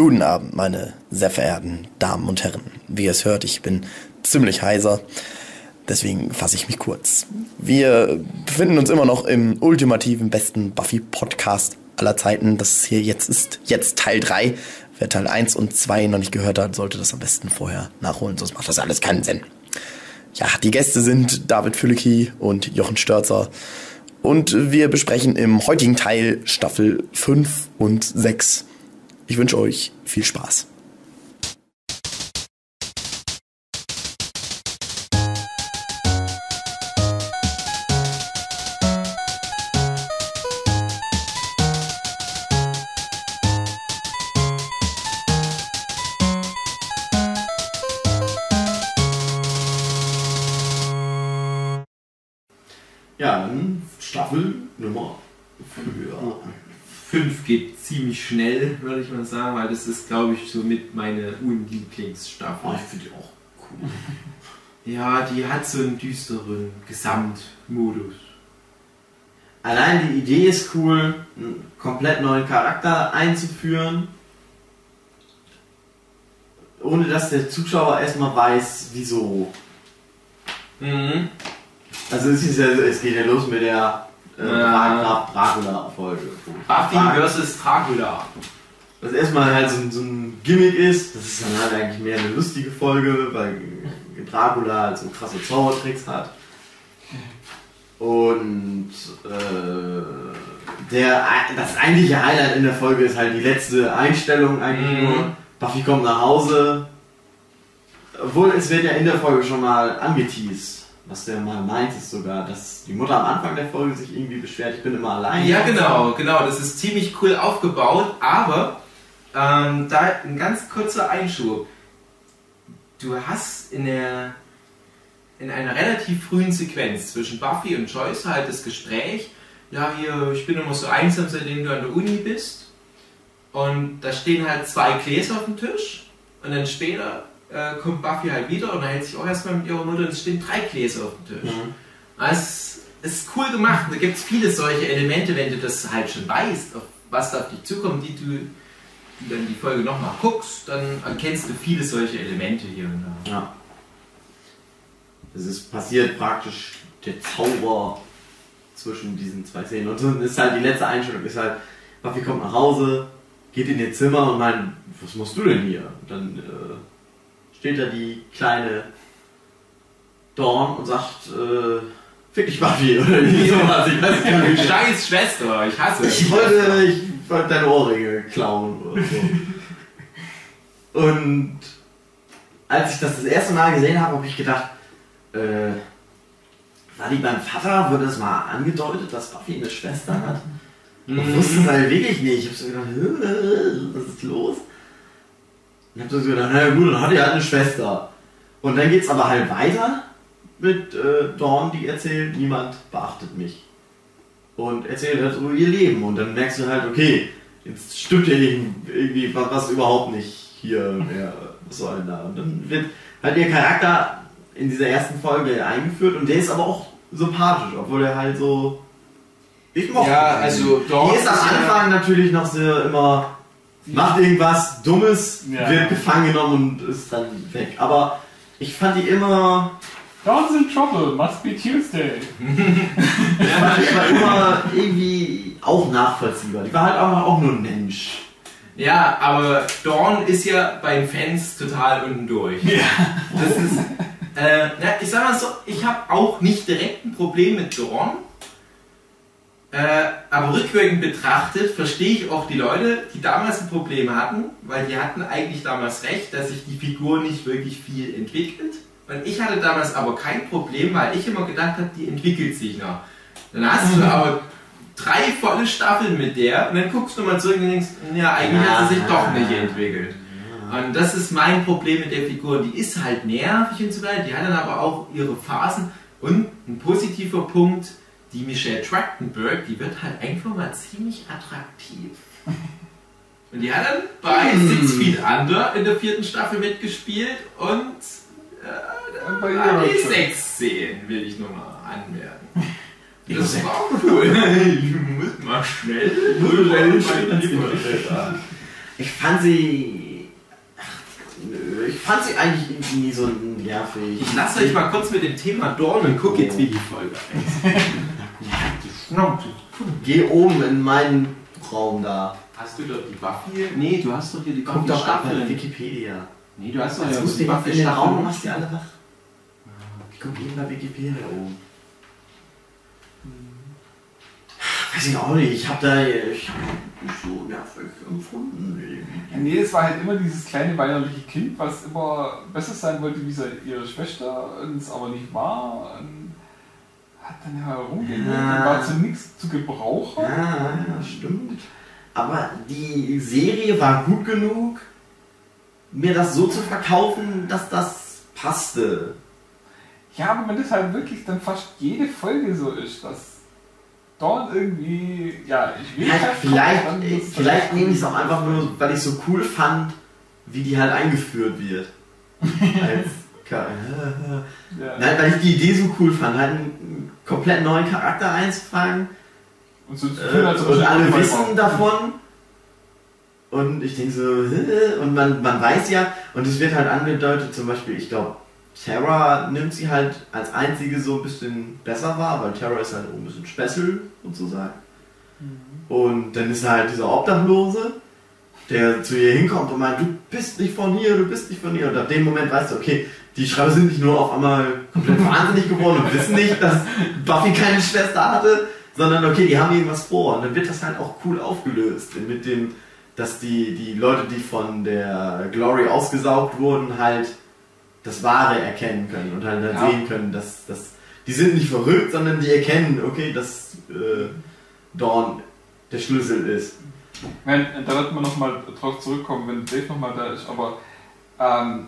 Guten Abend, meine sehr verehrten Damen und Herren. Wie ihr es hört, ich bin ziemlich heiser. Deswegen fasse ich mich kurz. Wir befinden uns immer noch im ultimativen besten Buffy-Podcast aller Zeiten. Das hier jetzt ist jetzt Teil 3. Wer Teil 1 und 2 noch nicht gehört hat, sollte das am besten vorher nachholen, sonst macht das alles keinen Sinn. Ja, die Gäste sind David Fülleki und Jochen Störzer. Und wir besprechen im heutigen Teil Staffel 5 und 6. Ich wünsche euch viel Spaß. Geht ziemlich schnell, würde ich mal sagen, weil das ist, glaube ich, somit meine Unlieblingsstaffel. Oh, ich finde die auch cool. Ja, die hat so einen düsteren Gesamtmodus. Allein die Idee ist cool, einen komplett neuen Charakter einzuführen, ohne dass der Zuschauer erstmal weiß, wieso. Mhm. Also es, ist ja, es geht ja los mit der äh, Ja. Dracula-Folge. Buffy vs. Dracula. Was erstmal halt so, ein- so ein Gimmick ist, das ist dann halt eigentlich mehr eine lustige Folge, weil Dracula halt so krasse Zaubertricks hat. Und äh, der, das eigentliche Highlight in der Folge ist halt die letzte Einstellung eigentlich Mhm. nur. Buffy kommt nach Hause. Obwohl es wird ja in der Folge schon mal angeteased, was der mal meint ist sogar, dass die Mutter am Anfang der Folge sich irgendwie beschwert, ich bin immer allein. Ja, genau, genau. Das ist ziemlich cool aufgebaut, aber ähm, da ein ganz kurzer Einschub. Du hast in der in einer relativ frühen Sequenz zwischen Buffy und Joyce halt das Gespräch, ja hier, ich bin immer so einsam, seitdem du an der Uni bist. Und da stehen halt zwei Gläser auf dem Tisch und dann später äh, kommt Buffy halt wieder und hält sich auch erstmal mit ihrer Mutter und es stehen drei Gläser auf dem Tisch. Mhm. Es ist cool gemacht. Da gibt es viele solche Elemente, wenn du das halt schon weißt, auf was da auf dich zukommt, die du die dann die Folge nochmal guckst, dann erkennst du viele solche Elemente hier und da. Ja. Es ist passiert praktisch der Zauber zwischen diesen zwei Szenen. Und dann ist halt die letzte Einstellung, ist halt, Buffy kommt nach Hause, geht in ihr Zimmer und meint, was machst du denn hier? Und dann äh, steht da die kleine Dawn und sagt, äh, fick dich Buffy oder sowas. Ich weiß gar nicht. Scheiß Schwester, ich hasse es. Ich wollte, ich wollte deine Ohrringe klauen oder so. Und als ich das das erste Mal gesehen habe, habe ich gedacht, äh, war die beim Vater, wurde das mal angedeutet, dass Buffy eine Schwester hat? Ich wusste es halt wirklich nicht. Ich habe so gedacht, "Hä, was ist los? Und habe so gedacht, na ja, gut, dann hat die halt eine Schwester. Und dann geht es aber halt weiter mit äh, Dawn, die erzählt, niemand beachtet mich und erzählt halt über ihr Leben. Und dann merkst du halt, okay, jetzt stimmt hier irgendwie was, was überhaupt nicht hier mehr. Was soll denn da? Und dann wird halt ihr Charakter in dieser ersten Folge eingeführt und der ist aber auch sympathisch, obwohl er halt so. Ich mochte Ja, ihn. also Dawn Die ist am ja- Anfang natürlich noch so immer. Macht irgendwas Dummes, Ja. wird gefangen genommen und ist dann weg. Aber ich fand die immer. Dawn's in trouble, must be Tuesday. Ich fand die war immer irgendwie auch nachvollziehbar. Die war halt auch, auch nur ein Mensch. Ja, aber Dawn ist ja bei den Fans total unten durch. Ja. Das ist, äh, na, ich sag mal so, ich habe auch nicht direkt ein Problem mit Dawn. Äh, aber rückwirkend betrachtet verstehe ich auch die Leute, die damals ein Problem hatten, weil die hatten eigentlich damals recht, dass sich die Figur nicht wirklich viel entwickelt. Und ich hatte damals aber kein Problem, weil ich immer gedacht habe, die entwickelt sich noch. Dann hast du aber drei volle Staffeln mit der und dann guckst du mal zurück und denkst, ja, eigentlich hat sie sich doch nicht entwickelt. Und das ist mein Problem mit der Figur. Die ist halt nervig und so weiter, die hat dann aber auch ihre Phasen. Und ein positiver Punkt, die Michelle Trachtenberg, die wird halt einfach mal ziemlich attraktiv. Und die hat dann bei Six Feet Under in der vierten Staffel mitgespielt und äh, Bei da die Eurotrip. Sexszenen will ich nur mal anmerken. Das war cool. Ich muss mal schnell. Ich fand sie. Ach, nö, Ich fand sie eigentlich irgendwie nie so nervig. Ich lasse euch mal kurz mit dem Thema Dorn und gucke jetzt, wie die Folge heißt. Schnauze. Geh oben in meinen Raum da. Hast du dort die Buffy? Nee, du hast doch hier die Guck Buffy doch einfach Staffeln. Wikipedia. Nee, du hast doch Jetzt ja musst die du Buffy in den Raum und machst die alle wach. Guck eben bei Wikipedia oben. Weiß ich auch nicht, ich hab da. Ich hab nicht so nervig empfunden. nee, es war halt immer dieses kleine weinerliche Kind, was immer besser sein wollte wie seine- ihre Schwester und es aber nicht war. Und hat dann herumgehen Ja. war zu nichts zu gebrauchen. Ja, ja, stimmt. Aber die Serie war gut genug, mir das so zu verkaufen, dass das passte. Ja, aber wenn das halt wirklich dann fast jede Folge so ist, dass dort irgendwie, ja, ich will Halt, halt vielleicht dann äh, vielleicht nehme ich es auch einfach nur, weil ich es so cool fand, wie die halt eingeführt wird. Als Ja. Nein, weil ich die Idee so cool fand, halt einen komplett neuen Charakter einzufangen. Und so zu Äh, tun, als ob und alle wissen davon. Und ich denke so, und man, man weiß ja, und es wird halt angedeutet, zum Beispiel, ich glaube, Terra nimmt sie halt als einzige so ein bisschen besser wahr, weil Terra ist halt auch ein bisschen special sozusagen. Und dann ist halt dieser Obdachlose, der zu ihr hinkommt und meint, du bist nicht von hier, du bist nicht von hier. Und ab dem Moment weißt du, okay, die Schreiber sind nicht nur auf einmal komplett wahnsinnig geworden und wissen nicht, dass Buffy keine Schwester hatte, sondern okay, die haben irgendwas vor. Und dann wird das halt auch cool aufgelöst. Mit dem, dass die, die Leute, die von der Glory ausgesaugt wurden, halt das Wahre erkennen können und halt, halt Ja. sehen können, dass, dass die sind nicht verrückt, sondern die erkennen, okay, dass äh, Dawn der Schlüssel ist. Nein, da wird man nochmal drauf zurückkommen, wenn Dave nochmal da ist, aber ähm,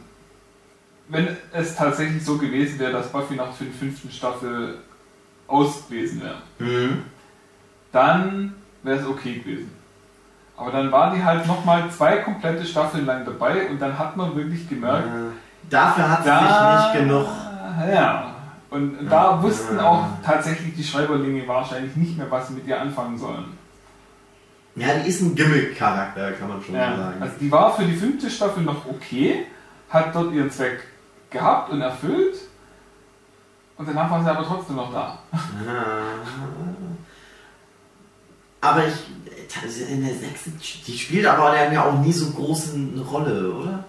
wenn es tatsächlich so gewesen wäre, dass Buffy nach der fünften Staffel aus gewesen wäre, Mhm. dann wäre es okay gewesen. Aber dann war die halt nochmal zwei komplette Staffeln lang dabei und dann hat man wirklich gemerkt, Äh, dafür hat da, sich nicht genug. Ja. Und Ja. da wussten auch tatsächlich die Schreiberlinge wahrscheinlich nicht mehr, was sie mit ihr anfangen sollen. Ja, die ist ein Gimmick-Charakter, kann man schon Ja, sagen. also die war für die fünfte Staffel noch okay, hat dort ihren Zweck gehabt und erfüllt. Und danach war sie aber trotzdem noch da. Ah. Aber ich. In der sechsten. Die spielt aber ja auch nie so große Rolle, oder?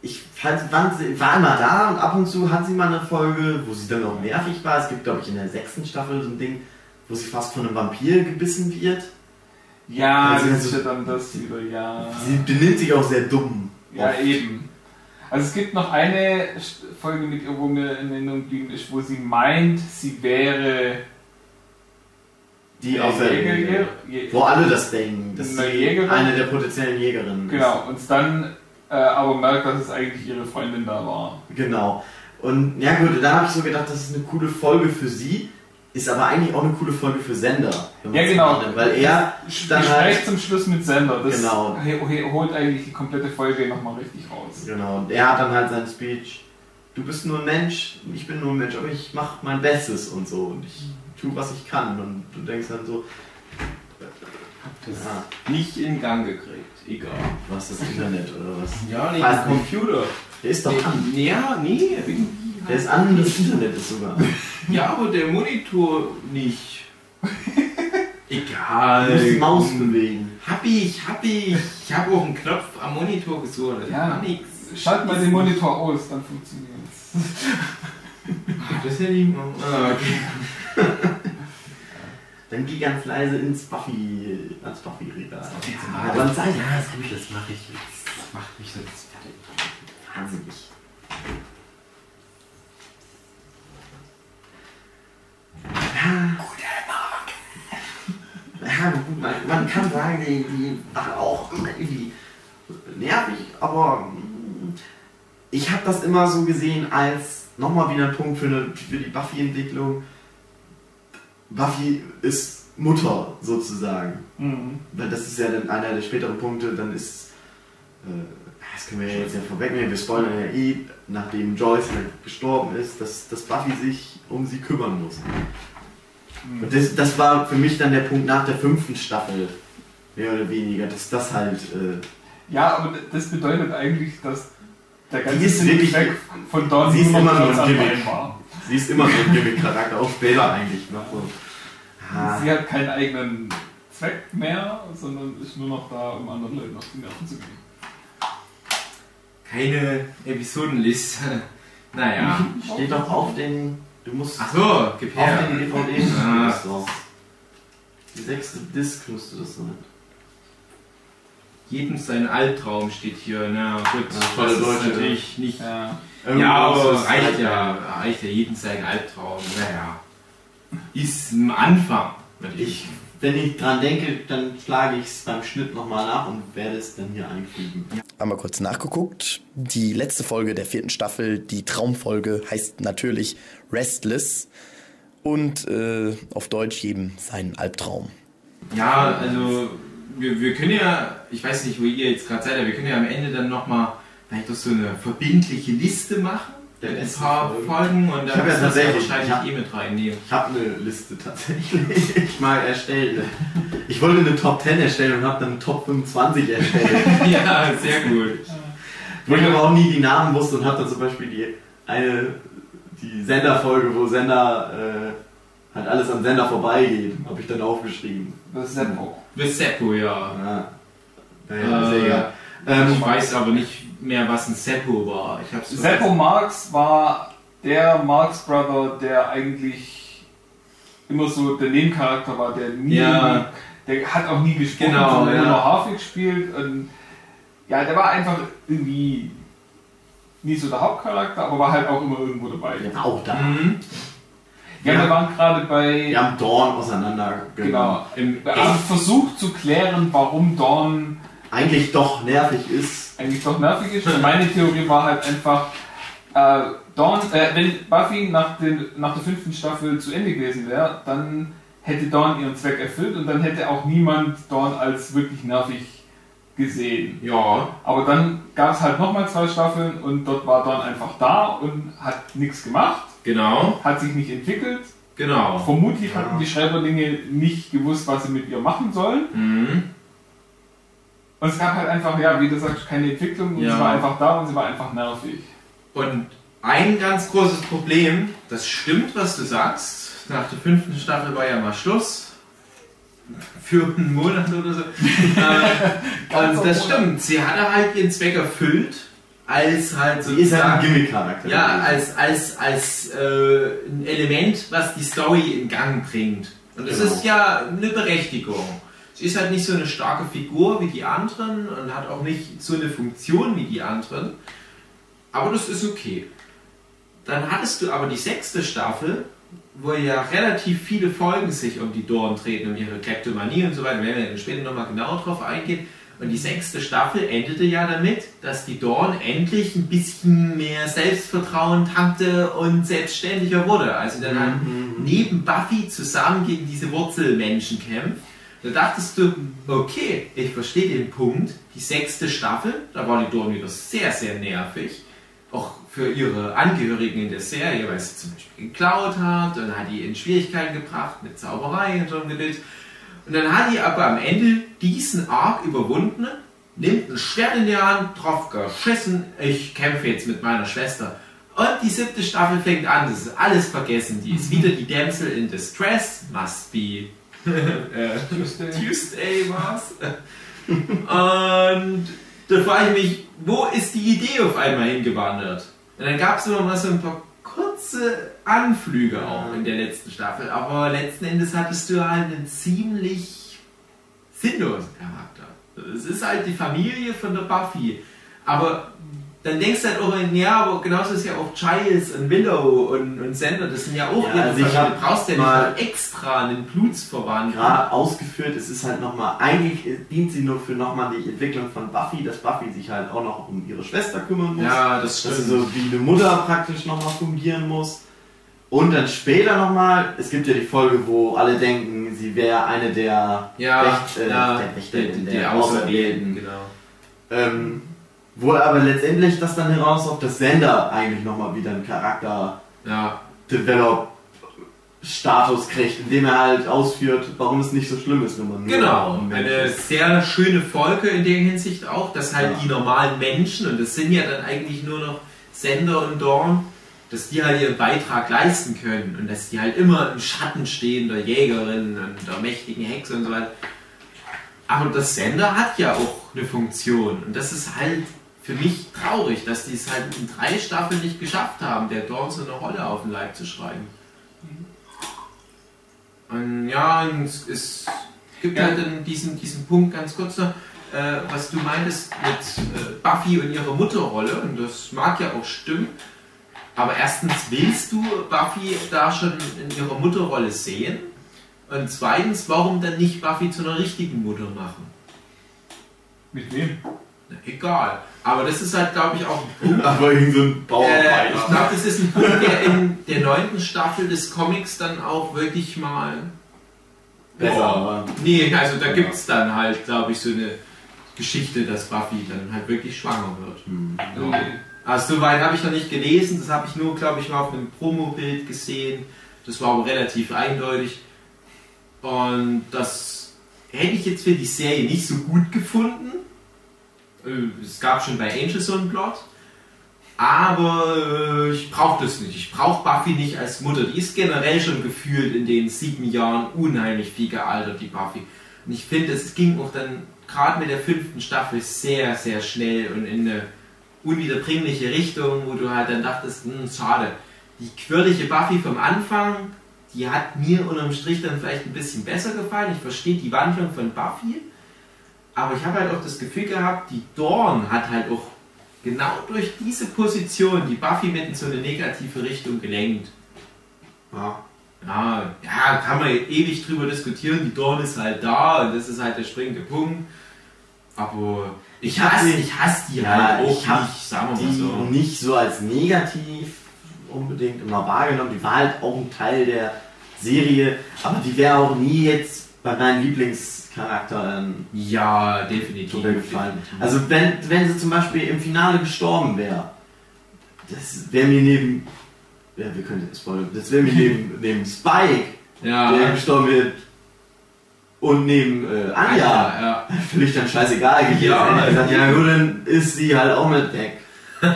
Ich fand, war immer da und ab und zu hat sie mal eine Folge, wo sie dann auch nervig war. Es gibt, glaube ich, in der sechsten Staffel so ein Ding, wo sie fast von einem Vampir gebissen wird. Ja, Also, das ist ja dann das wieder, ja. Sie benimmt sich auch sehr dumm. Ja, Oft. eben. Also es gibt noch eine Folge mit ihr, wo mir in Erinnerung geblieben ist, wo sie meint, sie wäre Die Jäger- Auserwählte. Jä- Wo alle das denken, dass Eine sie Jägerin? eine der potenziellen Jägerinnen Genau, und dann äh, aber merkt, dass es eigentlich ihre Freundin da war. Genau. Und ja gut, dann habe ich so gedacht, das ist eine coole Folge für sie, ist aber eigentlich auch eine coole Folge für Sender. Ja, genau. nimmt, Weil er dann Gespräch halt, zum Schluss mit Sender, das Genau. holt eigentlich die komplette Folge nochmal richtig raus. genau, und er hat dann halt seinen Speech, du bist nur ein Mensch, ich bin nur ein Mensch, aber ich mache mein Bestes und so und ich tue, was ich kann. Und du denkst dann so, Das ja, nicht in Gang gekriegt. Egal. was das Internet oder was? Ja, der nicht. Computer. Der ist doch an. Ja, nee, irgendwie. Der ist an, das Internet ist sogar. Ja, aber der Monitor nicht. Du Egal. musst die Maus bewegen. Hab ich, hab ich. Ich habe auch einen Knopf am Monitor gesucht. Das Ja. war nix. Schalt mal den Monitor aus, dann funktioniert's. Das ist ja nicht mal. Ah, okay. Dann geh ganz leise ins Buffy, ans Buffy-Regal. Ja, Aber das, Zeit. ja, das, ich, das mache ich jetzt. Das macht mich jetzt fertig. Wahnsinnig. Ja, gut, man, man kann sagen, die, die war auch irgendwie nervig, aber mm, ich habe das immer so gesehen als nochmal wieder ein Punkt für, eine, für die Buffy-Entwicklung. Buffy ist Mutter sozusagen. Mhm. Weil das ist ja dann einer der späteren Punkte, dann ist, äh, das können wir ja jetzt ja vorwegnehmen, wir spoilern ja eh, nachdem Joyce halt gestorben ist, dass, dass Buffy sich um sie kümmern muss. Und das, das war für mich dann der Punkt nach der fünften Staffel, Mehr oder weniger, dass das halt. Äh, Ja, aber das bedeutet eigentlich, dass der ganze ist Sinn von Dawn sie ist immer Platz ein Gimmick. war. sie ist immer so ein Gimmick-Charakter, auch später eigentlich noch so. Ah, Sie hat keinen eigenen Zweck mehr, sondern ist nur noch da, um anderen Leuten auf die Nerven zu gehen. Keine Episodenliste. Naja. steht doch auf den. Du musst Ach so, auf gib her. den DVD. Ah. Doch. Die sechste Disc müsste das sein. Jedem sein Albtraum steht hier. Na gut, Ja, das ist Deutsche, natürlich nicht. Ja. Ja, aber reicht halt- ja, reicht ja jedem sein Albtraum. Naja. Ist ein Anfang. Ich, wenn ich dran denke, dann schlage ich es beim Schnitt nochmal nach und werde es dann hier einfügen. Haben wir kurz nachgeguckt. Die letzte Folge der vierten Staffel, die Traumfolge, heißt natürlich Restless. Und äh, auf Deutsch jedem seinen Albtraum. Ja, also wir, wir können ja, ich weiß nicht, wo ihr jetzt gerade seid, aber wir können ja am Ende dann nochmal vielleicht doch so eine verbindliche Liste machen. Der ein paar Folgen. Folgen und Ich dann müssen wir das ja tatsächlich- wahrscheinlich ich hab- eh mit reinnehmen. Ich habe eine Liste tatsächlich. Ich mal erstellt. Ich wollte eine Top 10 erstellen und habe dann eine Top 25 erstellt. ja, sehr gut. Wo ich aber auch nie die Namen wusste und habe dann zum Beispiel die eine die Senderfolge, wo Sender äh, halt alles am Sender vorbeigeht, habe ich dann aufgeschrieben. Das ist Seppo. Ja. Ja. Naja, ist Äh, ja egal. Ähm, Ich weiß aber nicht mehr, was ein Seppo war. Ich hab's Seppo Marx war der Marx Brother, der eigentlich immer so der Nebencharakter war, der nie, Ja. der hat auch nie gesprochen, Genau, sondern ja. immer nur Harfe gespielt. Und ja, der war einfach irgendwie nie so der Hauptcharakter, aber war halt auch immer irgendwo dabei. der war auch da. Mhm. Ja, Ja. wir waren gerade bei, Wir haben Dorn auseinander genau, Im wir haben versucht zu klären, warum Dawn Eigentlich doch nervig ist. Eigentlich doch nervig ist. Und meine Theorie war halt einfach, äh, Dawn, äh, wenn Buffy nach, den, nach der fünften Staffel zu Ende gewesen wäre, dann hätte Dawn ihren Zweck erfüllt und dann hätte auch niemand Dawn als wirklich nervig gesehen. Ja, Aber dann gab es halt nochmal zwei Staffeln und dort war Dawn einfach da und hat nichts gemacht, genau, hat sich nicht entwickelt. genau. Vermutlich Ja. hatten die Schreiberlinge nicht gewusst, was sie mit ihr machen sollen. Mhm. Und es gab halt einfach, ja, wie du sagst, keine Entwicklung und Ja. sie war einfach da und sie war einfach nervig. Und ein ganz großes Problem, das stimmt, was du sagst. Nach der fünften Staffel war ja mal Schluss. Für einen Monat oder so. äh, und das stimmt. Sie hatte halt ihren Zweck erfüllt, als halt Sie ist halt ein. Gimmick-Charakter. Ja, als, als, als äh, ein Element, was die Story in Gang bringt. Und das Genau. ist ja eine Berechtigung. Sie ist halt nicht so eine starke Figur wie die anderen und hat auch nicht so eine Funktion wie die anderen. Aber das ist okay. Dann hattest du aber die sechste Staffel, wo ja relativ viele Folgen sich um die Dorn treten, um ihre Kleptomanie und so weiter. Wir werden ja später nochmal genauer drauf eingehen. Und die sechste Staffel endete ja damit, dass die Dorn endlich ein bisschen mehr Selbstvertrauen tankte und selbstständiger wurde. Also dann halt neben Buffy zusammen gegen diese Wurzelmenschen kämpft. Da dachtest du, okay, ich verstehe den Punkt. Die sechste Staffel, da war die Dorn wieder sehr, sehr nervig. Auch für ihre Angehörigen in der Serie, weil sie zum Beispiel geklaut hat und hat die in Schwierigkeiten gebracht mit Zauberei und so einem Gedöns. Und dann hat die aber am Ende diesen Arc überwunden, nimmt ein Schwert in die Hand, drauf geschissen, ich kämpfe jetzt mit meiner Schwester. Und die siebte Staffel fängt an, das ist alles vergessen. Die ist wieder die Damsel in Distress, must be Tuesday. Tuesday war's. Und da frage ich mich, wo ist die Idee auf einmal hingewandert? Und dann gab es immer mal so ein paar kurze Anflüge auch in der letzten Staffel, aber letzten Endes hattest du halt einen ziemlich sinnlosen Charakter. Es ist halt die Familie von der Buffy, aber dann denkst du halt auch, ja, aber genauso ist ja auch Giles und Willow und, und Sender, das sind ja auch Ja, also ich hab Du brauchst ja nicht mal- extra einen Blutsverwandten. Gerade ausgeführt, es ist halt nochmal, eigentlich dient sie nur für nochmal die Entwicklung von Buffy, dass Buffy sich halt auch noch um ihre Schwester kümmern muss. Ja, das dass sie stimmt. so wie eine Mutter praktisch nochmal fungieren muss. Und dann später nochmal, es gibt ja die Folge, wo alle denken, sie wäre eine der, Ja, Wächt- äh, ja, der Wächterin, die, die, der Auserwählten, genau. ähm, wo aber letztendlich das dann heraus auf das Sender eigentlich nochmal wieder einen Charakter Ja, develop Status kriegt, indem er halt ausführt, warum es nicht so schlimm ist, wenn man Genau, eine ist. sehr schöne Folge in der Hinsicht auch, dass halt Ja. die normalen Menschen, und das sind ja dann eigentlich nur noch Sender und Dorn, dass die halt ihren Beitrag leisten können und dass die halt immer im Schatten stehen der Jägerin und der mächtigen Hexe und so weiter. Aber das Sender hat ja auch eine Funktion und das ist halt für mich traurig, dass die es halt in drei Staffeln nicht geschafft haben, der Dorn so eine Rolle auf den Leib zu schreiben. Und ja, und es, es gibt Ja. halt dann diesen, diesen Punkt ganz kurz noch, äh, was du meintest mit äh, Buffy und ihrer Mutterrolle, und das mag ja auch stimmen. Aber erstens willst du Buffy da schon in ihrer Mutterrolle sehen? Und zweitens, warum dann nicht Buffy zu einer richtigen Mutter machen? Mit wem? Na, egal. Aber das ist halt, glaube ich, auch ein Punkt. Aber irgend so ein Äh, ich Bauarbeiter. glaube, das ist ein Punkt, der in der neunten Staffel des Comics dann auch wirklich mal. Besser, aber- Nee, also da gibt es dann halt, glaube ich, so eine Geschichte, dass Buffy dann halt wirklich schwanger wird. Okay. Also soweit habe ich noch nicht gelesen, das habe ich nur, glaube ich, mal auf einem Promo-Bild gesehen. Das war aber relativ eindeutig. Und das hätte ich jetzt für die Serie nicht so gut gefunden. Äh, Es gab schon bei Angel so einen Plot. Aber äh, ich brauche das nicht. Ich brauche Buffy nicht als Mutter. Die ist generell schon gefühlt in den sieben Jahren unheimlich viel gealtert, die Buffy. Und ich finde, es ging auch dann gerade mit der fünften Staffel sehr, sehr schnell und in eine unwiederbringliche Richtung, wo du halt dann dachtest, hm, schade. Die quirlige Buffy vom Anfang, die hat mir unterm Strich dann vielleicht ein bisschen besser gefallen. Ich verstehe die Wandlung von Buffy, aber ich habe halt auch das Gefühl gehabt, die Dawn hat halt auch genau durch diese Position die Buffy mit in so eine negative Richtung gelenkt. Ja. Ja, ja, kann man ewig drüber diskutieren. Die Dawn ist halt da und das ist halt der springende Punkt. Aber ich hasse, ich hasse die Ja, halt auch ich nicht, sagen wir mal die so. nicht so als negativ unbedingt immer wahrgenommen. Die war halt auch ein Teil der Serie, aber die wäre auch nie jetzt bei meinen Lieblingscharakteren Ja, definitiv. runtergefallen. Also wenn, wenn sie zum Beispiel im Finale gestorben wäre, das wäre mir neben, ja, wir können spoilern, das wäre mir neben, neben Spike, der ja, gestorben wird, und neben äh, Anja, ja. völlig dann scheißegal gewesen. Ja, gesagt, ja. ja gut, dann ist sie halt auch mit weg.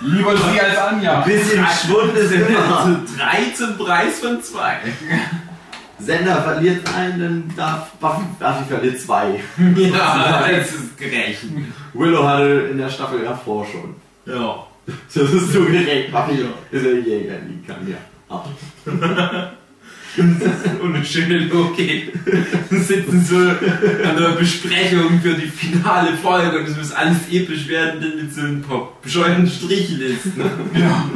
Lieber sie als Anja. Ein bisschen Schwund ist immer. Zu drei zum Preis von zwei. Sender verliert einen, dann darf Buffy, Buffy verliert zwei. Ja, das ist gerecht. Willow hatte in der Staffel davor schon. Ja. Das ist so gerecht. Buffy ist ja Jäger, die kann ja. Ab. Und eine schöne Logik. sitzen so an der Besprechung für die finale Folge und es muss alles episch werden, dann mit so ein paar bescheuerten Strichlisten. Ja.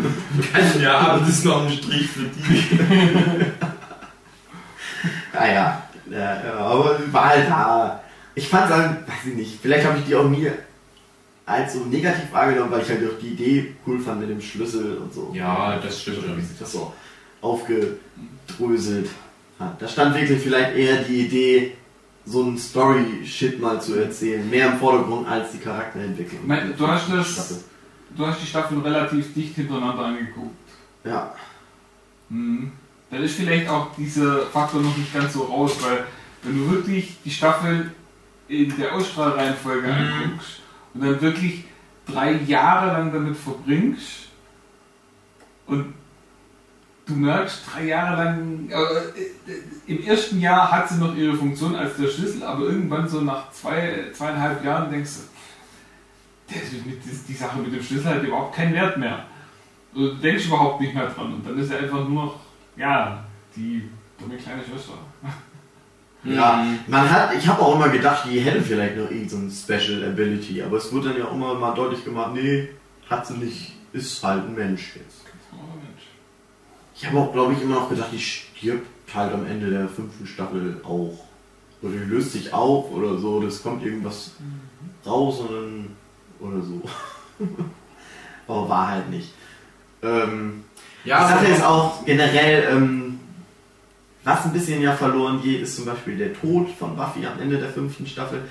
Kann ja, aber das ist noch ein Strich für die. Ah ja, ja, ja, aber war halt da. Ich fand halt, weiß ich nicht, vielleicht habe ich die auch nie als so negativ wahrgenommen, weil ich halt auch die Idee cool fand mit dem Schlüssel und so. Ja, das stimmt Oder wie sich das so aufgedröselt hat. Da stand wirklich vielleicht eher die Idee, so ein Story-Shit mal zu erzählen, mehr im Vordergrund als die Charakterentwicklung. Meine, du hast das- Staffel. Du hast die Staffeln relativ dicht hintereinander angeguckt. Ja. Mhm. Dann ist vielleicht auch dieser Faktor noch nicht ganz so raus, weil wenn du wirklich die Staffel in der Ausstrahlreihenfolge Mhm. anguckst und dann wirklich drei Jahre lang damit verbringst und du merkst, drei Jahre lang, äh, im ersten Jahr hat sie noch ihre Funktion als der Schlüssel, aber irgendwann so nach zwei, zweieinhalb Jahren denkst du, der, die Sache mit dem Schlüssel hat überhaupt keinen Wert mehr. Du denkst überhaupt nicht mehr dran und dann ist er einfach nur noch, ja, die dumme kleine Schwester. Ja, man hat, ich habe auch immer gedacht, die hätte vielleicht noch irgendein so ein Special Ability, aber es wurde dann ja auch immer mal deutlich gemacht, nee, hat sie nicht, ist halt ein Mensch jetzt. Ich habe auch, glaube ich, immer noch gedacht, die stirbt halt am Ende der fünften Staffel auch. Oder die löst sich auf oder so, das kommt irgendwas raus und dann, oder so. aber war halt nicht. Ähm, Ja, die Sache aber- ist auch generell, ähm, was ein bisschen ja verloren geht, ist zum Beispiel der Tod von Buffy am Ende der fünften Staffel.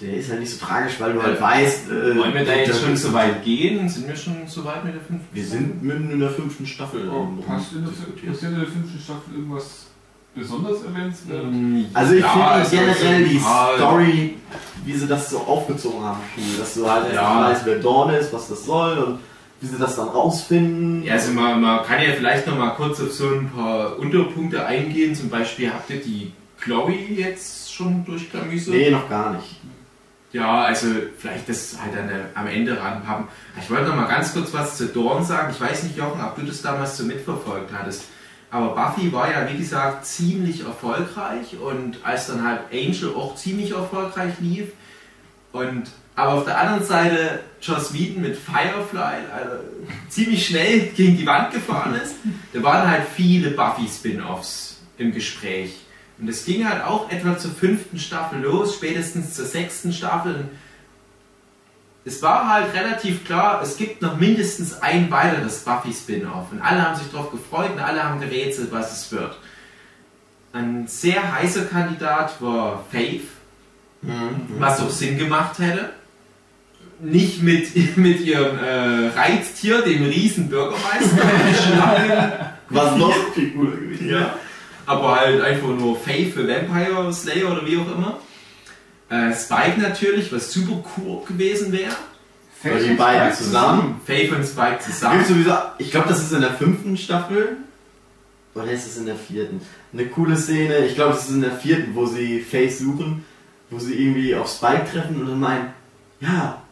der ist halt nicht so tragisch, weil du halt weißt. Äh, Wollen wir da jetzt schon so weit gehen? Sind wir schon so weit mit der fünften? Wir sind mitten in der fünften Staffel. Oh, passt in der, passiert in der fünften Staffel irgendwas besonders erwähnenswert? Mm, also ich ja, finde generell die Story, wie sie das so aufgezogen haben, dass du halt ja. weißt, wer Dawn ist, was das soll und wie sie das dann rausfinden. Ja, also man, man kann ja vielleicht noch mal kurz auf so ein paar Unterpunkte eingehen. Zum Beispiel habt ihr die Chloe jetzt schon durchklamüsert? Nee, noch gar nicht. Ja, also vielleicht das halt dann am Ende ranhaben. Ich wollte noch mal ganz kurz was zu Dawn sagen. Ich weiß nicht, Jochen, ob du das damals so mitverfolgt hattest. Aber Buffy war ja, wie gesagt, ziemlich erfolgreich und als dann halt Angel auch ziemlich erfolgreich lief und aber auf der anderen Seite Joss Whedon mit Firefly also ziemlich schnell gegen die Wand gefahren ist, da waren halt viele Buffy-Spin-Offs im Gespräch. Und es ging halt auch etwa zur fünften Staffel los, spätestens zur sechsten Staffel. Es war halt relativ klar, es gibt noch mindestens ein weiteres Buffy-Spin-Off. Und alle haben sich darauf gefreut und alle haben gerätselt, was es wird. Ein sehr heißer Kandidat war Faith, mhm. was auch Sinn gemacht hätte. Nicht mit, mit ihrem äh, Reiztier, dem riesen Bürgermeister, was noch viel cooler gewesen ja aber halt einfach nur Faith für Vampire Slayer oder wie auch immer. Äh, Spike natürlich, was super cool gewesen wäre. Faith die beiden zusammen. Faith und Spike zusammen. Sowieso, ich glaube, das ist in der fünften Staffel. Oder ist es in der vierten? Eine coole Szene, ich glaube, es ist in der vierten, wo sie Faith suchen, wo sie irgendwie auf Spike treffen und dann meinen, ja,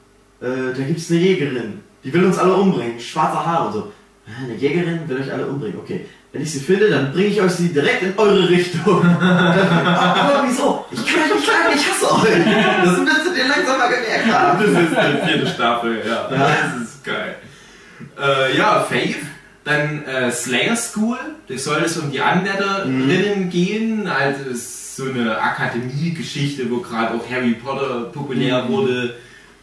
äh, da gibt es eine Jägerin, die will uns alle umbringen, schwarze Haare und so. Eine Jägerin will euch alle umbringen, okay. Wenn ich sie finde, dann bringe ich euch sie direkt in eure Richtung. aber wieso? Ich kann euch nicht schlagen, ich hasse euch. Das müsstet ihr langsam mal gemerkt haben. Das ist die vierte Staffel, ja. ja. Das ist geil. Äh, ja, Faith. Dann äh, Slayer School. Da soll es um die Anwärterinnen mhm. gehen. Also ist so eine Akademie-Geschichte, wo gerade auch Harry Potter populär mhm. wurde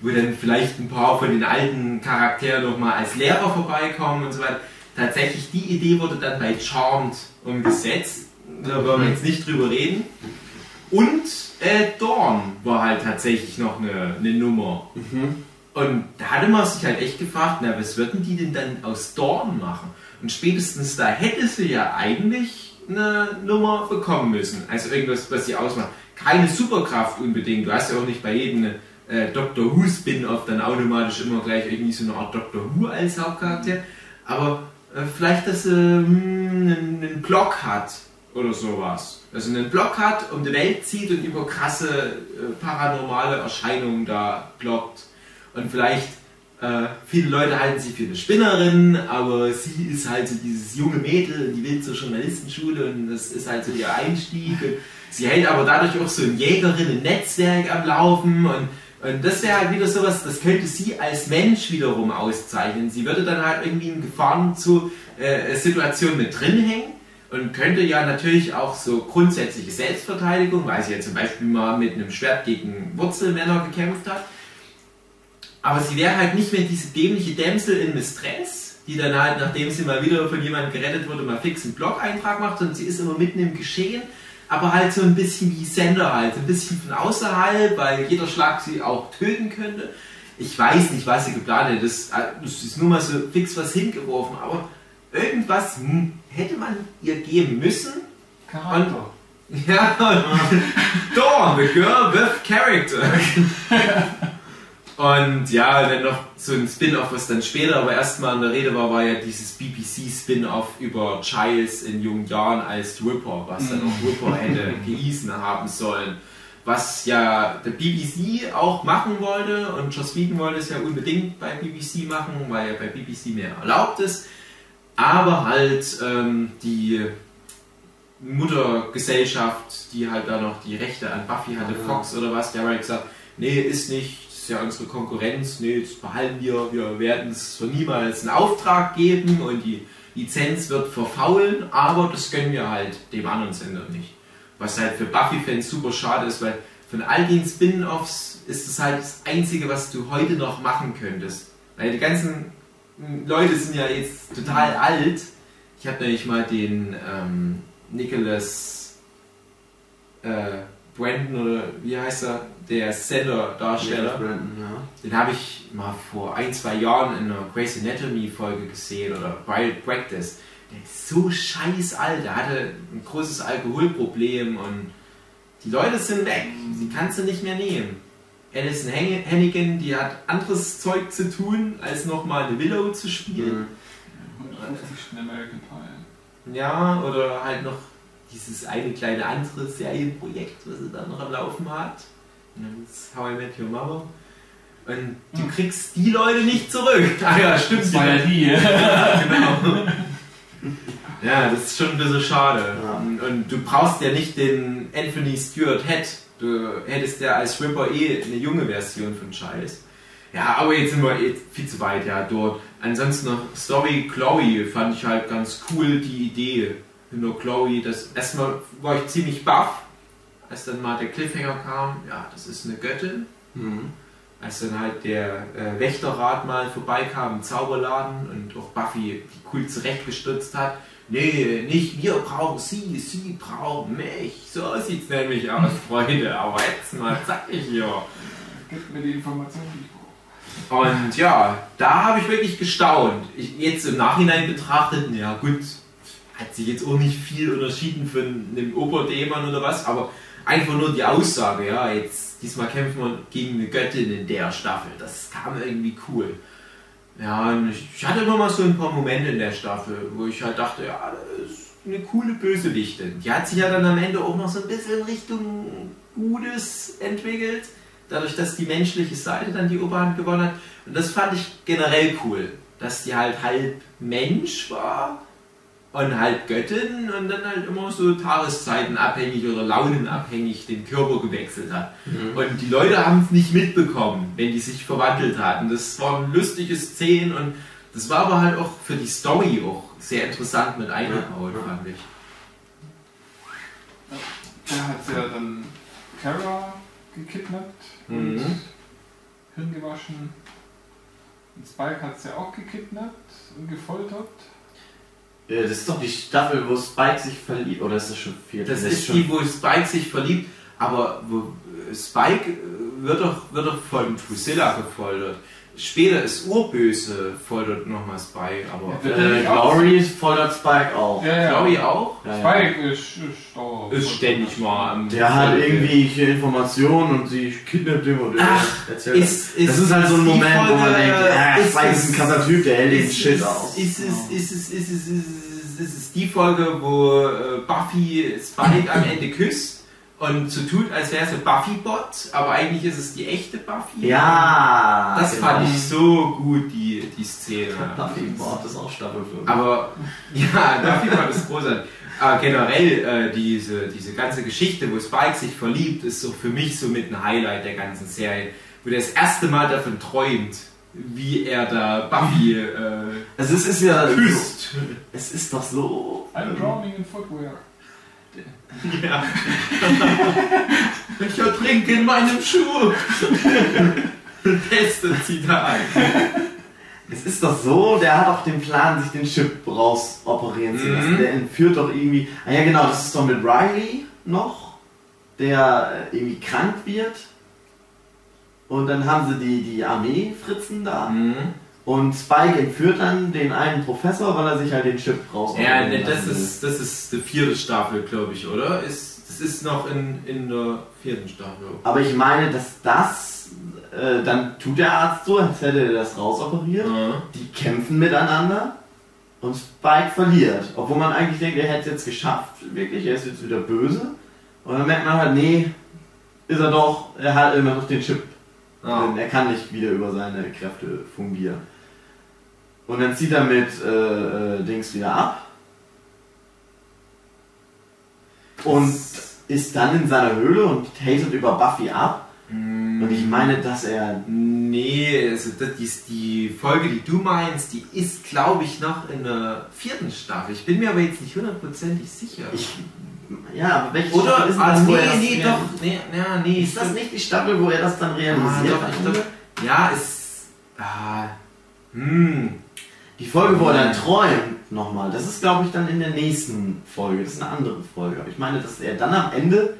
wo dann vielleicht ein paar von den alten Charakteren nochmal als Lehrer vorbeikommen und so weiter tatsächlich die Idee wurde dann bei Charmed umgesetzt. Da wollen wir jetzt nicht drüber reden. Und äh, Dawn war halt tatsächlich noch eine, eine Nummer. Mhm. Und da hatte man sich halt echt gefragt, na, was würden die denn dann aus Dawn machen? Und spätestens da hätte sie ja eigentlich eine Nummer bekommen müssen. Also irgendwas, was sie ausmacht. Keine Superkraft unbedingt. Du hast ja auch nicht bei jedem äh, Doctor Who Spin-off dann automatisch immer gleich irgendwie so eine Art Doctor Who als Hauptcharakter. Aber äh, vielleicht, dass er hm, einen, Blog hat oder sowas. Also einen Blog hat, um die Welt zieht und über krasse äh, paranormale Erscheinungen da bloggt. Und vielleicht, äh, viele Leute halten sie für eine Spinnerin, aber sie ist halt so dieses junge Mädel, die will zur Journalistenschule und das ist halt so ihr Einstieg. Und sie hält aber dadurch auch so ein Jägerinnen-Netzwerk am Laufen und und das wäre halt wieder sowas, das könnte sie als Mensch wiederum auszeichnen. Sie würde dann halt irgendwie in Gefahrensituationen äh, mit drin hängen und könnte ja natürlich auch so grundsätzliche Selbstverteidigung, weil sie ja zum Beispiel mal mit einem Schwert gegen Wurzelmänner gekämpft hat. Aber sie wäre halt nicht mehr diese dämliche Dämsel in Mistress, die dann halt, nachdem sie mal wieder von jemandem gerettet wurde, mal fix einen Blog-Eintrag macht, sondern sie ist immer mitten im Geschehen aber halt so ein bisschen wie Sender halt, ein bisschen von außerhalb, weil jeder Schlag sie auch töten könnte. Ich weiß nicht, was sie geplant hat, das, das ist nur mal so fix was hingeworfen, aber irgendwas hm, hätte man ihr geben müssen. Charakter. Und, ja, Dawn, the girl with character. Und ja, dann noch so ein Spin-off, was dann später aber erstmal in der Rede war, war ja dieses BBC-Spin-off über Giles in jungen Jahren als Ripper, was dann auch Ripper hätte gehießen haben sollen. Was ja der BBC auch machen wollte und Joss Whedon wollte es ja unbedingt bei BBC machen, weil ja bei BBC mehr erlaubt ist. Aber halt ähm, die Muttergesellschaft, die halt da noch die Rechte an Buffy hatte, Fox oder was, der hat halt gesagt, nee, ist nicht, ist ja unsere Konkurrenz, nee, das behalten wir, wir werden es für niemals einen Auftrag geben und die Lizenz wird verfaulen, aber das gönnen wir halt dem anderen Sender nicht. Was halt für Buffy-Fans super schade ist, weil von all den Spin-Offs ist es halt das Einzige, was du heute noch machen könntest. Weil die ganzen Leute sind ja jetzt total alt. Ich habe nämlich mal den ähm, Nicholas, äh, Brandon oder wie heißt er, der Sender-Darsteller, ja. den habe ich mal vor ein, zwei Jahren in einer Grey's Anatomy Folge gesehen oder Wild Practice. Der ist so scheiß alt, der hatte ein großes Alkoholproblem und die Leute sind weg, sie kannst du nicht mehr nehmen. Alison Hannigan, die hat anderes Zeug zu tun, als nochmal eine Willow zu spielen. Mhm. 150. American Pie. Ja, oder halt noch dieses eine kleine andere Serienprojekt, was sie da noch am Laufen hat. Namens How I Met Your Mother. Und du Hm. kriegst die Leute nicht zurück. Ah ja, stimmt. Das war ja die. Ja, genau. Ja, das ist schon ein bisschen schade. Ja. Und, und du brauchst ja nicht den Anthony Stewart Head. Du hättest ja als Ripper eh eine junge Version von Scheiß. Ja, aber jetzt sind wir eh viel zu weit ja dort. Ansonsten noch Story Chloe fand ich halt ganz cool, die Idee hinter Chloe. Das, erstmal war ich ziemlich baff, als dann mal der Cliffhanger kam. Ja, das ist eine Göttin Mhm. als dann halt der äh, Wächterrat mal vorbeikam im Zauberladen und auch Buffy die cool zurechtgestutzt hat. Nee, nicht wir brauchen sie, sie brauchen mich. So sieht's nämlich aus, Freunde. Aber jetzt mal sag ich ja. Gib mir die Informationen, die ich brauche. Und ja, da habe ich wirklich gestaunt. Ich, jetzt im Nachhinein betrachtet, ja gut, hat sich jetzt auch nicht viel unterschieden von einem Oberdämon oder was, aber einfach nur die Aussage, ja, jetzt diesmal kämpfen wir gegen eine Göttin in der Staffel. Das kam irgendwie cool. Ja, und ich, hatte immer mal so ein paar Momente in der Staffel, wo ich halt dachte, ja, das ist eine coole Bösewichtin. Die hat sich ja dann am Ende auch noch so ein bisschen in Richtung Gutes entwickelt, dadurch, dass die menschliche Seite dann die Oberhand gewonnen hat. Und das fand ich generell cool, dass die halt halb Mensch war und halt Göttin und dann halt immer so tageszeitenabhängig oder launenabhängig den Körper gewechselt hat. Und die Leute haben es nicht mitbekommen, wenn die sich verwandelt hatten. Das waren lustige Szenen und das war aber halt auch für die Story auch sehr interessant mit eingebaut, Ja, fand ich. Der hat ja dann Kara gekidnappt und Mhm. Hirn gewaschen. Und Spike hat sie ja auch gekidnappt und gefoltert. Ja, Das ist doch die Staffel, wo Spike sich verliebt. Oder ist das schon vier? Das ist die, wo Spike sich verliebt, aber wo äh, Spike äh, wird doch, wird doch von Drusilla gefoltert. Später ist Urböse foltert nochmal Spike, aber Ja, Äh, Glory fordert Spike auch. Ja, ja. Chloe auch? Ja, ja. Spike ist, ist, da- Ist ständig mal am Der hat Folge. irgendwelche Informationen und sie kidnappt ihn und Ach, erzählt. ist- ist- das ist halt so ein Moment, wo man Folge- denkt, ah, ist Spike ist ein krasser Typ, der hält den Shit aus. Ist es, ist es, ist es, ist es, ist es, ist es die Folge, wo äh, Buffy Spike am Ende küsst und so tut, als wäre es ein Buffy-Bot, aber eigentlich ist es die echte Buffy? Ja, Das genau. fand ich so gut, die, die Szene. Buffy Board ist auch Staffel 5. Aber ja, war das großartig. Aber generell äh, diese, diese ganze Geschichte, wo Spike sich verliebt, ist so für mich so mit ein Highlight der ganzen Serie. Wo der das erste Mal davon träumt, wie er da Buffy äh, es ist, ist ja. küsst. Es ist doch so. I'm drowning in footwear. Ja. ich ertrinke in meinem Schuh. Beste Zitat. Es ist doch so, der hat auch den Plan, sich den Chip raus operieren zu lassen. Mhm. Der entführt doch irgendwie. Ah ja, genau, das ist doch mit Riley noch, der äh, irgendwie krank wird. Und dann haben sie die, die Armee-Fritzen da. Mhm. Und Spike entführt dann den einen Professor, weil er sich halt den Chip raus Ja, das will. ist, das ist die vierte Staffel, glaube ich, oder? Ist, das ist noch in, in der vierten Staffel. Aber ich meine, dass das, äh, dann tut der Arzt so, als hätte er das rausoperiert. Ja. Die kämpfen miteinander und Spike verliert. Obwohl man eigentlich denkt, er hätte es jetzt geschafft, wirklich, er ist jetzt wieder böse. Und dann merkt man halt, nee, ist er doch, er hat immer noch den Chip. Denn er kann nicht wieder über seine Kräfte fungieren. Und dann zieht er mit äh, äh, Dings wieder ab. Und ist dann in seiner Höhle und tastet über Buffy ab. Und ich meine, dass er. Nee, also das, die, die Folge, die du meinst, die ist, glaube ich, noch in der vierten Staffel. Ich bin mir aber jetzt nicht hundertprozentig sicher. Ich, ja, aber welche Oder? Staffel ist Ah, das, nee, das nee, doch. Nee, ja, nee. Ist das nicht die Staffel, wo er das dann Ah, realisiert? doch, ich glaub, ja, ist. Ah, hm. Die Folge, wo er dann träumt, nochmal, das ist, glaube ich, dann in der nächsten Folge. Das ist eine andere Folge. Aber ich meine, dass er dann am Ende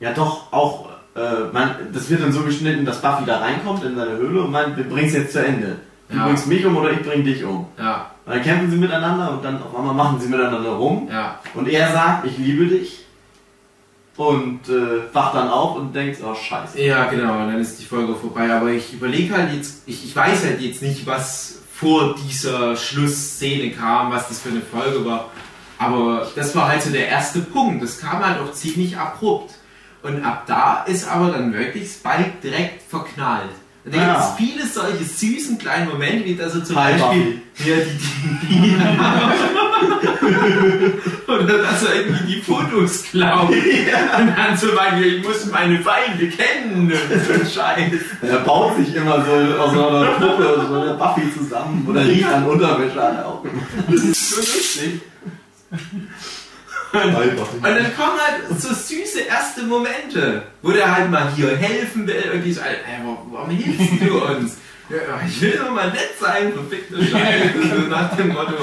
Ja, doch, auch, äh, man, das wird dann so geschnitten, dass Buffy da reinkommt in seine Höhle und meint, wir bringen es jetzt zu Ende. Du Ja. bringst mich um oder ich bring dich um. Ja, Und dann kämpfen sie miteinander und dann auf einmal machen sie miteinander rum. ja. Und er sagt, ich liebe dich. Und äh, wacht dann auf und denkt, oh scheiße. Ja, genau, und dann ist die Folge vorbei. Aber ich überlege halt jetzt, ich, ich weiß halt jetzt nicht, was vor dieser Schlussszene kam, was das für eine Folge war. Aber das war halt so der erste Punkt. Das kam halt auch ziemlich abrupt. Und ab da ist aber dann wirklich Spike direkt verknallt. Da Ja. gibt es viele solche süßen kleinen Momente, wie dass er zum Hi, Beispiel ja, die, die, die oder dass er irgendwie die Fotos klaut. Und dann so meint, ich muss meine Feinde kennen so ein Scheiß. Er baut sich immer so aus einer Puppe, aus so einer Buffy zusammen oder riecht an Unterwäsche an. Das ist so lustig. Und dann kommen halt so süße erste Momente, wo der halt mal hier helfen will und die so, ey, warum hilfst du uns? Ja, ich will nur mal nett sein, verfickte Scheiße, so nach dem Motto.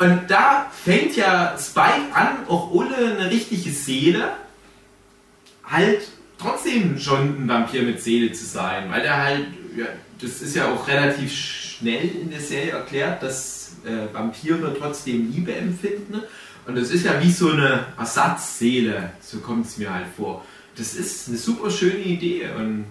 Und da fängt ja Spike an, auch ohne eine richtige Seele, halt trotzdem schon ein Vampir mit Seele zu sein, weil der halt, ja, das ist ja auch relativ schnell in der Serie erklärt, dass äh, Vampire trotzdem Liebe empfinden. Und das ist ja wie so eine Ersatzseele, so kommt es mir halt vor. Das ist eine super schöne Idee und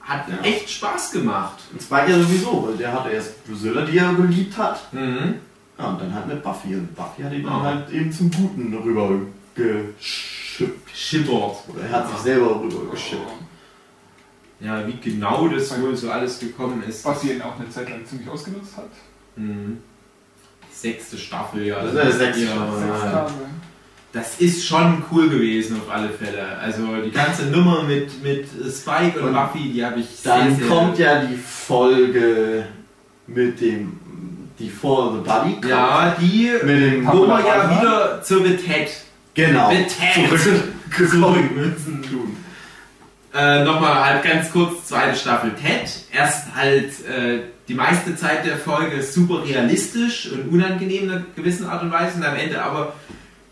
hat Ja. echt Spaß gemacht. Und Spike ja sowieso, weil der hatte erst Drusilla, die er geliebt hat. Mhm. Ja, und dann halt mit Buffy. Und Buffy hat ihn Ja. dann halt eben zum Guten rüber geschippt. Schippert. Oder er hat sich selber rüber geschippt. Ja, wie genau das wohl so alles gekommen ist. Was sie ihn auch eine Zeit lang ziemlich ausgenutzt hat. Mhm. Sechste Staffel, ja. Das ist ja sechste ja, Staffel. Das ist schon cool gewesen auf alle Fälle. Also die ganze Nummer mit, mit Spike und, Und Buffy, die habe ich Dann sehr, sehr kommt ja die Folge mit dem die For the Buddy. Ja, die, Mit dem wo wir ja wieder zur The Ted Genau. Mit Ted. Zurückgekommen. müssen tun. Äh, Nochmal halt ganz kurz, zweite Staffel Ted. Erst halt äh, die meiste Zeit der Folge super realistisch und unangenehm in einer gewissen Art und Weise und am Ende aber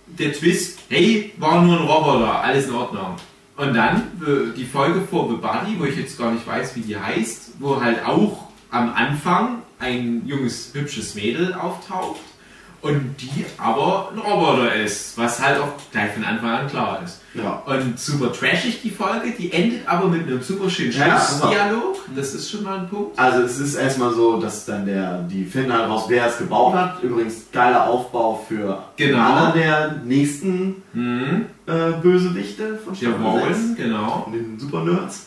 der Twist, hey, war nur ein Roboter, alles in Ordnung. Und dann äh, die Folge vor The Body, wo ich jetzt gar nicht weiß, wie die heißt, wo halt auch am Anfang ein junges, hübsches Mädel auftaucht und die aber ein Roboter ist, was halt auch gleich von Anfang an klar ist. Ja. Und super trashig die Folge, die endet aber mit einem super schönen Ja, Schlussdialog. Das ist schon mal ein Punkt. Also es ist erstmal so, dass dann der, die finden halt raus, wer es gebaut hat. Übrigens geiler Aufbau für Genau. einer der nächsten Mhm. äh, Bösewichte von Staffel Warren, 6. genau. Den Super Nerds.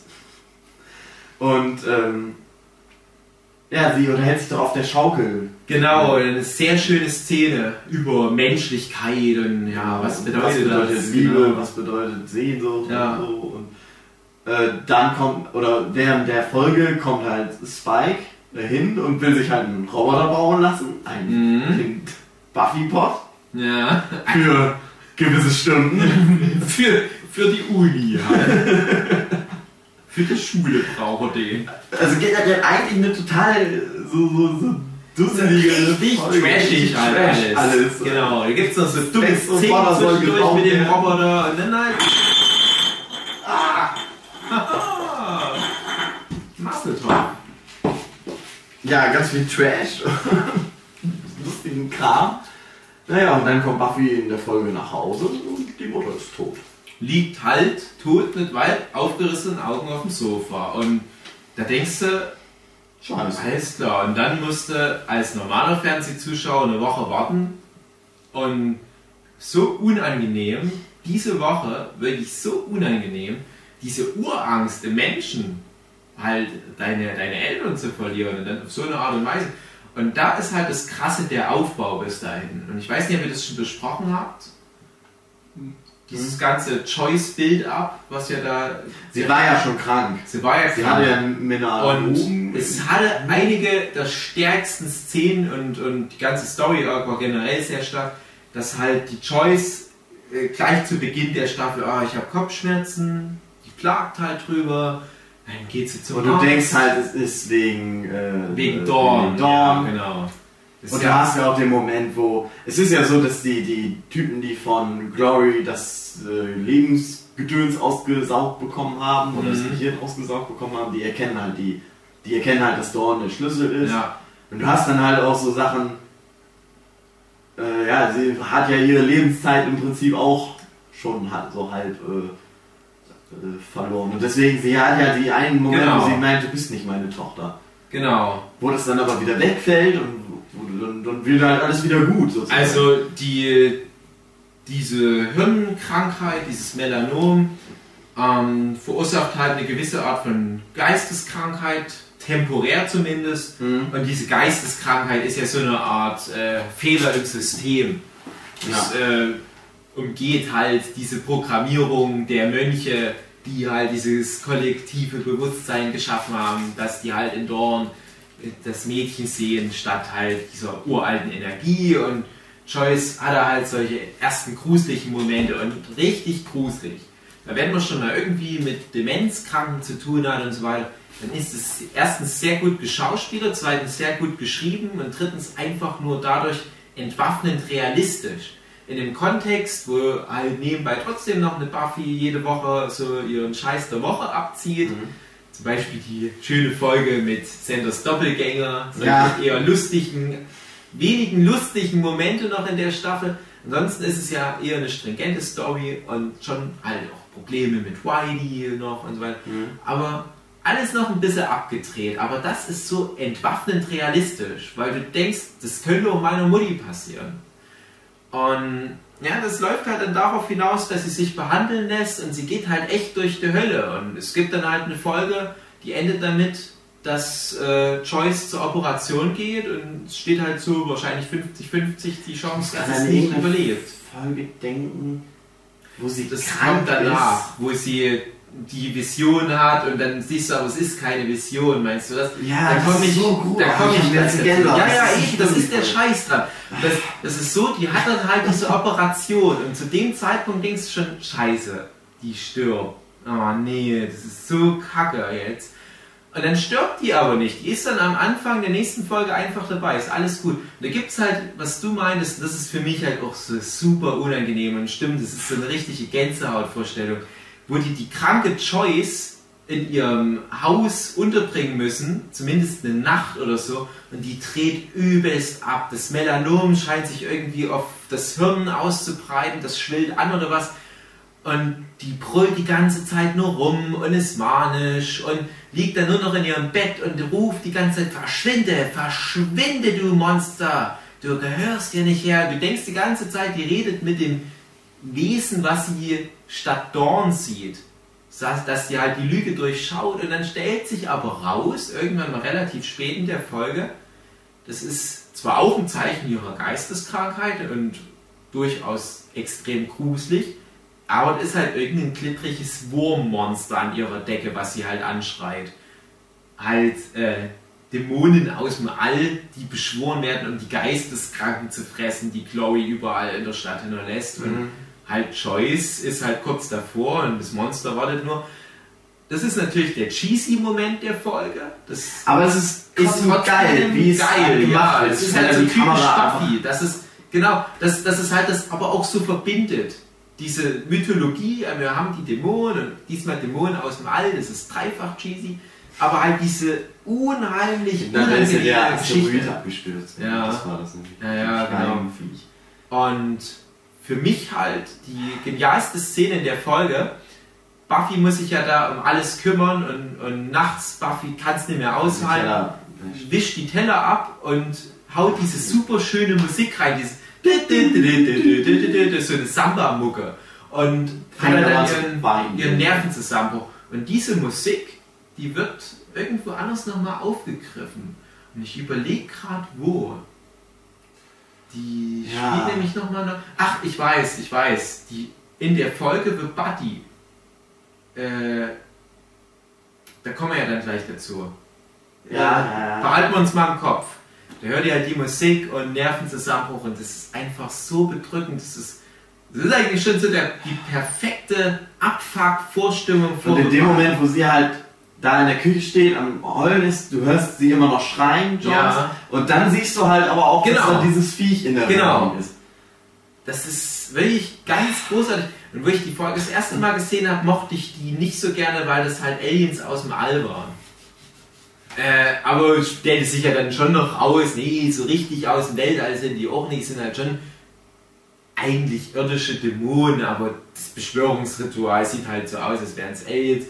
Und ähm, ja, sie unterhält sich doch auf der Schaukel. Genau, eine sehr schöne Szene über Menschlichkeit und ja, was bedeutet, was bedeutet das? Liebe, Genau. was bedeutet Sehnsucht Ja. und so. Und äh, dann kommt, oder während der Folge kommt halt Spike dahin und will sich halt einen Roboter bauen lassen. Ein Mhm. Buffy-Pot Ja, für gewisse Stunden. für, für die Uni halt. für die Schule braucht er den. Also generell eigentlich eine total so, so, so dusselige Richtig Folge. trashig halt Trash alles. alles. Genau, da gibt es noch so dumme Denkst du, Szenen Vater soll zwischendurch gebraucht mit dem? Roboter und dann halt... Ah! Masseltopf. Ja, ganz viel Trash. Lustigen Kram. Naja, und dann kommt Buffy in der Folge nach Hause und die Mutter ist tot. liegt halt tot mit weit aufgerissenen Augen auf dem Sofa. Und da denkst du, Scheiße. alles klar. Und dann musste als normaler Fernsehzuschauer eine Woche warten. Und so unangenehm, diese Woche, wirklich so unangenehm, diese Urangst im Menschen, halt deine, deine Eltern zu verlieren und dann auf so eine Art und Weise. Und da ist halt das Krasse der Aufbau bis dahin. Und ich weiß nicht, ob ihr das schon besprochen habt. Dieses ganze Choice-Build-up, was ja da. Sie war ja schon krank. Sie war ja Sie krank. hatte ja Mineralogen. Und es hatte einige der stärksten Szenen und, und die ganze Story war generell sehr stark, dass halt die Choice äh, gleich zu Beginn der Staffel, ah, ich habe Kopfschmerzen, die klagt halt drüber, dann geht sie zum Und du denkst halt, es ist wegen, äh, wegen Dawn. Wegen Dawn. Ja, genau. Das Und ja, hast ja auch den Moment, wo. Es ist ja so, dass die, die Typen, die von Glory das äh, Gedöns ausgesaugt bekommen haben oder das Mhm. Gehirn ausgesaugt bekommen haben, die erkennen halt die, die erkennen halt, dass Dorn der Schlüssel ist. Ja. Und du hast dann halt auch so Sachen, äh, ja, sie hat ja ihre Lebenszeit im Prinzip auch schon halt so halb äh, äh, verloren. Und deswegen, sie hat ja die einen Moment, Genau. wo sie meint, du bist nicht meine Tochter. Genau. Wo das dann aber wieder wegfällt und dann, dann wird halt alles wieder gut sozusagen. Also die, diese Hirnkrankheit, dieses Melanom, ähm, verursacht halt eine gewisse Art von Geisteskrankheit, temporär zumindest. Mhm. Und diese Geisteskrankheit ist ja so eine Art äh, Fehler im System. Das äh, umgeht halt diese Programmierung der Mönche, die halt dieses kollektive Bewusstsein geschaffen haben, dass die halt in Dorn das Mädchen sehen statt halt dieser uralten Energie und Joyce hatte halt solche ersten gruseligen Momente und richtig gruselig. Da wenn man schon mal irgendwie mit Demenzkranken zu tun hat und so weiter, dann ist es erstens sehr gut geschauspielert, zweitens sehr gut geschrieben und drittens einfach nur dadurch entwaffnend realistisch. In dem Kontext, wo halt nebenbei trotzdem noch eine Buffy jede Woche so ihren Scheiß der Woche abzieht. Zum Beispiel die schöne Folge mit Sanders Doppelgänger, Ja. eher lustigen, wenigen lustigen Momente noch in der Staffel. Ansonsten ist es ja eher eine stringente Story und schon halt auch Probleme mit Whitey noch und so weiter. Aber alles noch ein bisschen abgedreht. Aber das ist so entwaffnend realistisch, weil du denkst, das könnte auch meiner Mutti passieren. Und ja, das läuft halt dann darauf hinaus, dass sie sich behandeln lässt und sie geht halt echt durch die Hölle. Und es gibt dann halt eine Folge, die endet damit, dass äh, Joyce zur Operation geht und es steht halt so wahrscheinlich 50-50 die Chance, dass es an nicht überlebt. Folge denken, wo sie Das krank kommt danach, wo sie die Vision hat und dann siehst du, aber es ist keine Vision, meinst du das? Ja, da das komm ist ich, so gut. Da komm ich ich. Gänsehaut. Ja, ja, Das ist eben, das ist der. Scheiß dran. Das, das ist so, die hat dann halt diese Operation und zu dem Zeitpunkt denkst du schon, scheiße, die stirbt. Oh nee, das ist so kacke jetzt. Und dann stirbt die aber nicht. Die ist dann am Anfang der nächsten Folge einfach dabei. Ist alles gut. Und da gibt es halt, was du meinst, das ist für mich halt auch so super unangenehm und stimmt, das ist so eine richtige Gänsehautvorstellung, wo die die kranke Choice in ihrem Haus unterbringen müssen, zumindest eine Nacht oder so, und die dreht übelst ab. Das Melanom scheint sich irgendwie auf das Hirn auszubreiten, das schwillt an oder was. Und die brüllt die ganze Zeit nur rum und ist manisch und liegt dann nur noch in ihrem Bett und ruft die ganze Zeit, verschwinde, verschwinde du Monster, du gehörst hier nicht her. Du denkst die ganze Zeit, die redet mit dem Wesen, was sie statt Dorn sieht. Dass, sie halt die Lüge durchschaut und dann stellt sich aber raus, irgendwann mal relativ spät in der Folge, das ist zwar auch ein Zeichen ihrer Geisteskrankheit und durchaus extrem gruselig, aber es ist halt irgendein glittriges Wurmmonster an ihrer Decke, was sie halt anschreit. Halt äh, Dämonen aus dem All, die beschworen werden, um die Geisteskranken zu fressen, die Chloe überall in der Stadt hinterlässt. Und halt Joyce ist halt kurz davor und das Monster wartet nur. Das ist natürlich der cheesy Moment der Folge. Das Aber es ist, ist geil, wie es geil, gemacht ja. ist. Es ist halt er so die typisch Buffy. Das ist, genau, das, das ist halt das aber auch so verbindet. Diese Mythologie, äh, wir haben die Dämonen und diesmal Dämonen aus dem All, das ist dreifach cheesy, aber halt diese unheimlich Dann ist ja der unangenehme Geschichte. abgestürzt. Ja. Das war das nämlich. Ja, ja, genau. Viech. Und für mich halt die genialste Szene in der Folge. Buffy muss sich ja da um alles kümmern und, und nachts Buffy kann es nicht mehr aushalten. Wischt die Teller ab und haut diese super schöne Musik rein, dieses so eine Samba-Mucke und hat dann ihren, ihren Nervenzusammenbruch. Und diese Musik, die wird irgendwo anders nochmal aufgegriffen. Und ich überlege gerade wo. Die Ja. spielt nämlich nochmal noch. Ach, ich weiß, ich weiß. Die, in der Folge The Buddy. Äh, da kommen wir ja dann gleich dazu. Ja, ja, ja. Behalten wir uns mal im Kopf. Da hört ihr halt die Musik und Nervenzusammenbruch und das ist einfach so bedrückend. Das ist, das ist eigentlich schon so der, die perfekte Abfuck-Vorstimmung Und in dem Moment, wo sie halt da in der Küche steht, am Heulen ist, du hörst sie immer noch schreien, Jones. Ja. Und dann siehst du halt aber auch, dass Genau. da dieses Viech in der Genau. Wohnung ist. Das ist wirklich ganz großartig. Und wo ich die Folge das erste Mal gesehen habe, mochte ich die nicht so gerne, weil das halt Aliens aus dem All waren. Äh, aber stellte sich ja dann schon noch aus, nee, so richtig aus dem Weltall sind die auch nicht, sind halt schon eigentlich irdische Dämonen, aber das Beschwörungsritual sieht halt so aus, als wären es Aliens.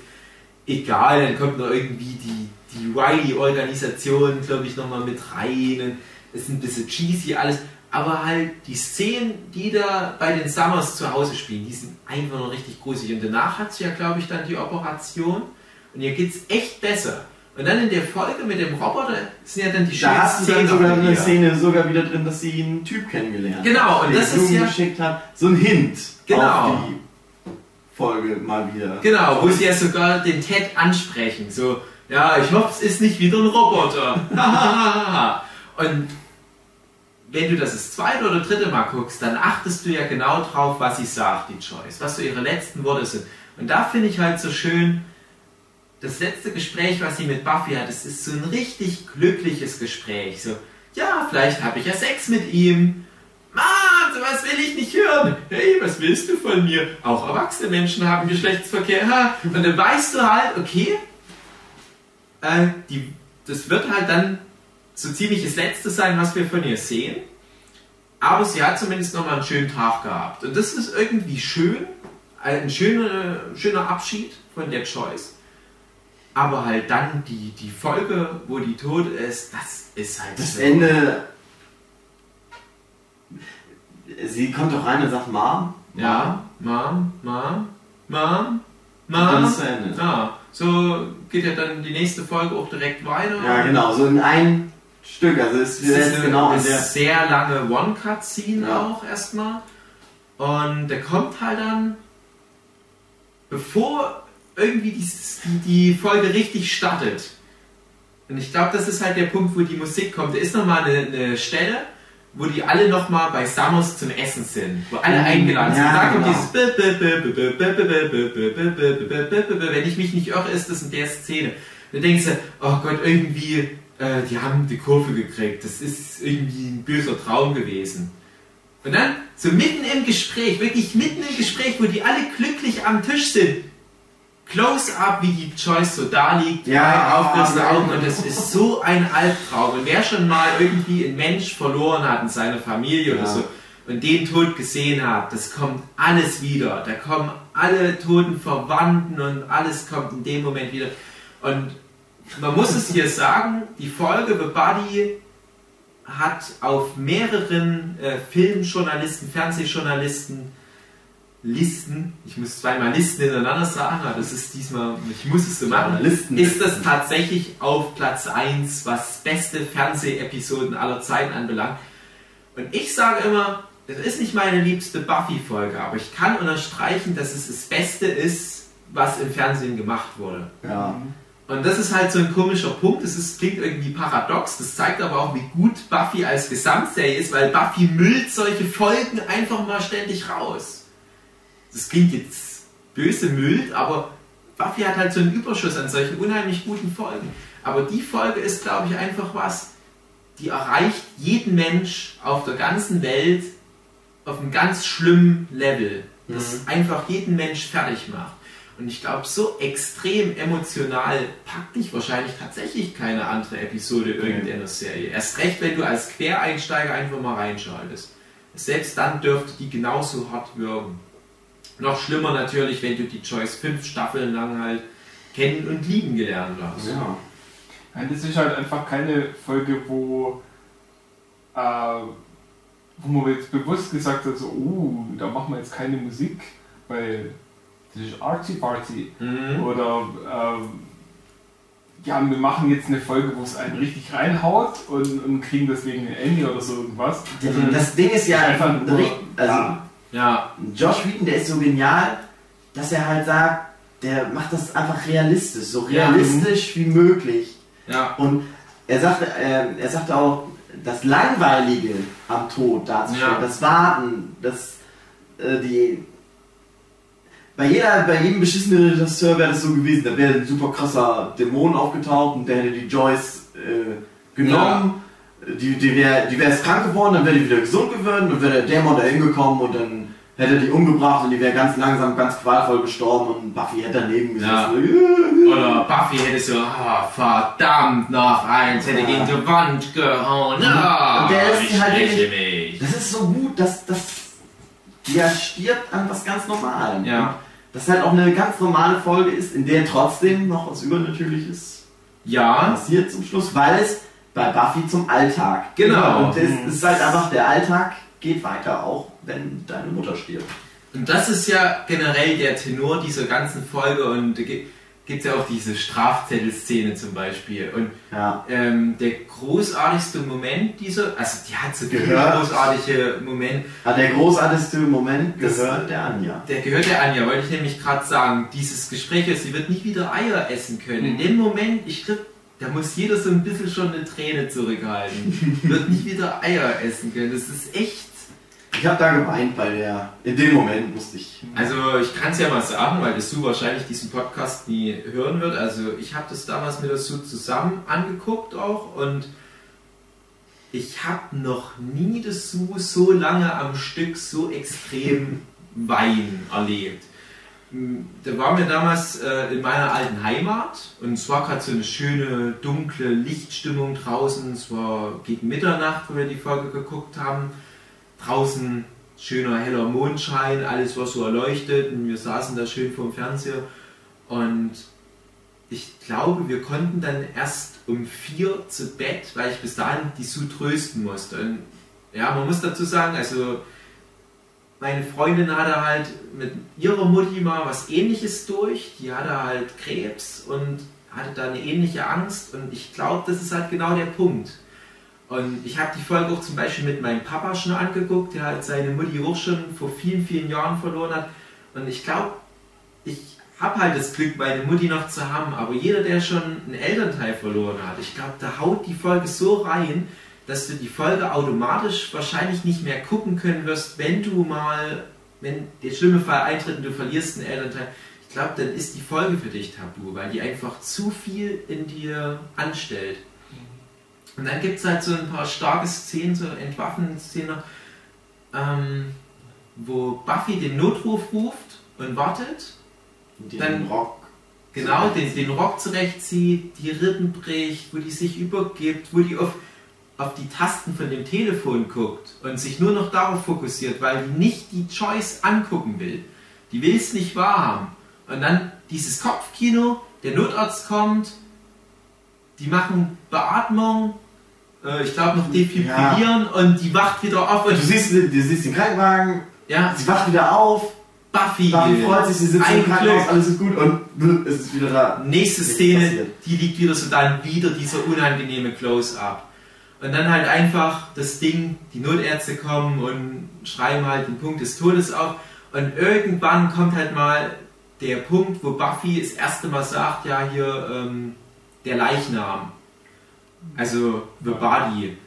Egal, dann kommt noch irgendwie die, die Wiley-Organisation, glaube ich, nochmal mit rein. Es ist ein bisschen cheesy alles, aber halt die Szenen, die da bei den Summers zu Hause spielen, die sind einfach noch richtig gruselig. Und danach hat sie ja, glaube ich, dann die Operation und ihr geht es echt besser. Und dann in der Folge mit dem Roboter sind ja dann die Da hast du dann sogar eine. Szene sogar wieder drin, dass sie einen Typ kennengelernt Genau, hat. und das ist ja- geschickt hat. So ein Hint Genau. auf die Folge mal wieder. Genau, wo sie ja sogar den Ted ansprechen. So, ja, ich hoffe, es ist nicht wieder ein Roboter. Und wenn du das das zweite oder dritte Mal guckst, dann achtest du ja genau drauf, was sie sagt, die Joyce, was so ihre letzten Worte sind. Und da finde ich halt so schön, das letzte Gespräch, was sie mit Buffy hat, das ist so ein richtig glückliches Gespräch. So, ja, vielleicht habe ich ja Sex mit ihm. Mann, sowas will ich nicht hören. Hey, was willst du von mir? Auch erwachsene Menschen haben Geschlechtsverkehr. Ha. Und dann weißt du halt, okay, äh, die, das wird halt dann so ziemlich das Letzte sein, was wir von ihr sehen. Aber sie hat zumindest nochmal einen schönen Tag gehabt. Und das ist irgendwie schön. Ein schöner, schöner Abschied von der Choice. Aber halt dann die, die Folge, wo die tot ist, das ist halt Das so. Ende. Sie kommt doch rein und sagt Mom. Ja, Mom, Mom, Mom, Und dann Mom. ist zu Ende. Ja, so geht ja dann die nächste Folge auch direkt weiter. Ja, genau, so in ein Stück. Also es Es ist eine, genau eine sehr lange One-Cut-Scene Ja. auch erstmal. Und der kommt halt dann, bevor irgendwie die, die Folge richtig startet. Und ich glaube, das ist halt der Punkt, wo die Musik kommt. Da ist nochmal eine, eine Stelle, wo die alle nochmal bei Summers zum Essen sind. Wo alle Mhm. eingeladen sind. Da kommt genau. dieses Wenn ich mich nicht irre, ist das in der Szene. Da denkst du, oh Gott, irgendwie, äh, die haben die Kurve gekriegt. Das ist irgendwie ein böser Traum gewesen. Und dann, so mitten im Gespräch, wirklich mitten im Gespräch, wo die alle glücklich am Tisch sind, Close-up, wie die Joyce so da liegt, Ja, aufgerissene ja. Augen und das ist so ein Albtraum. Und wer schon mal irgendwie einen Mensch verloren hat in seiner Familie oder Ja. so und den Tod gesehen hat, das kommt alles wieder. Da kommen alle toten Verwandten und alles kommt in dem Moment wieder. Und man muss es hier sagen, die Folge The Buddy hat auf mehreren äh, Filmjournalisten, Fernsehjournalisten Listen, ich muss zweimal Listen hintereinander sagen, aber das ist diesmal, ich muss es so machen, Listen. ist das tatsächlich auf Platz 1, was beste Fernsehepisoden aller Zeiten anbelangt. Und ich sage immer, das ist nicht meine liebste Buffy-Folge, aber ich kann unterstreichen, dass es das Beste ist, was im Fernsehen gemacht wurde. Ja. Und das ist halt so ein komischer Punkt. Das ist, klingt irgendwie paradox. Das zeigt aber auch, wie gut Buffy als Gesamtserie ist, weil Buffy müllt solche Folgen einfach mal ständig raus. Das klingt jetzt böse müllt, aber Buffy hat halt so einen Überschuss an solchen unheimlich guten Folgen. Aber die Folge ist, glaube ich, einfach was, die erreicht jeden Mensch auf der ganzen Welt auf einem ganz schlimmen Level, das einfach jeden Mensch fertig macht. Und ich glaube, so extrem emotional packt dich wahrscheinlich tatsächlich keine andere Episode irgendeiner Serie. Erst recht, wenn du als Quereinsteiger einfach mal reinschaltest. Selbst dann dürfte die genauso hart wirken. Noch schlimmer natürlich, wenn du die Choice fünf Staffeln lang halt kennen und lieben gelernt hast. ja. Nein, das ist halt einfach keine Folge, wo, äh, wo man jetzt bewusst gesagt hat, so, oh, da machen wir jetzt keine Musik, weil das ist artsy party Mhm. Oder ähm, ja, wir machen jetzt eine Folge, wo es einen richtig reinhaut und, und kriegen deswegen ein Emmy oder so irgendwas. Das Ding ist ja Einfach einfach, nur- also ja. Ja, Josh Whedon, der ist so genial, dass er halt sagt, der macht das einfach realistisch, so Ja. realistisch wie möglich. ja, Und er sagte, äh, er sagte auch, das Langweilige am Tod darzustellen, Ja. das Warten, das äh, die bei jeder, bei jedem beschissenen Regisseur wäre das so gewesen, da wäre ein super krasser Dämon aufgetaucht und der hätte die Joyce äh, genommen. Die, die wäre die wär krank geworden, dann wäre die wieder gesund geworden und wäre der Dämon da hingekommen und dann hätte die umgebracht und die wäre ganz langsam, ganz qualvoll gestorben und Buffy hätte daneben gesessen. Ja. Oder Buffy hätte so, ah, verdammt, noch eins, hätte Ja. gegen die Wand gehauen. Ah, Und der ist ich halt wirklich-. Das ist so gut, dass das der stirbt an was ganz Normalem. Ja. Das halt auch eine ganz normale Folge ist, in der trotzdem noch was Übernatürliches Ja, passiert zum Schluss, weil es bei Buffy zum Alltag. Genau. Und es ist halt einfach, der Alltag geht weiter, auch wenn deine Mutter stirbt. Und das ist ja generell der Tenor dieser ganzen Folge und da gibt es ja auch diese Strafzettel-Szene zum Beispiel. Und Ja. ähm, der großartigste Moment dieser, also die hat so viele Gehört. großartige Momente, Aber der großartigste Moment Das- gehört der Anja. der gehört der Anja, wollte ich nämlich gerade sagen, dieses Gespräch, sie wird nicht wieder Eier essen können. In dem Moment, ich glaube, da muss jeder so ein bisschen schon eine Träne zurückhalten. wird nicht wieder Eier essen können. Das ist echt Ich habe da geweint bei der. In dem Moment musste ich. Also ich kann es ja mal sagen, weil das Sue wahrscheinlich diesen Podcast nie hören wird. Also ich habe das damals mit der Sue zusammen angeguckt auch und ich habe noch nie das Sue so lange am Stück so extrem weinen erlebt. Mm, Da waren wir damals äh, in meiner alten Heimat und es war gerade so eine schöne dunkle Lichtstimmung draußen. Es war gegen Mitternacht, wo wir die Folge geguckt haben. Draußen schöner heller Mondschein, alles war so erleuchtet und wir saßen da schön vorm Fernseher und ich glaube, wir konnten dann erst um vier zu Bett, weil ich bis dahin die Sue trösten musste. Und ja, man muss dazu sagen, also meine Freundin hatte halt mit ihrer Mutti mal was ähnliches durch. Die hatte halt Krebs und hatte da eine ähnliche Angst und ich glaube, das ist halt genau der Punkt. Und ich habe die Folge auch zum Beispiel mit meinem Papa schon angeguckt, der halt seine Mutti auch schon vor vielen, vielen Jahren verloren hat. Und ich glaube, ich habe halt das Glück, meine Mutti noch zu haben, aber jeder, der schon einen Elternteil verloren hat, ich glaube, da haut die Folge so rein, dass du die Folge automatisch wahrscheinlich nicht mehr gucken können wirst, wenn du mal, wenn der schlimme Fall eintritt und du verlierst einen Elternteil. Ich glaube, dann ist die Folge für dich tabu, weil die einfach zu viel in dir anstellt. Und dann gibt es halt so ein paar starke Szenen, so Entwaffnen-Szenen, ähm, wo Buffy den Notruf ruft und wartet Und Dann- den Rock. Genau, den, den Rock zurechtzieht, die Rippen bricht, wo die sich übergibt, wo die auf, auf die Tasten von dem Telefon guckt und sich nur noch darauf fokussiert, weil die nicht die Choice angucken will. Die will es nicht wahrhaben. Und dann dieses Kopfkino, der Notarzt kommt, die machen Beatmung, äh, ich glaube noch defibrillieren und die wacht wieder auf Du und siehst, du siehst den Krankenwagen, ja, sie wacht wieder auf, Buffy, Buffy freut sich, sie sitzt im Krankenhaus, alles ist gut und es ist wieder da. Nächste Szene, passiert. die liegt wieder so dann wieder dieser unangenehme Close-up. Und dann halt einfach das Ding, die Notärzte kommen und schreiben halt den Punkt des Todes auf. Und irgendwann kommt halt mal der Punkt, wo Buffy das erste Mal sagt, ja hier ähm, der Leichnam. Also the body.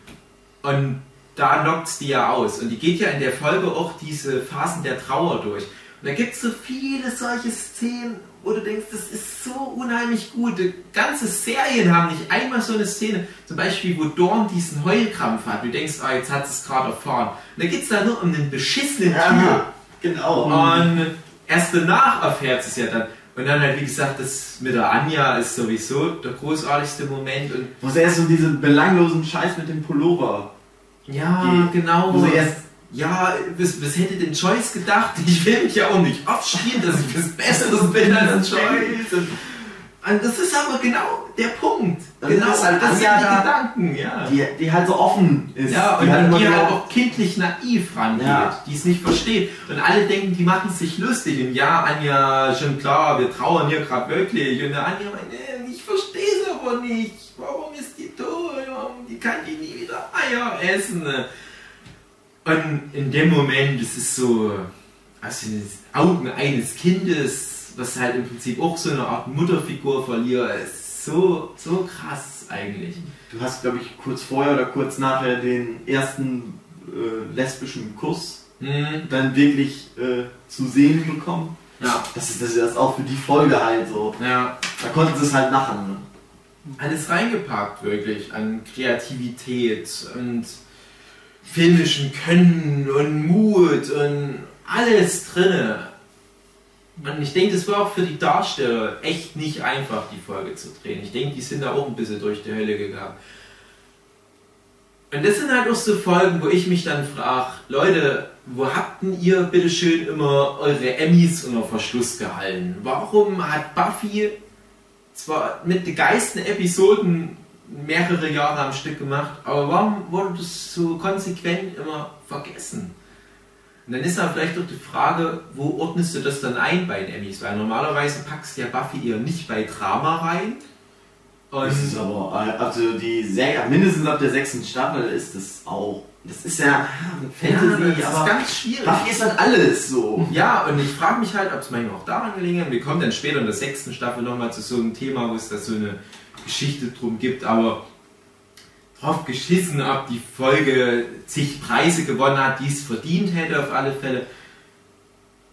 Und da knockt die ja aus. Und die geht ja in der Folge auch diese Phasen der Trauer durch. Und da gibt es so viele solche Szenen, wo du denkst, das ist so unheimlich gut. Ganze Serien haben nicht einmal so eine Szene, zum Beispiel, wo Dorn diesen Heulkrampf hat. Du denkst, ah, jetzt hat es gerade erfahren. Und da geht es da nur um einen beschissenen Typ. Ja, genau. Und erst danach erfährt es ja dann. Und dann halt, wie gesagt, das mit der Anja ist sowieso der großartigste Moment. Und Wo sie erst so diesen belanglosen Scheiß mit dem Pullover. ja, Die- genau. Wo sie erst Ja, was, was hätte denn Joyce gedacht? Ich will mich ja auch nicht aufspielen, dass ich was Besseres bin als Joyce. Und, das ist aber genau der Punkt. Und genau, das ist halt das sind die da, Gedanken, ja. die, die halt so offen ist. ja, und die halt die, immer die halt auch kindlich naiv rangeht, Ja. die es nicht versteht. Und alle denken, die machen sich lustig. Und ja, Anja, schon klar, wir trauern hier gerade wirklich. Und der Anja meint, ich verstehe es aber nicht. Warum ist die tot? Warum die kann die nie wieder Eier essen? Und in dem Moment, es ist so, in den Augen eines Kindes, was halt im Prinzip auch so eine Art Mutterfigur verliert, ist so, so krass eigentlich. Du hast, glaube ich, kurz vorher oder kurz nachher den ersten äh, lesbischen Kuss Hm, dann wirklich äh, zu sehen bekommen. ja, Das ist, das ist das auch für die Folge halt so. ja. Da konnten sie es halt machen. Ne? alles reingepackt, wirklich, an Kreativität und filmischen Können und Mut und alles drinne. Und ich denke, das war auch für die Darsteller echt nicht einfach, die Folge zu drehen. Ich denke, die sind da auch ein bisschen durch die Hölle gegangen. Und das sind halt auch so Folgen, wo ich mich dann frage, Leute, wo habt denn ihr bitteschön immer eure Emmys unter Verschluss gehalten? Warum hat Buffy zwar mit den geisten Episoden mehrere Jahre am Stück gemacht, aber warum wurde das so konsequent immer vergessen? Und dann ist dann vielleicht auch die Frage, wo ordnest du das dann ein bei den Emmys? Weil normalerweise packst du ja Buffy eher nicht bei Drama rein. Und das ist aber, also die Serie, mindestens ab der sechsten Staffel ist das auch. Das ist ja Fantasy, ja, das aber ist ganz schwierig. Buffy ist halt alles so. Ja, und ich frage mich halt, ob es manchmal auch daran gelegen hat. Wir kommen dann später in der sechsten Staffel nochmal zu so einem Thema, wo es da so eine Geschichte drum gibt, aber drauf geschissen, ob die Folge zig Preise gewonnen hat, die es verdient hätte auf alle Fälle.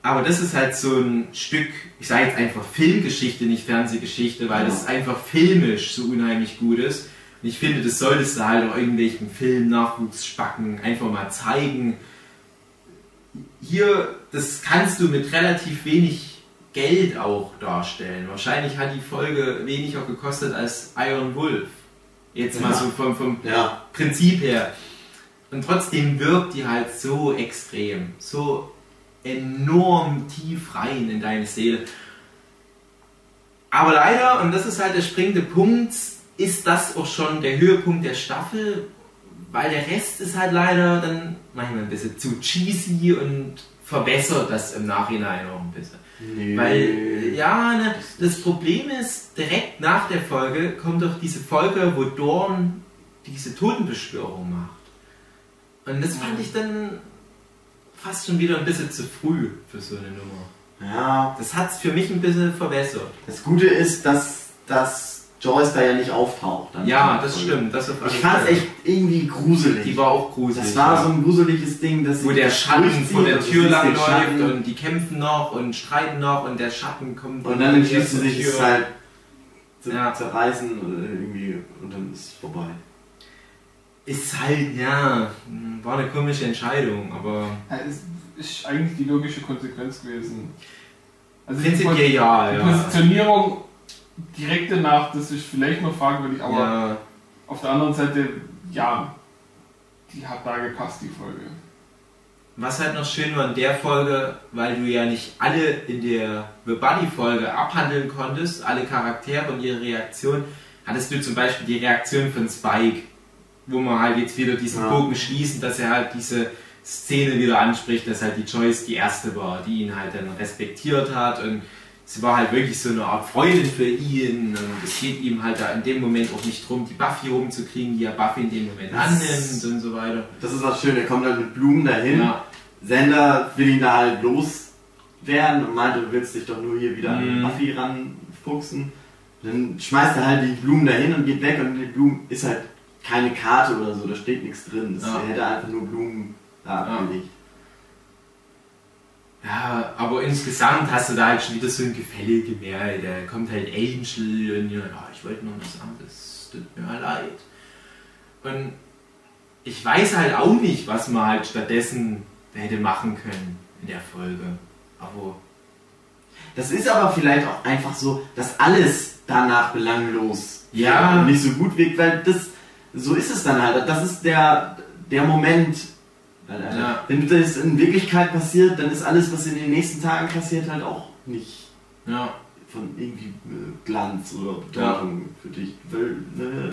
Aber das ist halt so ein Stück, ich sage jetzt einfach Filmgeschichte, nicht Fernsehgeschichte, weil das einfach filmisch so unheimlich gut ist. Und ich finde, das solltest du halt auch irgendwelchen Film-Nachwuchsspacken einfach mal zeigen. Hier, das kannst du mit relativ wenig Geld auch darstellen. Wahrscheinlich hat die Folge weniger gekostet als Iron Wolf. Jetzt mal ja. so vom, vom ja. Prinzip her. Und trotzdem wirkt die halt so extrem, so enorm tief rein in deine Seele. Aber leider, und das ist halt der springende Punkt, ist das auch schon der Höhepunkt der Staffel, weil der Rest ist halt leider dann manchmal ein bisschen zu cheesy und verbessert das im Nachhinein auch ein bisschen. Nee. Weil, ja, ne, das Problem ist, direkt nach der Folge kommt doch diese Folge, wo Dorn diese Totenbeschwörung macht. Und das fand ich dann fast schon wieder ein bisschen zu früh für so eine Nummer. Ja. Das hat es für mich ein bisschen verbessert. Das Gute ist, dass, dass Joyce da ja nicht auftaucht. Ja, das stimmt. Das ich fand es echt irgendwie gruselig. Die war auch gruselig. Das war ja. so ein gruseliges Ding, dass Wo der Schatten vor der Tür lang läuft und die kämpfen noch und streiten noch und der Schatten kommt. Und dann entschließt sie sich, es halt zu ja. zerreißen oder irgendwie und dann ist es vorbei. Ist halt, ja, war eine komische Entscheidung, aber. Ja, ist, ist eigentlich die logische Konsequenz gewesen. Also Prinzipiell ja, ja. Die Positionierung direkt danach, das ist vielleicht noch fragwürdig, aber ja. auf der anderen Seite, ja, die hat da gepasst, die Folge. Was halt noch schön war in der Folge, weil du ja nicht alle in der The Buddy-Folge abhandeln konntest, alle Charaktere und ihre Reaktion, hattest du zum Beispiel die Reaktion von Spike, wo man halt jetzt wieder diesen ja. Bogen schließen, dass er halt diese Szene wieder anspricht, dass halt die Joyce die erste war, die ihn halt dann respektiert hat und sie war halt wirklich so eine Art Freundin für ihn und es geht ihm halt da in dem Moment auch nicht drum, die Buffy rumzukriegen, die er Buffy in dem Moment das annimmt und so weiter. Das ist was schön, er kommt dann mit Blumen dahin. Ja. Sender will ihn da halt loswerden und meinte, du willst dich doch nur hier wieder mhm. an Buffy ranfuchsen. Dann schmeißt er halt die Blumen dahin und geht weg und die Blumen ist halt keine Karte oder so, da steht nichts drin. Das ja. hätte einfach nur Blumen da abgelegt. Ja, aber insgesamt hast du da halt schon wieder so ein Gefälle gemerkt. Da kommt halt Angel und ja, ich wollte noch was sagen, das tut mir halt leid. Und ich weiß halt auch nicht, was man halt stattdessen hätte machen können in der Folge. Aber. Das ist aber vielleicht auch einfach so, dass alles danach belanglos ja. nicht so gut wirkt, weil das so ist es dann halt. Das ist der, der Moment. Ja. Wenn das in Wirklichkeit passiert, dann ist alles, was in den nächsten Tagen passiert, halt auch nicht ja. von irgendwie äh, Glanz oder Bedeutung ja. für dich. Weil, ne,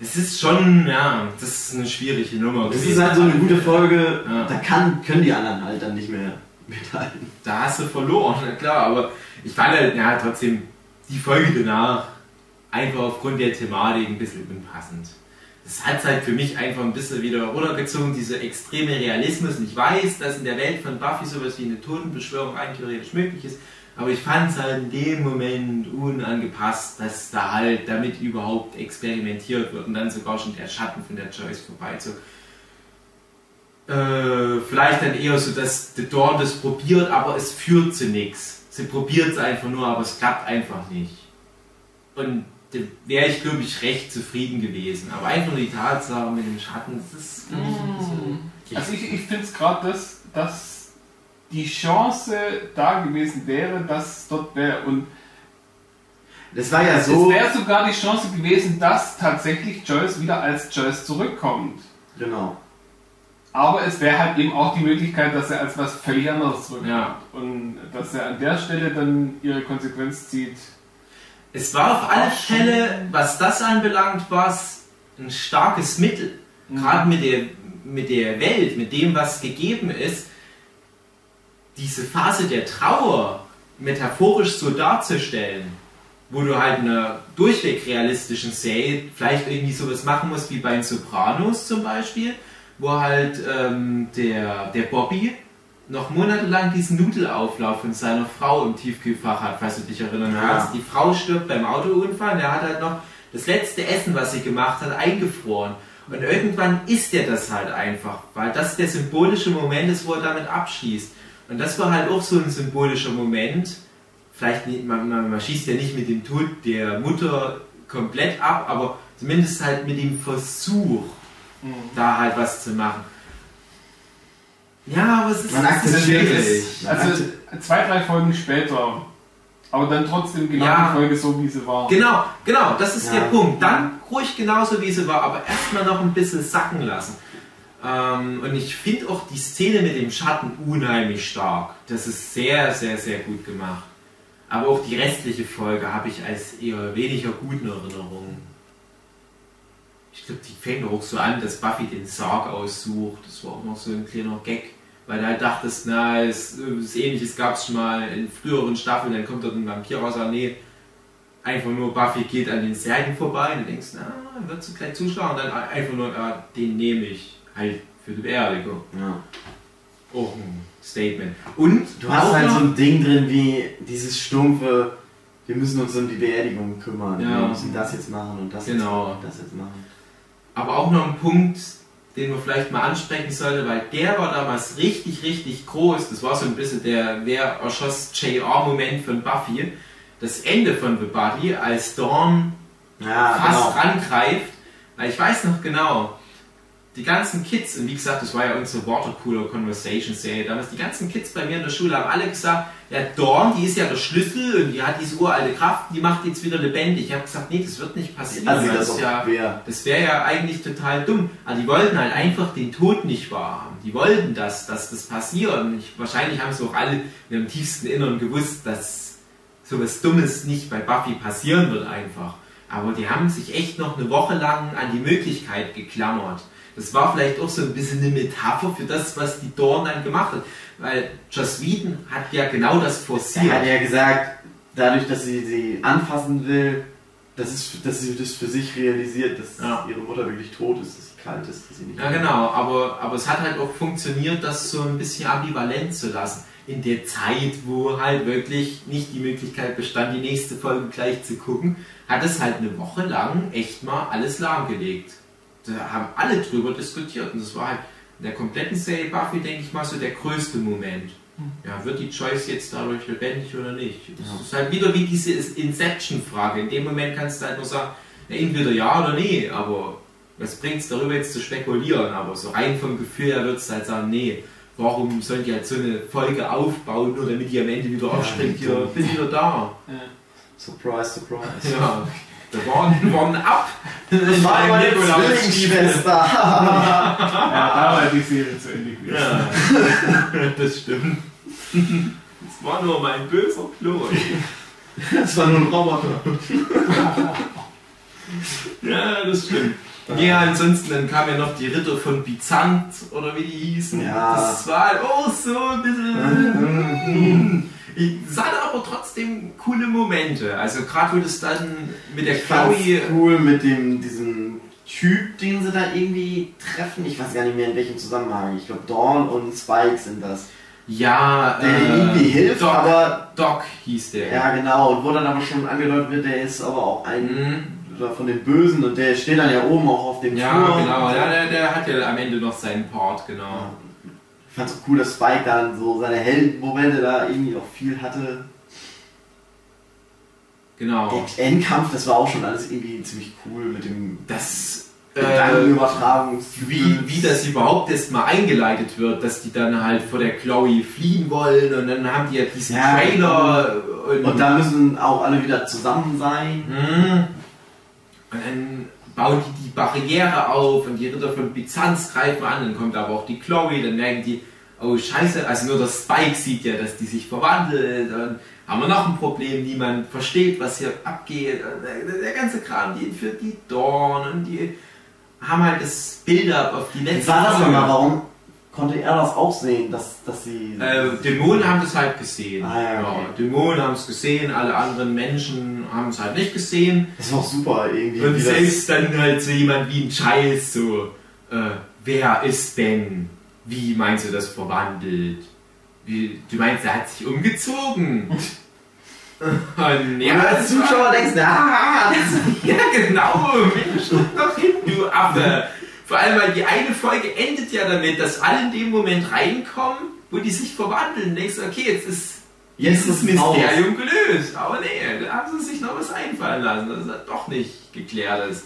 es ist schon, ja, das ist eine schwierige Nummer. Das ist halt so eine gute Folge, da kann, können die anderen halt dann nicht mehr mithalten. Da hast du verloren, klar, aber ich fand halt, ja, trotzdem, die Folge danach einfach aufgrund der Thematik ein bisschen unpassend. Das hat halt für mich einfach ein bisschen wieder runtergezogen, dieser extreme Realismus. Und ich weiß, dass in der Welt von Buffy sowas wie eine Totenbeschwörung rein theoretisch möglich ist, aber ich fand es halt in dem Moment unangepasst, dass da halt damit überhaupt experimentiert wird und dann sogar schon der Schatten von der Joyce vorbeizog. Äh, vielleicht dann eher so, dass The Dawn das probiert, aber es führt zu nichts. Sie probiert es einfach nur, aber es klappt einfach nicht. Und wäre ich, glaube ich, recht zufrieden gewesen. Aber einfach nur die Tatsache mit dem Schatten, das ist für mich ein bisschen. Also ich, ich finde es gerade das dass die Chance da gewesen wäre, dass dort wäre und Das war ja es so. wäre sogar die Chance gewesen, dass tatsächlich Joyce wieder als Joyce zurückkommt. Genau. Aber es wäre halt eben auch die Möglichkeit, dass er als was völlig anderes zurückkommt. Ja. Und dass er an der Stelle dann ihre Konsequenz zieht. Es war auf alle. Fälle, was das anbelangt, war es ein starkes Mittel. Mhm. Gerade mit der, mit der Welt, mit dem, was gegeben ist, diese Phase der Trauer metaphorisch so darzustellen, wo du halt in einer durchweg realistischen Serie vielleicht irgendwie sowas machen musst wie bei den Sopranos zum Beispiel, wo halt ähm, der, der Bobby noch monatelang diesen Nudelauflauf von seiner Frau im Tiefkühlfach hat, falls du dich erinnern Ja. kannst. Die Frau stirbt beim Autounfall und er hat halt noch das letzte Essen, was sie gemacht hat, eingefroren. Und irgendwann isst er das halt einfach, weil das der symbolische Moment ist, wo er damit abschließt. Und das war halt auch so ein symbolischer Moment. Vielleicht, nicht, man, man, man schießt ja nicht mit dem Tod der Mutter komplett ab, aber zumindest halt mit dem Versuch, da halt was zu machen. Ja, aber es ist, Man es ist akzeptiert schwierig. es. Also zwei, drei Folgen später. Aber dann trotzdem genau Ja. die Folge so, wie sie war. Genau, genau, das ist Ja. der Punkt. Dann ruhig genauso wie sie war, aber erstmal noch ein bisschen sacken lassen. Ähm, und ich finde auch die Szene mit dem Schatten unheimlich stark. Das ist sehr, sehr, sehr gut gemacht. Aber auch die restliche Folge habe ich als eher weniger guten Erinnerungen. Ich glaube, die fängt doch auch so an, dass Buffy den Sarg aussucht. Das war auch noch so ein kleiner Gag. Weil du halt dachtest, na, es, es ähnliches gab es schon mal in früheren Staffeln, dann kommt dort ein Vampir raus, aber nee, einfach nur Buffy geht an den Särgen vorbei und du denkst, na, wird sie gleich zuschlagen und dann einfach nur, ah, den nehme ich halt für die Beerdigung. Ja. Auch ein Statement. Und Du hast halt so ein Ding drin wie dieses stumpfe, wir müssen uns um die Beerdigung kümmern. Ja. Wir müssen das jetzt machen und das jetzt Genau. machen und das jetzt machen. Aber auch noch ein Punkt, den man vielleicht mal ansprechen sollte, weil der war damals richtig, richtig groß. Das war so ein bisschen der Wer erschoss JR-Moment von Buffy. Das Ende von The Body, als Dawn Ja, fast genau. rangreift. Weil ich weiß noch genau, die ganzen Kids, und wie gesagt, das war ja unsere Watercooler Conversation Serie damals, die ganzen Kids bei mir in der Schule haben alle gesagt, ja, Dawn, die ist ja der Schlüssel und die hat diese uralte Kraft, die macht jetzt wieder lebendig. Ich habe gesagt, nee, das wird nicht passieren. Also das das ja, das wäre ja eigentlich total dumm. Aber die wollten halt einfach den Tod nicht wahrhaben. Die wollten das, dass das passiert. Und ich, wahrscheinlich haben sie auch alle in ihrem tiefsten Innern gewusst, dass sowas Dummes nicht bei Buffy passieren wird einfach. Aber die haben sich echt noch eine Woche lang an die Möglichkeit geklammert. Das war vielleicht auch so ein bisschen eine Metapher für das, was die Dawn dann gemacht hat. Weil Joss Whedon hat ja genau das forciert. hat ja gesagt, dadurch, dass sie sie anfassen will, dass, es, dass sie das für sich realisiert, dass Ja. ihre Mutter wirklich tot ist, dass sie kalt ist, dass sie nicht Ja, genau, aber, aber es hat halt auch funktioniert, das so ein bisschen ambivalent zu lassen. In der Zeit, wo halt wirklich nicht die Möglichkeit bestand, die nächste Folge gleich zu gucken, hat es halt eine Woche lang echt mal alles lahmgelegt. Da haben alle drüber diskutiert und das war halt in der kompletten Serie Buffy, denke ich mal, so der größte Moment. Ja, wird die Choice jetzt dadurch lebendig oder nicht? Das Ja. ist halt wieder wie diese Inception-Frage. In dem Moment kannst du halt nur sagen, ja, entweder ja oder nee, aber was bringt es darüber jetzt zu spekulieren? Aber so rein vom Gefühl her würdest du halt sagen, nee, warum sollen die halt so eine Folge aufbauen, nur damit die am Ende wieder aufspringt, Ja, ja, bin wieder da. Surprise, surprise. Ja, da waren, waren ab. Das war meine. Zwillingsschwester. Ja, da war die Serie zu Ende gewesen. Ja, das stimmt. Das war nur mein böser Ploy. Das war nur ein Roboter. Ja, das stimmt. Ja, ansonsten dann kam ja noch die Ritter von Byzant oder wie die hießen. Ja. Das war halt auch so ein bisschen. Ich- Es hatte aber trotzdem coole Momente. Also gerade wo das dann mit der Ich Chloe. cool mit dem, diesem Typ, den sie da irgendwie treffen. Ich weiß gar nicht mehr in welchem Zusammenhang. Ich glaube Dawn und Spike sind das. Ja, Der äh, irgendwie hilft, Doc, aber Doc hieß der. ja genau. Und wo dann aber schon angedeutet wird, der ist aber auch ein Mhm. von den Bösen und der steht dann ja oben auch auf dem Ja, Flur. genau. Ja, der, der hat ja am Ende noch seinen Part, genau. Ich fand's auch cool, dass Spike dann so seine Heldenmomente da irgendwie auch viel hatte. Genau. Der Endkampf, das war auch schon alles irgendwie ziemlich cool mit dem. Das Gedankenübertragung. wie, wie das überhaupt erst mal eingeleitet wird, dass die dann halt vor der Chloe fliehen wollen und dann haben die ja diesen Ja, Trailer und, Und da müssen auch alle wieder zusammen sein. Mhm. und dann bauen die die Barriere auf und die Ritter von Byzanz greifen an, dann kommt aber auch die Chloe, dann merken die, oh scheiße, also nur der Spike sieht ja, dass die sich verwandelt, dann haben wir noch ein Problem, niemand versteht, was hier abgeht, der, der ganze Kram, die entführt die Dawn und die haben halt das Build-up auf die letzte war das nochmal? Warum konnte er das auch sehen, dass, dass sie. Äh, Dämonen haben das halt gesehen. Ah, ja, okay. Dämonen haben es gesehen, alle anderen Menschen haben es halt nicht gesehen. das war auch super irgendwie. Und selbst dann halt so jemand wie ein Giles so, äh, wer ist Ben? Wie meinst du das verwandelt? Wie, du meinst, er hat sich umgezogen? Und ja, als das war- Zuschauer denkst du, ah, ja, genau. Mensch, doch hin, du Affe. Vor allem, weil die eine Folge endet ja damit, dass alle in dem Moment reinkommen, wo die sich verwandeln. Denkst du, okay, jetzt ist Jetzt dieses. Mysterium gelöst. Aber nee, da haben sie sich noch was einfallen lassen, dass es doch nicht geklärt ist.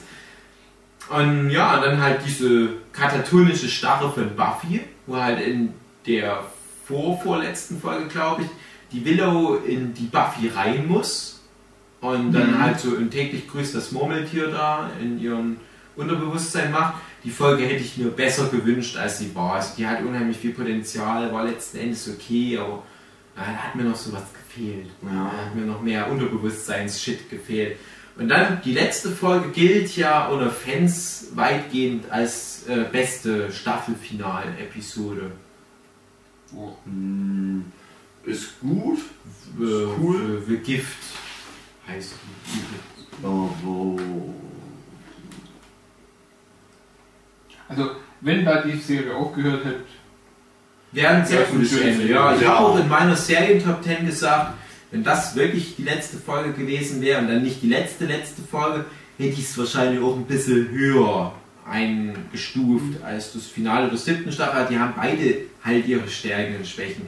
Und ja, und dann halt diese katatonische Starre von Buffy, wo halt in der vorvorletzten Folge, glaube ich, die Willow in die Buffy rein muss und dann halt so ein täglich grüßt das Murmeltier da in ihrem Unterbewusstsein macht. Die Folge hätte ich mir besser gewünscht, als sie war. Also die hat unheimlich viel Potenzial, war letzten Endes okay, aber da hat mir noch sowas gefehlt. Ja. Da hat mir noch mehr Unterbewusstseins-Shit gefehlt. Und dann die letzte Folge gilt ja unter Fans weitgehend als äh, beste Staffelfinal-Episode. Hm, ist gut. Äh, Cool. The Gift heißt die. Oh, oh. Also, wenn da die Serie aufgehört hätte, Wäre ein sehr schönes Ende. Ja, ich Ja. habe auch in meiner Serien-Top 10 gesagt, wenn das wirklich die letzte Folge gewesen wäre und dann nicht die letzte letzte Folge, hätte ich es wahrscheinlich auch ein bisschen höher eingestuft als das Finale der siebten Staffel. Die haben beide halt ihre Stärken und Schwächen.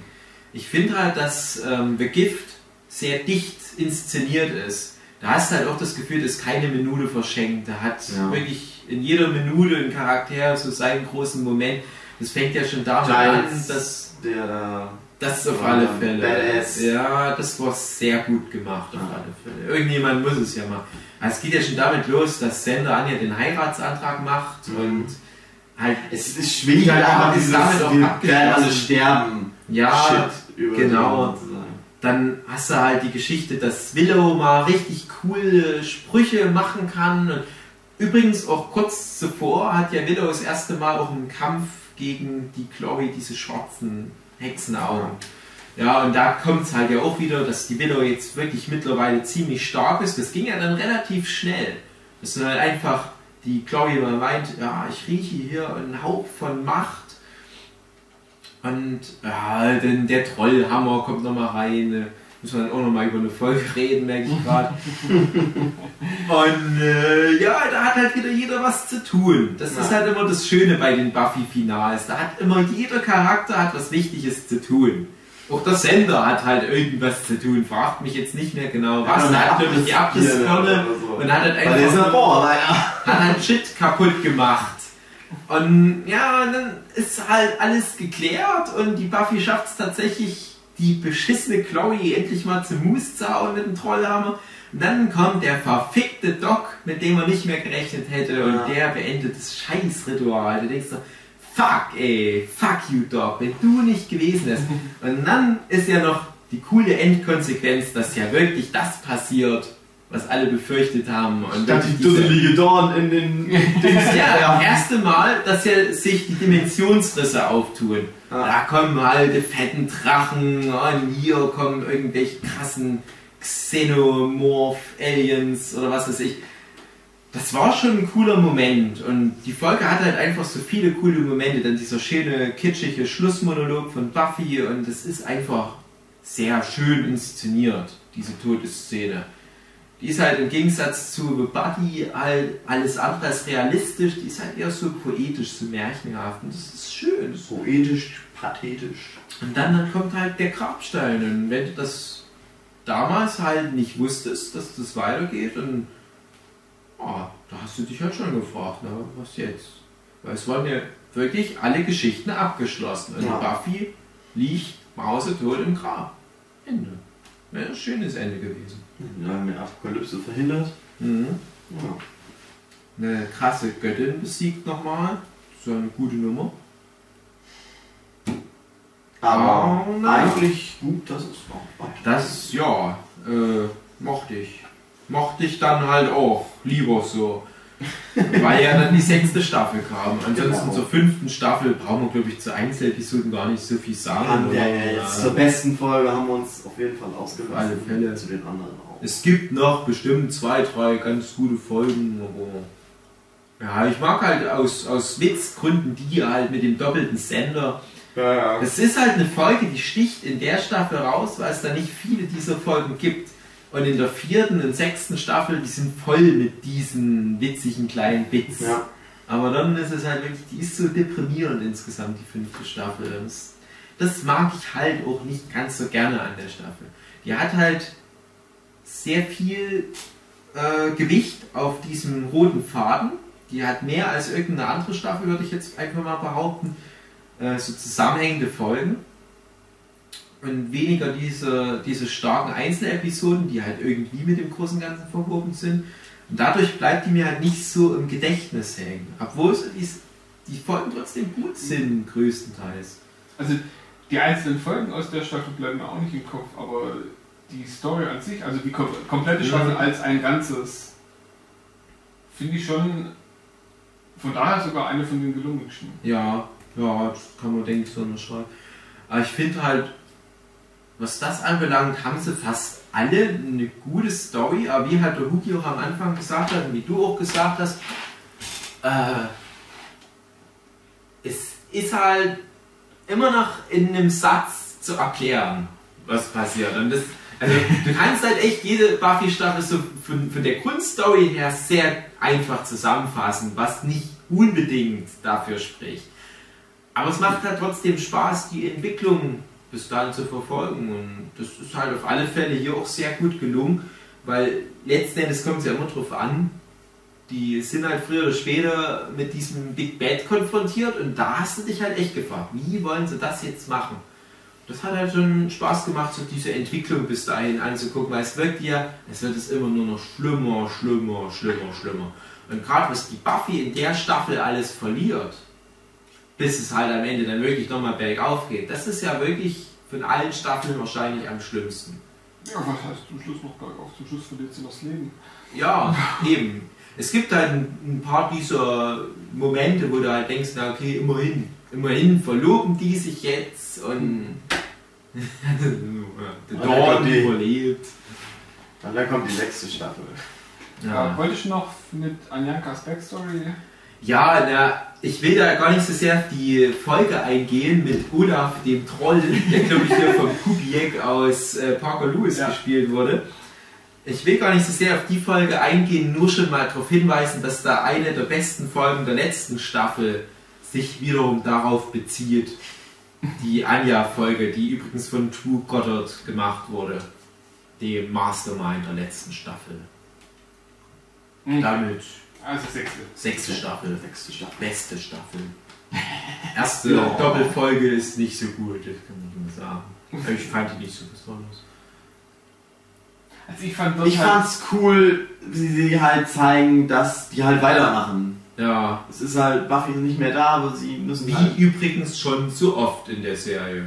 Ich finde halt, dass ähm, The Gift sehr dicht inszeniert ist. Da hast du halt auch das Gefühl, dass keine Minute verschenkt. Da hat Ja. wirklich in jeder Minute ein Charakter so seinen großen Moment. Das fängt ja schon damit an, dass der da. das auf Ja, alle Fälle. Badass. Ja, das war sehr gut gemacht auf alle Fälle. Irgendjemand muss es ja machen. Also es geht ja schon damit los, dass Sender Anja den Heiratsantrag macht Mhm. und halt Es, es schwingt halt einfach ist dieses, damit auch abgeschlossen. alle sterben. ja, Shit genau. dann hast du halt die Geschichte, dass Willow mal richtig coole Sprüche machen kann. Und übrigens auch kurz zuvor hat ja Willow das erste Mal auch einen Kampf gegen die Chloe, diese schwarzen Hexenaugen. Ja, und da kommt es halt ja auch wieder, dass die Willow jetzt wirklich mittlerweile ziemlich stark ist. Das ging ja dann relativ schnell. Dass dann halt einfach die Chloe mal meint, ja, ich rieche hier einen Hauch von Macht. Und ja, denn der Trollhammer kommt nochmal rein. Müssen wir dann auch nochmal über eine Folge reden, merke ich gerade. Und äh, ja, da hat halt wieder jeder was zu tun. Das ist Ja. halt immer das Schöne bei den Buffy-Finals. Da hat immer jeder Charakter hat was Wichtiges zu tun. Auch der Sender hat halt irgendwas zu tun. Fragt mich jetzt nicht mehr genau was. Ja, Er hat natürlich die Abrissbirne so. und hat halt ist einfach ein leider. hat halt Shit kaputt gemacht. Und ja, und dann ist halt alles geklärt und die Buffy schafft es tatsächlich, die beschissene Chloe endlich mal zum Mus zu hauen mit dem Trollhammer. Und dann kommt der verfickte Doc, mit dem man nicht mehr gerechnet hätte, und Ja. der beendet das Scheißritual. Du denkst so, fuck ey, fuck you Doc, wenn du nicht gewesen wärst. Und dann ist ja noch die coole Endkonsequenz, dass ja wirklich das passiert, was alle befürchtet haben. Und Statt die dusselige Dorn in den Dings. ja, das erste Mal, dass ja sich die Dimensionsrisse auftun. Ah. Da kommen die fetten Drachen und hier kommen irgendwelche krassen Xenomorph-Aliens oder was weiß ich. Das war schon ein cooler Moment und die Folge hat halt einfach so viele coole Momente. Dann dieser schöne, kitschige Schlussmonolog von Buffy und es ist einfach sehr schön inszeniert, diese Todesszene. Die ist halt im Gegensatz zu The Buddy halt alles andere als realistisch, die ist halt eher so poetisch, so märchenhaft und das ist schön. Das Poetisch, pathetisch. und dann, dann kommt halt der Grabstein und wenn du das damals halt nicht wusstest, dass das weitergeht, dann oh, da hast du dich halt schon gefragt, na, was jetzt? Weil es waren ja wirklich alle Geschichten abgeschlossen. Und Ja. Buffy liegt mausetot im Grab. Ende. Ein schönes Ende gewesen. Ja, eine Apokalypse verhindert. Mhm. Ja. Eine krasse Göttin besiegt nochmal. So eine gute Nummer. Aber Oh, eigentlich gut, dass es weiter. Das, ja, äh, mochte ich. Mochte ich dann halt auch lieber so. Weil ja dann die sechste Staffel kam. Ansonsten Genau. zur fünften Staffel brauchen wir, glaube ich, zu Einzelepisoden gar nicht so viel sagen. Der oder? jetzt zur besten Folge haben wir uns auf jeden Fall ausgelassen. Alle Fälle. Zu den anderen auch. Es gibt noch bestimmt zwei, drei ganz gute Folgen, aber. Ja, ich mag halt aus, aus Witzgründen die halt mit dem doppelten Sender. Ja, ja. Es ist halt eine Folge, die sticht in der Staffel raus, weil es da nicht viele dieser Folgen gibt. Und in der vierten und sechsten Staffel, die sind voll mit diesen witzigen kleinen Bits. Ja. Aber dann ist es halt wirklich, die ist so deprimierend insgesamt, die fünfte Staffel. Das, das mag ich halt auch nicht ganz so gerne an der Staffel. Die hat halt sehr viel äh, Gewicht auf diesem roten Faden. Die hat mehr als irgendeine andere Staffel, würde ich jetzt einfach mal behaupten. Äh, so zusammenhängende Folgen. Und weniger diese, diese starken Einzelepisoden, die halt irgendwie mit dem großen Ganzen verwoben sind. Und dadurch bleibt die mir halt nicht so im Gedächtnis hängen. Obwohl so die, die Folgen trotzdem gut sind, größtenteils. Also die einzelnen Folgen aus der Staffel bleiben mir auch nicht im Kopf, aber die Story an sich, also die kom komplette Staffel Ja. als ein Ganzes, finde ich schon von daher sogar eine von den gelungensten. Ja, ja, das kann man denke ich so unterschreiben. Aber ich finde halt, was das anbelangt, haben sie fast alle eine gute Story, aber wie halt der Hugi auch am Anfang gesagt hat, wie du auch gesagt hast, äh, es ist halt immer noch in einem Satz zu erklären, was passiert. Und das, also, du kannst halt echt jede Buffy-Staffel so von, von der Grundstory her sehr einfach zusammenfassen, was nicht unbedingt dafür spricht. Aber es macht halt trotzdem Spaß, die Entwicklung bis dahin zu verfolgen. Und das ist halt auf alle Fälle hier auch sehr gut gelungen, weil letzten Endes kommt es ja immer drauf an, die sind halt früher oder später mit diesem Big Bad konfrontiert und da hast du dich halt echt gefragt, wie wollen sie das jetzt machen? Das hat halt schon Spaß gemacht, so diese Entwicklung bis dahin anzugucken, weil es wirkt ja, es wird es immer nur noch schlimmer, schlimmer, schlimmer, schlimmer. Und gerade was die Buffy in der Staffel alles verliert, bis es halt am Ende dann wirklich nochmal bergauf geht, das ist ja wirklich von allen Staffeln wahrscheinlich am schlimmsten. Ja, was heißt zum Schluss noch bergauf? Zum Schluss verliert sie das Leben. Ja, eben. Es gibt halt ein, paar dieser Momente, wo du halt denkst, na okay, immerhin, immerhin verloben die sich jetzt und der Dorn kommt die- überlebt. Und dann kommt die sechste Staffel. Ja. Ja. wollte ich noch mit Anjankas Backstory. Ja, na, ich will da gar nicht so sehr auf die Folge eingehen mit Olaf, dem Troll, der glaube ich hier vom Kubiek aus äh, Parker Lewis Ja. gespielt wurde. Ich will gar nicht so sehr auf die Folge eingehen, nur schon mal darauf hinweisen, dass da eine der besten Folgen der letzten Staffel sich wiederum darauf bezieht. Die Anja-Folge, die übrigens von True Goddard gemacht wurde. Dem Mastermind der letzten Staffel. Damit Also sechste. sechste Staffel. Sechste Staffel. Beste Staffel. Erste Ja. Doppelfolge ist nicht so gut, das kann ich nur sagen. Aber Ich fand die nicht so besonders. Also ich fand Ich halt, fand's cool, wie sie halt zeigen, dass die halt weitermachen. Ja, Es ist halt, Buffy ist nicht mehr da, aber sie müssen wie halt. übrigens schon so oft in der Serie.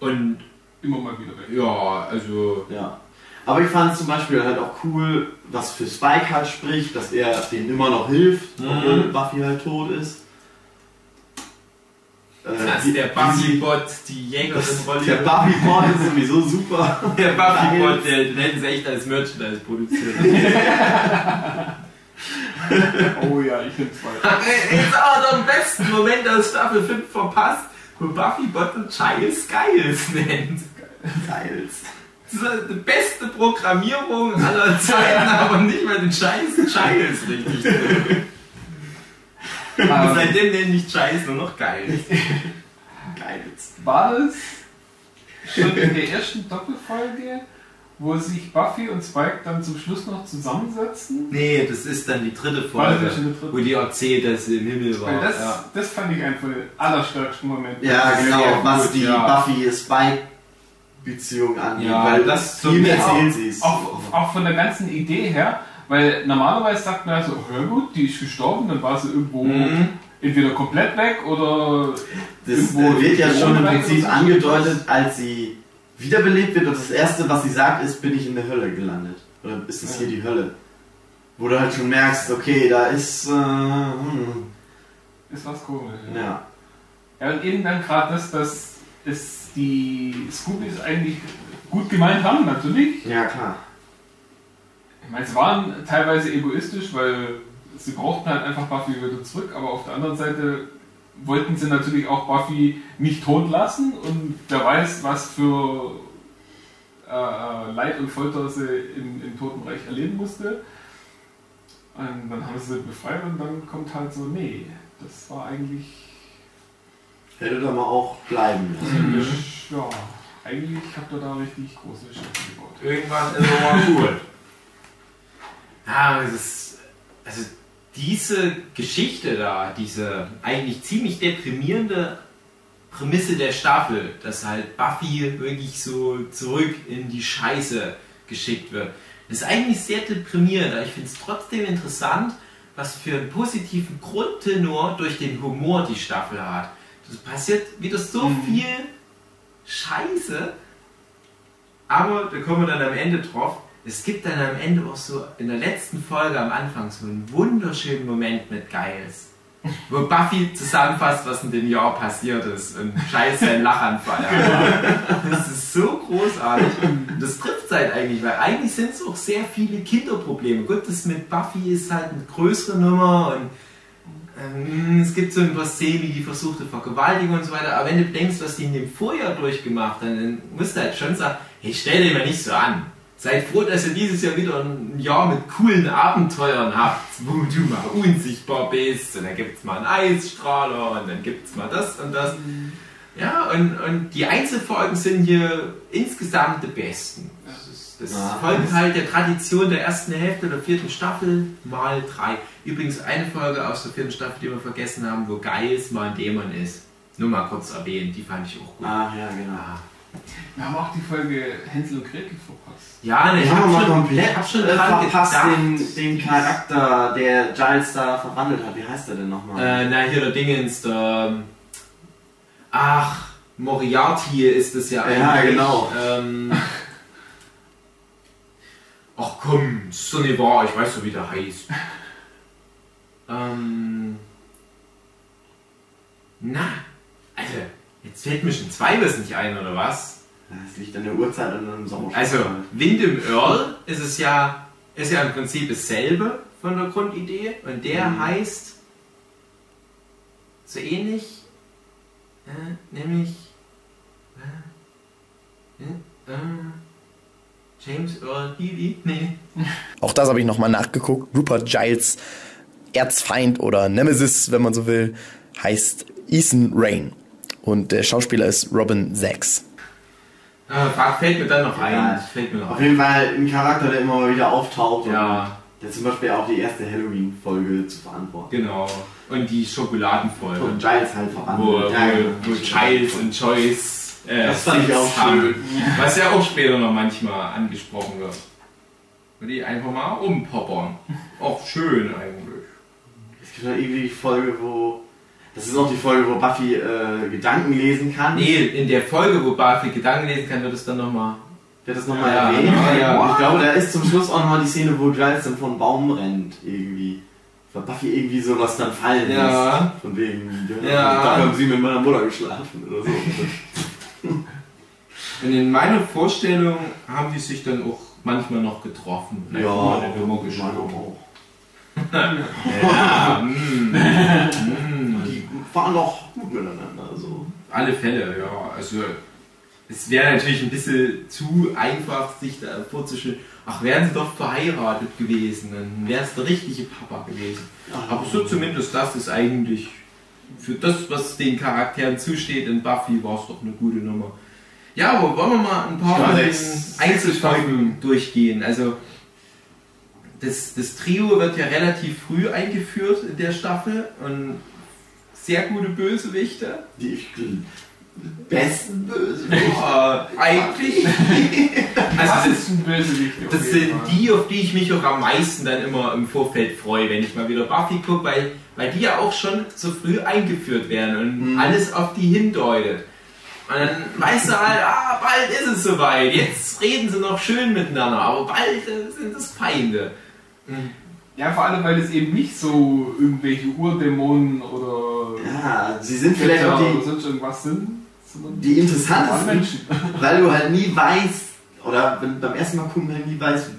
Und immer mal wieder weg. ja, also Ja. Aber ich fand zum Beispiel halt auch cool, was für Spike halt spricht, dass er denen immer noch hilft, Mhm. obwohl Buffy halt tot ist. Äh, dass die- der Buffy-Bot die Jägerin-Rolle. Der Buffy-Bot ist sowieso super. Der Buffy-Bot, der den hätten sie echt als Merchandise produziert. Oh ja, ich nehme zwei. Jetzt aber den besten Moment aus Staffel 5 verpasst, wo Buffy-Bot und Giles Giles nennt. Geils. Das ist die beste Programmierung aller Zeiten, aber nicht mal den Scheiß Giles richtig. Und Ähm, seitdem nenne ich Giles nur noch geil. Geils. war es schon in der ersten Doppelfolge, wo sich Buffy und Spike dann zum Schluss noch zusammensetzen? Nee, das ist dann die dritte Folge, die dritte? wo die erzählt, dass sie im Himmel war. Das, ja. das fand ich von den allerstärksten Momenten. Ja, genau, was die ja. Buffy-Spike-Beziehung angeht. Ja, weil das viel mehr erzählt sie es. Auch, auch von der ganzen Idee her, weil normalerweise sagt man ja so, hör gut, die ist gestorben, dann war sie irgendwo Mhm. entweder komplett weg oder Das irgendwo äh, wird ja schon im Prinzip angedeutet, als sie wiederbelebt wird und das erste, was sie sagt, ist, bin ich in der Hölle gelandet. Oder ist das Ja. hier die Hölle? Wo du halt schon merkst, okay, da ist, äh, hm, Ist was komisch. Ja. ja. ja, und eben dann gerade das, dass es die Scoobies eigentlich gut gemeint haben, natürlich. Ja, klar. Ich meine, sie waren teilweise egoistisch, weil sie brauchten halt einfach Buffy wieder zurück, aber auf der anderen Seite wollten sie natürlich auch Buffy nicht tot lassen und wer weiß, was für äh, Leid und Folter sie im, im Totenreich erleben musste. Und dann haben sie sie befreit und dann kommt halt so, nee, das war eigentlich, Hätte da mal auch bleiben müssen. Mhm. ja, eigentlich habt ihr da richtig große Schiffe gebaut. Irgendwann ist es mal gut. Ja, es ist, also diese Geschichte da, diese eigentlich ziemlich deprimierende Prämisse der Staffel, dass halt Buffy wirklich so zurück in die Scheiße geschickt wird, ist eigentlich sehr deprimierend. Aber ich finde es trotzdem interessant, was für einen positiven Grundtenor durch den Humor die Staffel hat. Passiert wieder so Mhm. viel Scheiße, aber da kommen wir dann am Ende drauf. Es gibt dann am Ende auch so in der letzten Folge am Anfang so einen wunderschönen Moment mit Giles. Wo Buffy zusammenfasst, was in dem Jahr passiert ist und scheiß seinen Lachanfall. Das ist so großartig. Und das trifft halt eigentlich, weil eigentlich sind es auch sehr viele Kinderprobleme. Gut, das mit Buffy ist halt eine größere Nummer und ähm, es gibt so ein paar Szenen wie die versuchte Vergewaltigung und so weiter, aber wenn du denkst, was die in dem Vorjahr durchgemacht haben, dann musst du halt schon sagen, hey, stell dir mal nicht so an. Seid froh, dass ihr dieses Jahr wieder ein Jahr mit coolen Abenteuern habt, wo du mal unsichtbar bist und dann gibt's mal einen Eisstrahler und dann gibt's mal das und das. Ja, und, und die Einzelfolgen sind hier insgesamt die besten. Ist, das Ja. folgt halt der Tradition der ersten Hälfte der vierten Staffel mal drei. Übrigens eine Folge aus der vierten Staffel, die wir vergessen haben, wo Geils mal ein Dämon ist. Nur mal kurz erwähnt, die fand ich auch gut. Ah, ja, genau. Ah. Wir haben auch die Folge Hänsel und Gretel verpasst. Ja, ne, ich haben hab mal schon, komplett ich hab schon äh, verpasst gedacht. den, den Charakter, der Giles da verwandelt hat. Wie heißt der denn nochmal? Äh, na, hier der Dingens, der. ähm, Ach, Moriarty ist es ja Ja, eigentlich. genau. Ähm, ach komm, ist doch nicht wahr, ich weiß doch, wie der heißt. Ähm. Na, Alter, jetzt fällt mir schon zweites nicht ein, oder was? Das liegt an der Uhrzeit und am Sommer. Also, Windham Earl ist es ja, ist ja im Prinzip dasselbe von der Grundidee und der Mhm. heißt so ähnlich, äh, nämlich äh, äh, äh, James Earl Healy? Nee. Auch das habe ich nochmal nachgeguckt. Rupert Giles Erzfeind oder Nemesis, wenn man so will, heißt Ethan Rain. Und der Schauspieler ist Robin Sachs. Frag- fällt mir dann noch ein. Ja. Fällt mir noch Auf ein. jeden Fall ein Charakter, der immer mal wieder auftaucht. Ja. Und der zum Beispiel auch die erste Halloween-Folge zu verantworten. Genau. Und die Schokoladenfolge. Und Giles halt wo, verwandelt. Ja, genau. wo, wo Giles und Joyce äh, Das fand ich auch haben. schön. Was ja auch später noch manchmal angesprochen wird. Und die einfach mal umpoppern. Auch schön eigentlich. Es gibt noch irgendwie die Folge, wo. Das ist auch die Folge, wo Buffy äh, Gedanken lesen kann. Nee, in der Folge, wo Buffy Gedanken lesen kann, wird es dann nochmal. Der hat das nochmal Ja, erwähnt. ja, ja. Ich glaube, da ist zum Schluss auch nochmal die Szene, wo Giles dann von Baum rennt. Irgendwie. Weil Buffy irgendwie sowas dann fallen Ja. lässt. Von wegen, ja, Ja. da haben sie mit meiner Mutter geschlafen oder so. Und in meiner Vorstellung haben die sich dann auch manchmal noch getroffen. Einfach mal eine Nummer auch. Ja, mm, mm. Die waren doch gut miteinander. So. Alle Fälle, ja. Also es wäre natürlich ein bisschen zu einfach, sich da vorzustellen, ach, wären sie doch verheiratet gewesen, dann wäre es der richtige Papa gewesen. Aber so zumindest das ist eigentlich für das, was den Charakteren zusteht in Buffy, war es doch eine gute Nummer. Ja, aber wollen wir mal ein paar Ja, Einzelfolgen durchgehen. Also das, das Trio wird ja relativ früh eingeführt in der Staffel und sehr gute Bösewichte. Die besten Bösen. Boah, eigentlich. Also das, Bösewicht? das sind die, auf die ich mich auch am meisten dann immer im Vorfeld freue, wenn ich mal wieder Buffy gucke, weil, weil die ja auch schon so früh eingeführt werden und Mhm. alles auf die hindeutet. Und dann weißt du halt, ah, bald ist es soweit. Jetzt reden sie noch schön miteinander, aber bald äh, sind es Feinde. Ja, vor allem, weil es eben nicht so irgendwelche Urdämonen oder Ja, sie sind vielleicht auch oder die, sonst irgendwas sind. Die interessantesten, Menschen. weil du halt nie weißt, oder wenn, beim ersten Mal gucken halt nie weißt,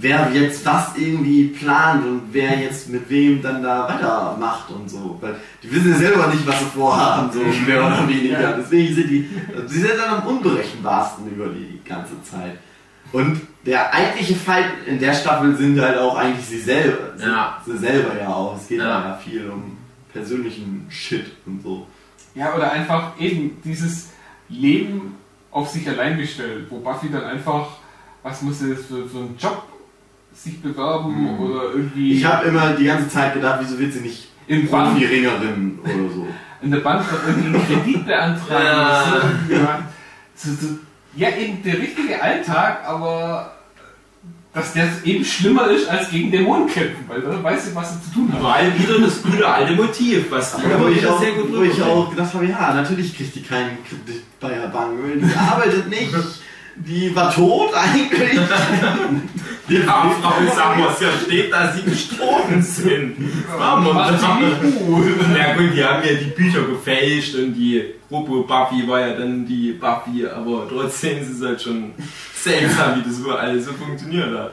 wer jetzt was irgendwie plant und wer jetzt mit wem dann da weitermacht und so. Weil die wissen ja selber nicht, was sie vorhaben, so mehr oder weniger. Ja. Deswegen sind die, sie sind dann am unberechenbarsten über die ganze Zeit. Und der eigentliche Feind in der Staffel sind halt auch eigentlich sie selber. Sind, Ja. Sie selber ja auch. Es geht ja. ja viel um persönlichen Shit und so. Ja, oder einfach eben dieses Leben auf sich allein gestellt, wo Buffy dann einfach, was muss sie jetzt für, für einen Job sich bewerben Mhm. oder irgendwie Ich habe immer die ganze Zeit gedacht, wieso wird sie nicht in Profi-Ringerin oder so. in der Bank noch irgendwie einen Kredit beantragen. Ja. So, so, ja, eben der richtige Alltag, aber dass der eben schlimmer ist als gegen Dämonen kämpfen, weil da weiß sie, was sie zu tun hat. Mal wieder das gute alte Motiv, was die immer ich wieder auch, sehr gut wo ich auch gedacht habe, ja, natürlich kriegt die keinen Kredit bei der Bank. Die arbeitet nicht. Die war tot eigentlich. Ja, Frau Samos, ja steht, dass sie gestorben sind. Gut. Ja gut, die haben ja die Bücher gefälscht und die Robo-Buffy war ja dann die Buffy, aber trotzdem ist es halt schon seltsam, wie das wohl alles so funktioniert hat.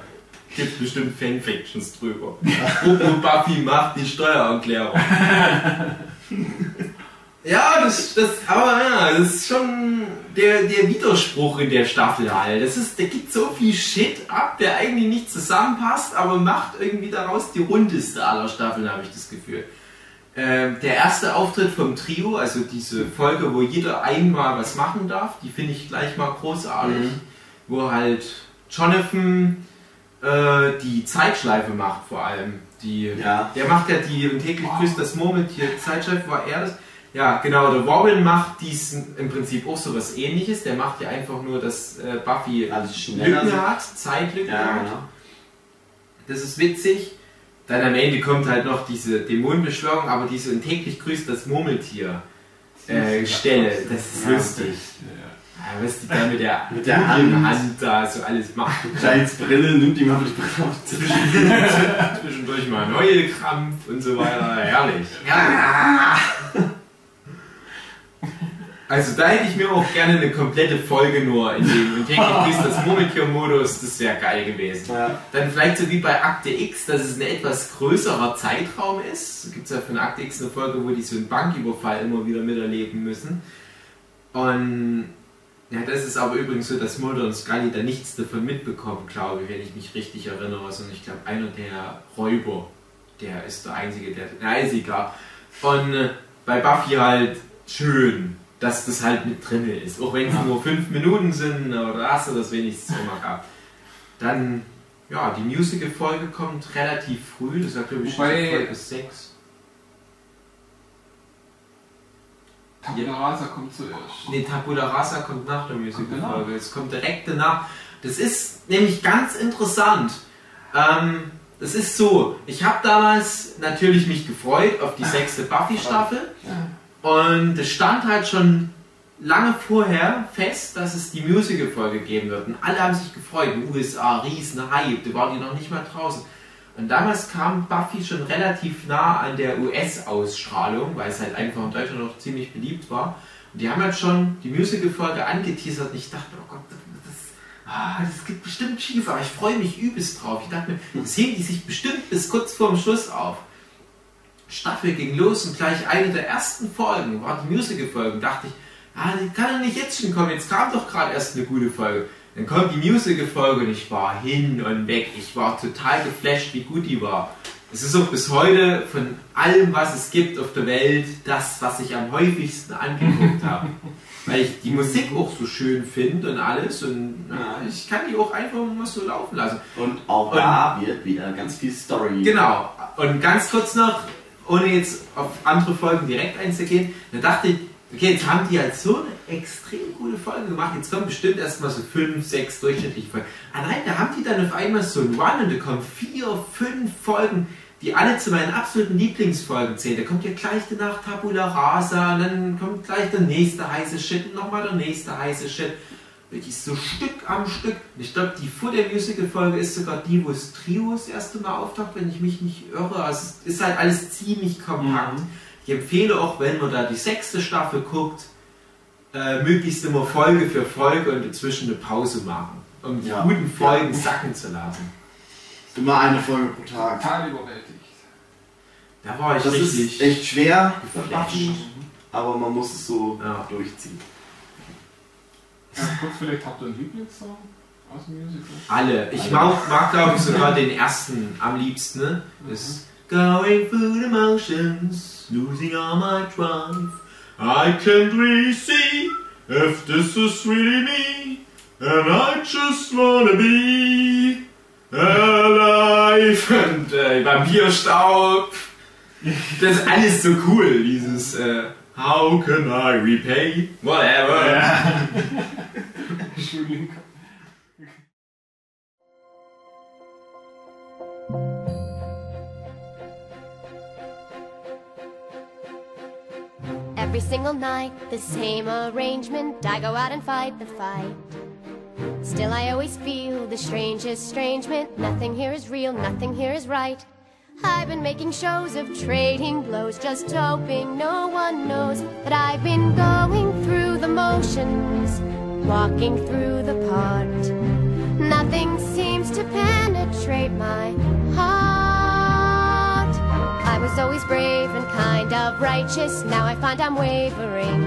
Gibt bestimmt Fanfictions drüber. Robo-Buffy macht die Steuererklärung. Ja, das, das, aber ja, das ist schon der, der Widerspruch in der Staffel halt. Das ist, der gibt so viel Shit ab, der eigentlich nicht zusammenpasst, aber macht irgendwie daraus die rundeste aller Staffeln, habe ich das Gefühl. Ähm, der erste Auftritt vom Trio, also diese Folge, wo jeder einmal was machen darf, die finde ich gleich mal großartig. Mhm. Wo halt Jonathan äh, die Zeitschleife macht vor allem. Die, Ja. Der macht ja die und täglich grüßt das Murmeltier Zeitschleife, war er das? Ja, genau, der Robin macht diesen im Prinzip auch so was ähnliches. Der macht ja einfach nur, dass äh, Buffy Alles schneller Lücken sind. hat, Zeitlücken Ja, hat. genau. Das ist witzig. Dann am Ende kommt halt noch diese Dämonenbeschwörung, aber diese und täglich grüßt das Murmeltier äh, Stelle. Das ist lustig. Ja, was die da mit der, Mit der Hand. Hand da so alles macht. Giles Brille nimmt ihm einfach die Brille auf. Zwischendurch mal Neuelkrampf und so weiter. Herrlich. Ja. Also da hätte ich mir auch gerne eine komplette Folge nur in dem in täglich grüßt das Murmeltier-Modus. Das wäre geil gewesen. Ja. Dann vielleicht so wie bei Akte X, dass es ein etwas größerer Zeitraum ist. Es gibt ja von Akte X eine Folge, wo die so einen Banküberfall immer wieder miterleben müssen. Und ja, das ist aber übrigens so, dass Mulder und Scully da nichts davon mitbekommen, glaube ich, wenn ich mich richtig erinnere. Sondern ich glaube, einer der Räuber, der ist der Einzige, der. Na, ist egal. Und äh, bei Buffy halt schön, dass das halt mit drin ist. Auch wenn es nur fünf Minuten sind, aber da hast du das wenigstens immer gehabt. Dann, ja, die Musical-Folge kommt relativ früh, das war glaube ich schon Wobei- so Folge 6. Tabula Rasa kommt zuerst. Nee, Tabula Rasa kommt nach der Musical-Folge. Es kommt direkt danach. Das ist nämlich ganz interessant. Ähm, das ist so, ich habe damals natürlich mich gefreut auf die sechste Buffy-Staffel. Und es stand halt schon lange vorher fest, dass es die Musical-Folge geben wird. Und alle haben sich gefreut. In den USA, riesen Hype, da waren die noch nicht mal draußen. Und damals kam Buffy schon relativ nah an der US-Ausstrahlung, weil es halt einfach in Deutschland noch ziemlich beliebt war. Und die haben halt schon die Musical-Folge angeteasert und ich dachte, oh Gott, das, ah, das geht bestimmt schief, aber ich freue mich übelst drauf. Ich dachte mir, das heben die sich bestimmt bis kurz vorm Schluss auf. Staffel ging los und gleich eine der ersten Folgen war die Musical-Folge. Dachte ich, ah, die kann doch nicht jetzt schon kommen, jetzt kam doch gerade erst eine gute Folge. Dann kommt die Musical-Folge und ich war hin und weg. Ich war total geflasht, wie gut die war. Es ist auch bis heute von allem, was es gibt auf der Welt, das, was ich am häufigsten angeguckt habe. Weil ich die Musik auch so schön finde und alles und na, ich kann die auch einfach mal so laufen lassen. Und auch Und- da wird wieder ganz viel Story. Genau. Und ganz kurz noch, ohne jetzt auf andere Folgen direkt einzugehen, da dachte ich, okay, jetzt haben die halt so eine extrem gute Folge gemacht, jetzt kommen bestimmt erstmal so fünf, sechs durchschnittliche Folgen. Allein da haben die dann auf einmal so ein Run und da kommen vier, fünf Folgen, die alle zu meinen absoluten Lieblingsfolgen zählen. Da kommt ja gleich danach Tabula Rasa, dann kommt gleich der nächste heiße Shit und nochmal der nächste heiße Shit. Wirklich so Stück am Stück. Und ich glaube, die Futter Musical Folge ist sogar die, wo das Trio das erste Mal auftaucht, wenn ich mich nicht irre. Also es ist halt alles ziemlich kompakt. Ich empfehle auch, wenn man da die sechste Staffel guckt, äh, möglichst immer Folge für Folge und dazwischen eine Pause machen, um die Ja. guten Folgen sacken zu lassen. Immer eine Folge pro Tag. Total überwältigt. Da war ich Das richtig. ist echt schwer aber man muss es so Ja. durchziehen. Ganz kurz, vielleicht habt ihr einen Lieblingssong aus dem Musical? Alle. Ich mag, mag glaube ich, sogar den ersten am liebsten. Ne? Das Going through the motions, losing all my drive. I can't really see if this is really me. And I just wanna be alive. Und äh, Vampirstaub. Das ist alles so cool, dieses äh, How can I repay? Whatever. Every single night, the same arrangement. I go out and fight the fight. Still, I always feel the strangest estrangement. Nothing here is real, nothing here is right. I've been making shows of trading blows, just hoping no one knows that I've been going through the motions, walking through the part. Nothing seems to penetrate my heart. I was always brave and kind of righteous, now I find I'm wavering.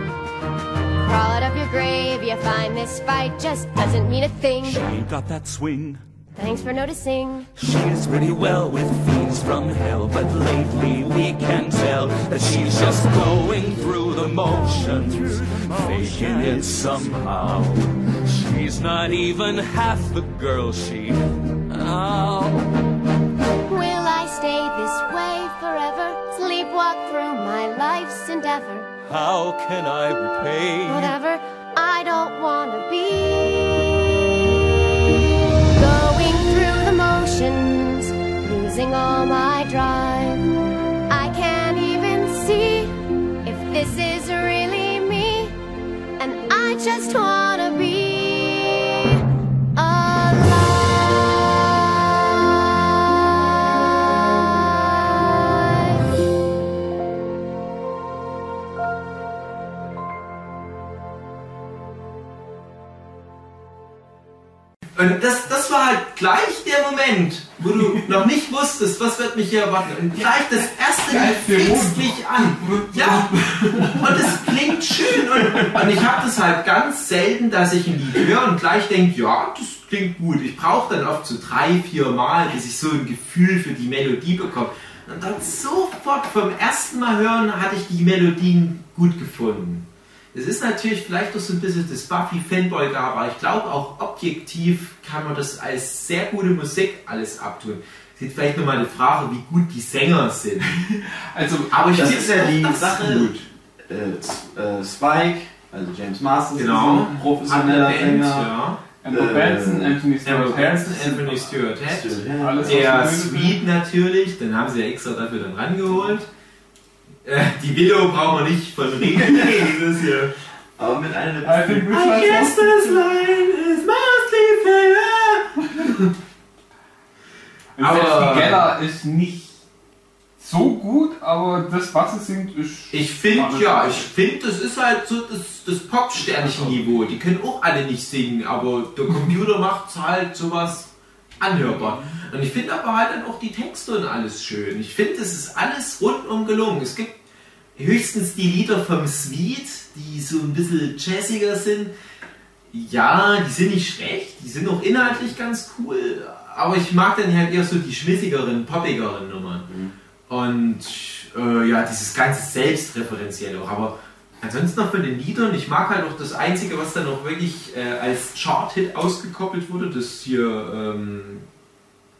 Crawl out of your grave, you find this fight just doesn't mean a thing. She ain't got that swing. Thanks for noticing. She is pretty well with fiends from hell, but lately we can tell that she's just going through the motions, faking it somehow. She's not even half the girl she. Oh. Will I stay this way forever? Sleepwalk through my life's endeavor. How can I repay? Whatever, I don't wanna be. Losing all my drive. I can't even see if this is really me. And I just wanna Und das, das war halt gleich der Moment, wo du noch nicht wusstest, was wird mich hier erwarten. Und gleich das erste Lied fixt mich an. Ja, und es klingt schön. Und, und ich habe das halt ganz selten, dass ich ein Lied höre und gleich denke, ja, das klingt gut. Ich brauche dann oft so drei, vier Mal, bis ich so ein Gefühl für die Melodie bekomme. Und dann sofort vom ersten Mal hören hatte ich die Melodien gut gefunden. Es ist natürlich vielleicht auch so ein bisschen das Buffy-Fanboy da, aber ich glaube auch objektiv kann man das als sehr gute Musik alles abtun. Es ist vielleicht nochmal eine Frage, wie gut die Sänger sind. Also, Aber ich Das ist ja die Sache. gut. Äh, äh, Spike, also James Marston, Genau. ist ein professioneller Sänger. ja. Andrew Äh, Benson, Anthony Amber Stewart Benson, Head. Anthony Stewart Head. Stewart Head. Alles Der Sweet natürlich, den haben sie ja extra dafür dann rangeholt. Äh, die Willow brauchen wir nicht von reden. Dieses hier. Aber mit einer der besten. I guess this line is mostly fair. Aber die Geller ist nicht so gut, aber das, was sie singt, ist. Ich finde, ja, gut. ich finde, das ist halt so das, das Pop-Sternchen-Niveau. Die können auch alle nicht singen, aber der Computer macht halt sowas anhörbar. Und ich finde aber halt dann auch die Texte und alles schön. Ich finde, es ist alles rundum gelungen. Es gibt höchstens die Lieder vom Sweet, die so ein bisschen jazziger sind. Ja, die sind nicht schlecht, die sind auch inhaltlich ganz cool, aber ich mag dann halt eher so die schmissigeren, poppigeren Nummern. Und äh, ja, dieses ganze Selbstreferenzielle auch. Aber ansonsten noch von den Liedern, ich mag halt auch das Einzige, was dann noch wirklich äh, als Chart-Hit ausgekoppelt wurde, das hier ähm,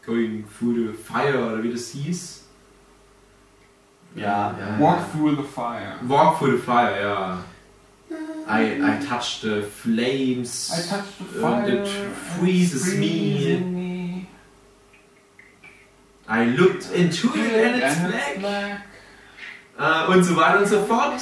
Going Through the Fire oder wie das hieß. Ja, Ja. Walk through the fire. Walk Through the Fire, ja. I, I touch the flames. I touch the and fire. it freezes me. me. I looked into it and it's black. Äh, und so weiter und so fort.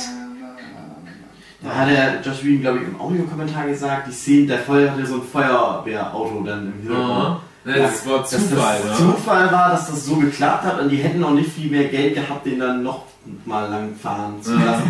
Da hat der Josh Whedon, glaube ich, im Audiokommentar gesagt, die Szene, der Feuer hatte so ein Feuerwehrauto dann im Hintergrund. Das war Dass Zufall, das ne? Zufall war, dass das so geklappt hat und die hätten auch nicht viel mehr Geld gehabt, den dann noch mal lang fahren zu lassen.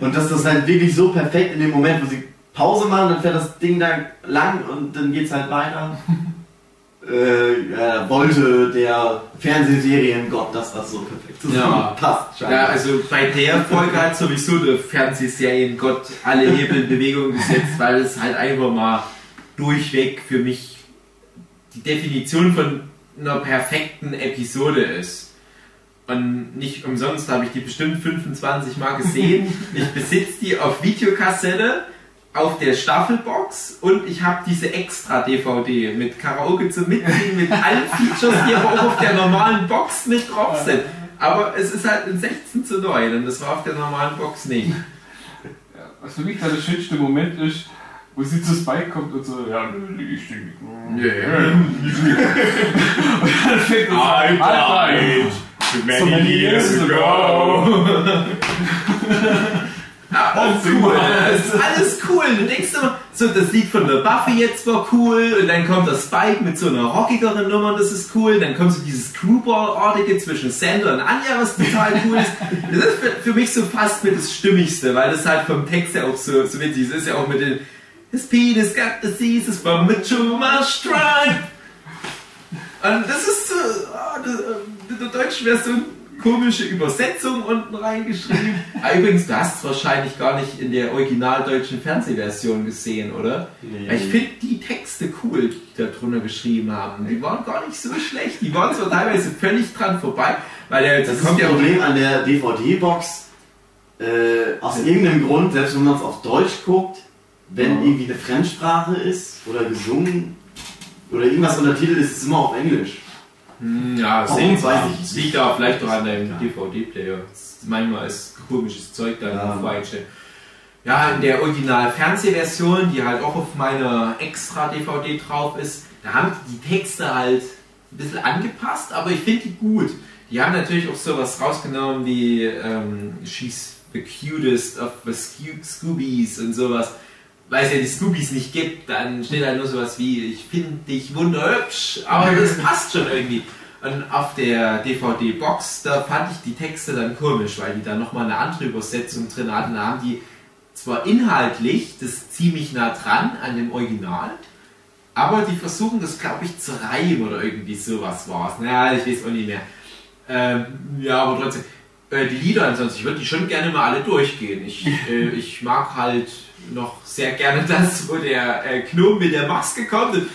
und dass das halt wirklich so perfekt in dem Moment, wo sie Pause machen, dann fährt das Ding da lang und dann geht's halt weiter. äh, ja, wollte der Fernsehseriengott, dass das so perfekt Ja. passt. Ja, also bei der Folge hat sowieso der Fernsehseriengott alle Hebel in Bewegung gesetzt, weil es halt einfach mal durchweg für mich die Definition von einer perfekten Episode ist. Und nicht umsonst habe ich die bestimmt 25 Mal gesehen. Ich besitze die auf Videokassette, auf der Staffelbox und ich habe diese extra DVD mit Karaoke zum Mitziehen, mit allen Features, die aber auch auf der normalen Box mit drauf sind. Aber es ist halt in 16 zu 9 und das war auf der normalen Box nicht. Was für mich da der schönste Moment ist, wo sie zu Spike kommt und so, ja, ich nicht. Nö. Und dann fängt es an. Alter, so many years ago. Ja, alles cool. Es ist alles cool. Du denkst immer, so das Lied von der Buffy jetzt war cool und dann kommt das Spike mit so einer rockigeren Nummer und das ist cool. Dann kommt so dieses Screwball-artige zwischen Sander und Anja, was total cool ist. Das ist für, für mich so fast mit das Stimmigste, weil das halt vom Text her auch so, so witzig ist. Das ist ja auch mit den His penis got diseases from a too much. Und das ist so, ah, das, äh, in der deutschen Version komische Übersetzung unten reingeschrieben. Ah, übrigens, du hast es wahrscheinlich gar nicht in der originaldeutschen Fernsehversion gesehen, oder? Nee. Weil Ich finde die Texte cool, die da drunter geschrieben haben. Die waren gar nicht so schlecht. Die waren zwar teilweise völlig dran vorbei, weil der Das ist kommt das ja Problem an der DVD-Box. Äh, aus irgendeinem Grund, selbst wenn man es auf Deutsch guckt, wenn irgendwie eine Fremdsprache ist oder gesungen oder irgendwas untertitelt ist, ist es immer auf Englisch. Hm, Ja, seltsam. weiß ich nicht. liegt aber vielleicht auch an deinem. DVD-Player. Manchmal ist komisches Zeug da Ja. voreingestellt. Ja, in der Original-Fernsehversion, die halt auch auf meiner Extra-DVD drauf ist, da haben die Texte halt ein bisschen angepasst, aber ich finde die gut. Die haben natürlich auch sowas rausgenommen wie ähm, She's the cutest of the Sco- Scoobies und sowas. Weil es ja die Scoobies nicht gibt, dann steht halt nur sowas wie, ich finde dich wunderhübsch, aber das passt schon irgendwie. Und auf der DVD-Box, da fand ich die Texte dann komisch, weil die dann nochmal eine andere Übersetzung drin hatten. Da haben die zwar inhaltlich das ziemlich nah dran an dem Original, aber die versuchen das, glaube ich, zu reimen oder irgendwie sowas war es. Naja, ich weiß auch nicht mehr. Ähm, ja, aber trotzdem. Äh, die Lieder ansonsten, ich würde die schon gerne mal alle durchgehen. Ich, äh, ich mag halt noch sehr gerne das, wo der äh, Gnome mit der Maske kommt und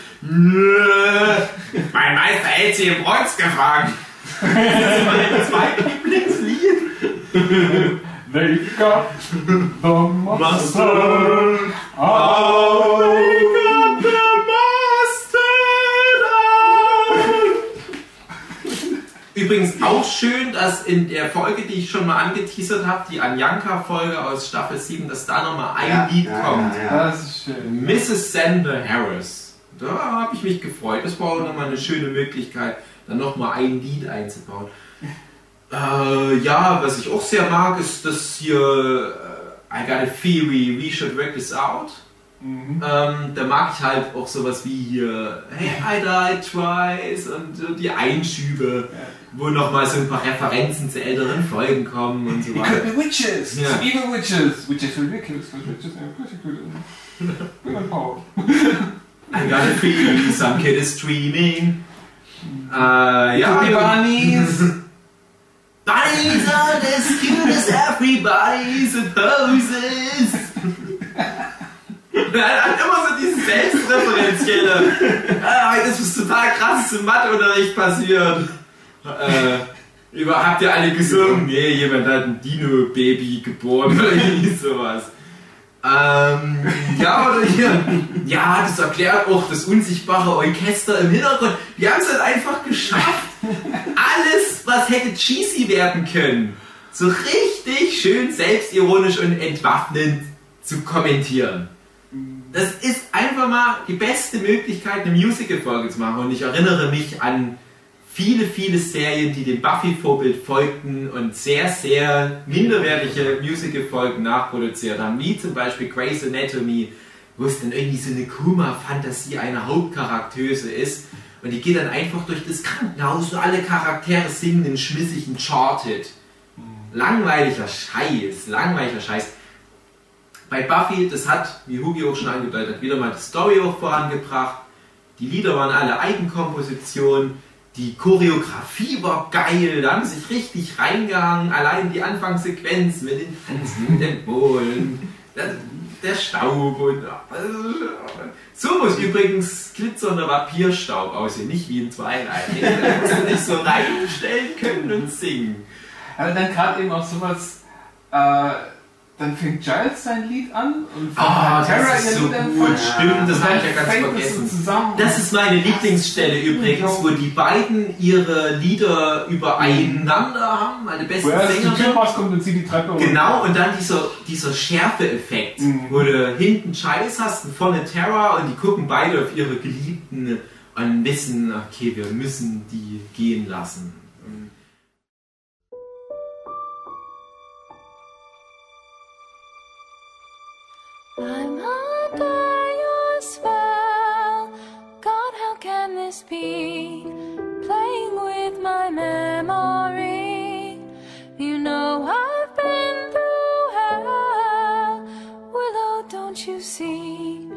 mein Meister hält sie im Kreuz gefangen. Das ist mein zweitlieblingslied. They got the master. Übrigens auch schön, dass in der Folge, die ich schon mal angeteasert habe, die Anjanka-Folge aus Staffel 7, dass da nochmal ein Ja, Lied ja, kommt. ja, ja. Das ist schön. Mrs. Sander Harris. Da habe ich mich gefreut. Das war auch nochmal eine schöne Möglichkeit, dann nochmal ein Lied einzubauen. Äh, ja, was ich auch sehr mag, ist das hier äh, I got a theory, we should work this out. Mhm. Ähm, da mag ich halt auch sowas wie hier Hey, I died twice und äh, die Einschübe, wo nochmal so ein paar Referenzen zu älteren Folgen kommen und so It weiter. could be witches. Ja. Evil witches. Witches are ridiculous, but witches are pretty good. Women power. I got a feeling some kid is dreaming. Äh, ja, Could be bunnies. Bunnies are as cute as everybody supposes. Er hat immer so dieses Selbstreferenzielle. ah, das ist total krass im Matheunterricht passiert. Äh, über, habt ihr alle gesungen? Nee, jemand hat ein Dino-Baby geboren oder irgendwie sowas. Ähm, ja, oder hier. Ja, das erklärt auch das unsichtbare Orchester im Hintergrund. Wir haben es halt einfach geschafft. Alles, was hätte cheesy werden können, so richtig schön selbstironisch und entwaffnend zu kommentieren. Das ist einfach mal die beste Möglichkeit, eine Musical-Folge zu machen. Und ich erinnere mich an viele, viele Serien, die dem Buffy-Vorbild folgten und sehr, sehr minderwertige Musical-Folgen nachproduziert haben, wie zum Beispiel Grey's Anatomy, wo es dann irgendwie so eine Kuma-Fantasie einer Hauptcharaktere ist. Und die geht dann einfach durch das Krankenhaus und alle Charaktere singen einen schmissigen Charted. Langweiliger Scheiß, langweiliger Scheiß. Bei Buffy, das hat, wie Hugi auch schon angedeutet hat, wieder mal die Story auch vorangebracht. Die Lieder waren alle Eigenkompositionen. Die Choreografie war geil, da haben sich richtig reingehangen. Allein die Anfangssequenz mit den Tanzen, mit den Bohlen, der, Staub und. So muss übrigens glitzernder Vampirstaub aussehen, nicht wie in Twilight. Da musst du dich so reinstellen können und singen. Aber dann gerade eben auch sowas, äh, dann fängt Giles sein Lied an und fängt Ah, Terra das ist so Lied an. gut, stimmt, das habe ich ja ganz vergessen. Das, so zusammen. Das ist meine Lieblingsstelle übrigens, wo die beiden ihre Lieder übereinander haben, meine besten erst die Tür Sänger. rauskommt und sie die Treppe runter. Genau, und dann dieser, dieser Schärfe-Effekt, Mhm. wo du hinten Giles hast und vorne Terra und die gucken beide auf ihre Geliebten und wissen, okay, wir müssen die gehen lassen. Be? Playing with my memory. You know I've been through hell. Willow, oh, don't you see?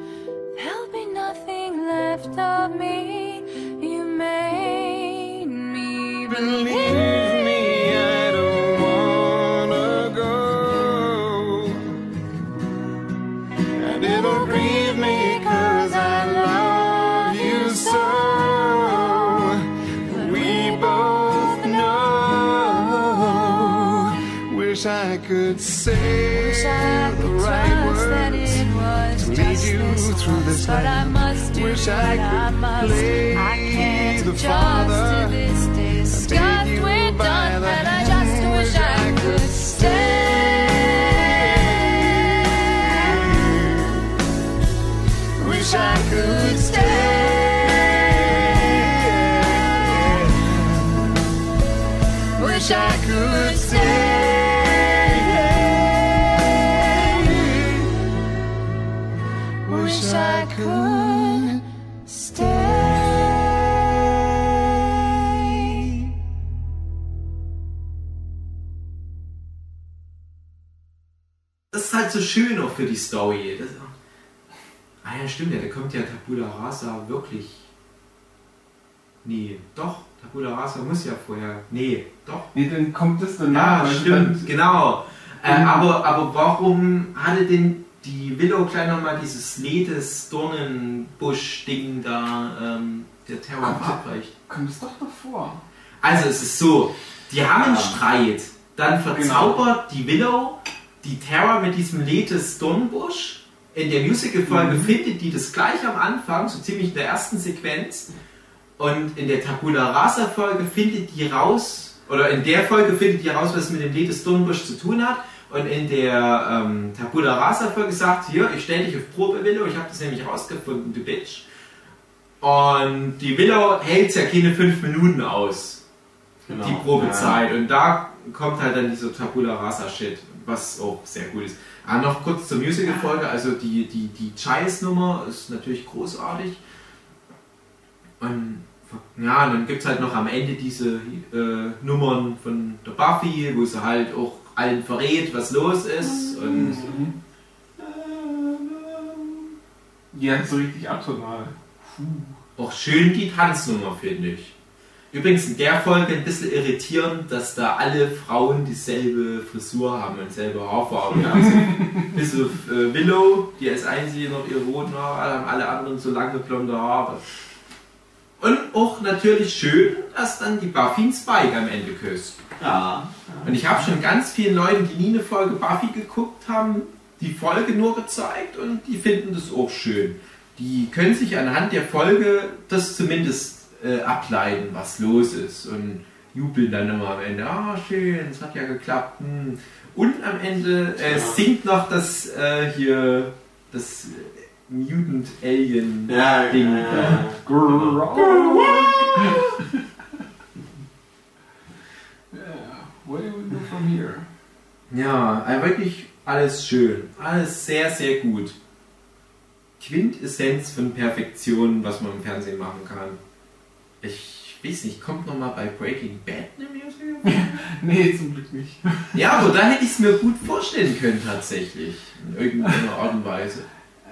There'll be nothing left of me. You made me believe. This but I must do Wish I what I could must. play I can't the adjust father. to this disgust you we're done, but I just wish I could stay. So schön auch für die Story. Das, ah ja, stimmt ja, da kommt ja Tabula Rasa wirklich. Nee, doch, Tabula Rasa muss ja vorher. Nee, doch. Nee, dann kommt das danach. Ja, stimmt, genau. Äh, Mhm. aber, aber warum hatte denn die Willow gleich nochmal dieses Ledes Dornenbusch-Ding da, ähm, der Terror Aber- abreicht? Kommt es doch davor. Also es ist so, die haben einen. Streit, dann verzaubert die Willow die Terror mit diesem Letes Dornbusch. In der Musical-Folge Mhm. findet die das gleich am Anfang, so ziemlich in der ersten Sequenz. Und in der Tabula Rasa-Folge findet die raus, oder in der Folge findet die raus, was es mit dem Letes Dornbusch zu tun hat. Und in der ähm, Tabula Rasa-Folge sagt, hier, ich stelle dich auf Probe, Willow, ich habe das nämlich rausgefunden, du Bitch. Und die Willow hält ja keine fünf Minuten aus Genau. die Probezeit. Und da kommt halt dann dieser Tabula Rasa Shit, was auch sehr gut ist. Aber noch kurz zur Musical-Folge, also die, die, die Giles-Nummer ist natürlich großartig. Und ja, und dann gibt es halt noch am Ende diese äh, Nummern von der Buffy, wo sie halt auch allen verrät, was los ist. Und Mhm. Ja, so richtig atonal. auch schön die Tanznummer, finde ich. Übrigens in der Folge ein bisschen irritierend, dass da alle Frauen dieselbe Frisur haben und selbe Haarfarbe. Also, bis auf äh, Willow, die als einzige noch ihre roten Haare haben, alle anderen so lange blonde Haare. Und auch natürlich schön, dass dann die Buffy einen Spike am Ende küsst. Ja. Und ich habe schon ganz vielen Leuten, die nie eine Folge Buffy geguckt haben, die Folge nur gezeigt und die finden das auch schön. Die können sich anhand der Folge das zumindest äh, ableiten, was los ist und jubeln dann immer am Ende. Ah, schön, es hat ja geklappt. Hm. Und am Ende äh, singt noch das äh, hier das äh, Mutant Alien Ja, Ding. ja, what do we do from here? Ja, also wirklich alles schön. Alles sehr, sehr gut. Quintessenz von Perfektion, was man im Fernsehen machen kann. Ich weiß nicht, kommt noch mal bei Breaking Bad eine Musical? Nee, zum Glück nicht. ja, aber da hätte ich es mir gut vorstellen können tatsächlich. In irgendeiner Art und Weise.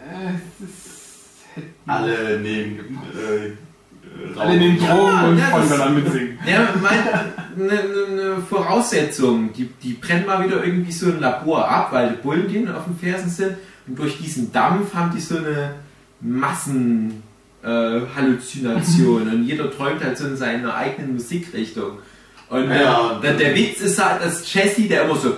Äh, es ist- Alle nehmen. Äh, Alle nehmen Ja, Drogen und ja, fangen dann an mit Singen. Ja, meine ne, ne Voraussetzung, die, die brennen mal wieder irgendwie so ein Labor ab, weil die Bullen denen auf den Fersen sind und durch diesen Dampf haben die so eine Massen äh, Halluzination und jeder träumt halt so in seiner eigenen Musikrichtung. Und äh, Ja. der, der Witz ist halt, dass Jesse, der immer so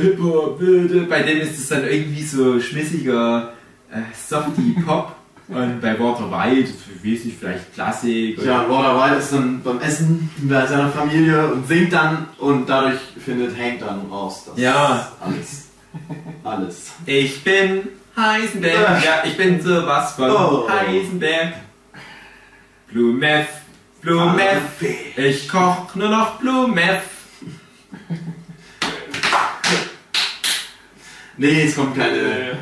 Hip-Hop, bei dem ist es dann irgendwie so schmissiger äh, Softy Pop und bei Walter White, weiß ich, vielleicht Klassik oder Ja, Walter White ist dann beim Essen bei seiner Familie und singt dann und dadurch findet Hank dann raus. dass Ja. Alles. Alles. Ich bin Heisenberg, ja, ich bin sowas von Oh. Heisenberg. Blue Meth, Blue Meth, ich koch nur noch Blue Meth. Nee, es kommt keine.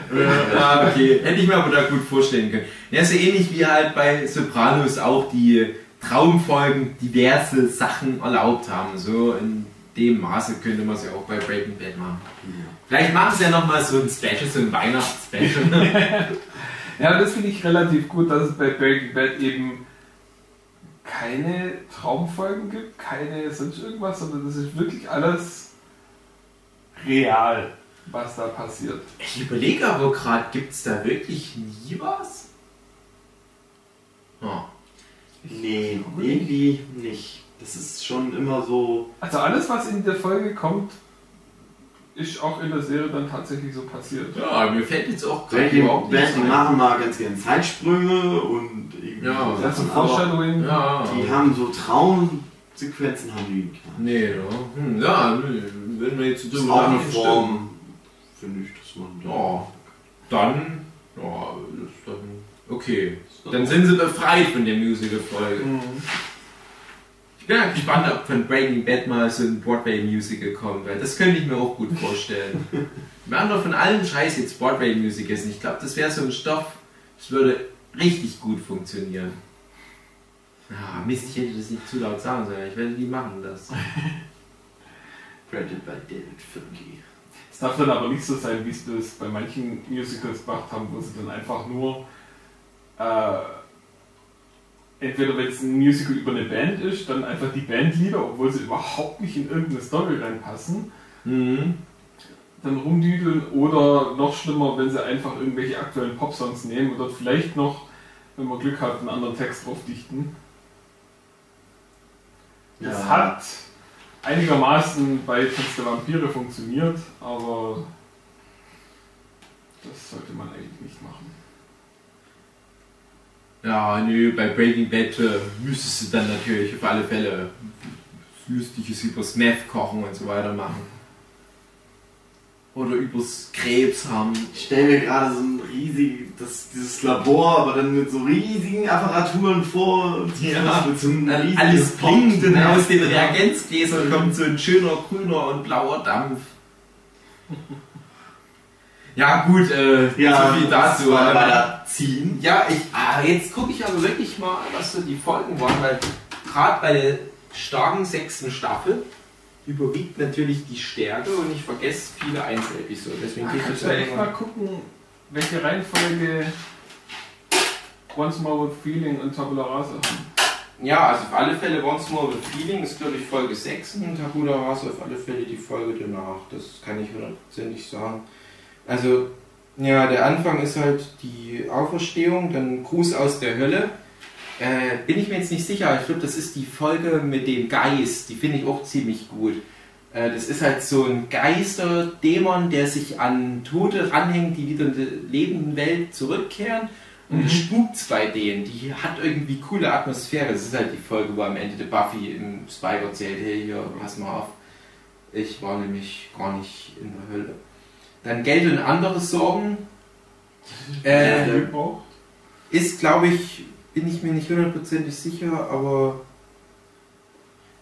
Ja, okay, hätte ich mir aber da gut vorstellen können. Ja, so ähnlich wie halt bei Sopranos auch die Traumfolgen diverse Sachen erlaubt haben. So in dem Maße könnte man es ja auch bei Breaking Bad machen. Vielleicht machen sie ja nochmal so ein Special, so ein Weihnachtsspecial. Ja, das finde ich relativ gut, dass es bei Breaking Bad eben keine Traumfolgen gibt, keine sonst irgendwas, sondern das ist wirklich alles real, was da passiert. Ich überlege aber gerade, gibt es da wirklich nie was? Oh. Nee, irgendwie nicht. Das ist schon immer so. Also alles, was in der Folge kommt, ist auch in der Serie dann tatsächlich so passiert. Ja, mir fällt jetzt auch gerade Breaking überhaupt Bad, nichts die machen mal ganz gerne Zeitsprünge und irgendwie Ja, so Das ist Sachen, Foreshadowing. Ja, die haben so Traumsequenzen haben die nicht. Nee, ja. Hm, ja, nö, wenn wir jetzt so drüber auch eine nachdenken, Form, finde ich, dass man da. Ja. Dann, ja, dann okay. Dann sind sie befreit von der Musical-Folge. Mhm. Ich bin ja gespannt, ob von Breaking Bad mal so ein Broadway-Musical kommt, weil das könnte ich mir auch gut vorstellen. Wir haben doch von allem Scheiß jetzt Broadway-Musicals ich glaube, das wäre so ein Stoff, das würde richtig gut funktionieren. Ah, Mist, ich hätte das nicht zu laut sagen sollen, ich werde nie machen das. Created by David Finley. Es darf dann aber nicht so sein, wie es das bei manchen Musicals gemacht haben, wo sie dann einfach nur äh, entweder wenn es ein Musical über eine Band ist, dann einfach die Bandlieder, obwohl sie überhaupt nicht in irgendeine Story reinpassen, Mhm. dann rumdüdeln oder noch schlimmer, wenn sie einfach irgendwelche aktuellen Popsongs nehmen und dort vielleicht noch, wenn man Glück hat, einen anderen Text drauf dichten. Das hat einigermaßen bei Tanz der Vampire funktioniert, aber das sollte man eigentlich nicht machen. Ja, nö, bei Breaking Bad äh, müsstest du dann natürlich auf alle Fälle Lustiges übers Meth kochen und so weiter machen. Oder übers Krebs haben. Ich stelle mir gerade so ein riesiges, das, dieses Labor, aber dann mit so riesigen Apparaturen vor. und Ja, mit so einem alles blinkt und aus den. Reagenzgläsern kommt so ein schöner grüner und blauer Dampf. Ja gut, äh, Ja, so viel dazu. Ziehen. Ja, ich, ah, jetzt gucke ich aber wirklich mal, was so die Folgen waren, weil gerade bei der starken sechsten Staffel überwiegt natürlich die Stärke und ich vergesse viele Einzelepisoden. Deswegen gehe ich Kannst das du echt mal gucken, welche Reihenfolge Once More with Feeling und Tabula Rasa haben. Ja, also auf alle Fälle Once More the Feeling ist glaube ich Folge 6 und Tabula Rasa auf alle Fälle die Folge danach. Das kann ich hundertprozentig sagen. Also, ja, der Anfang ist halt die Auferstehung, dann Gruß aus der Hölle. Äh, bin ich mir jetzt nicht sicher, ich glaube, das ist die Folge mit dem Geist, die finde ich auch ziemlich gut. Äh, das ist halt so ein Geisterdämon, der sich an Tote ranhängt, die wieder in die lebenden Welt zurückkehren. Und mhm. spukt's bei denen. Die hat irgendwie coole Atmosphäre. Das ist halt die Folge, wo am Ende der Buffy im Spider erzählt, hey, hier, pass mal auf. Ich war nämlich gar nicht in der Hölle. Dann Geld und andere Sorgen. Äh, ist, glaube ich, bin ich mir nicht hundertprozentig sicher, aber.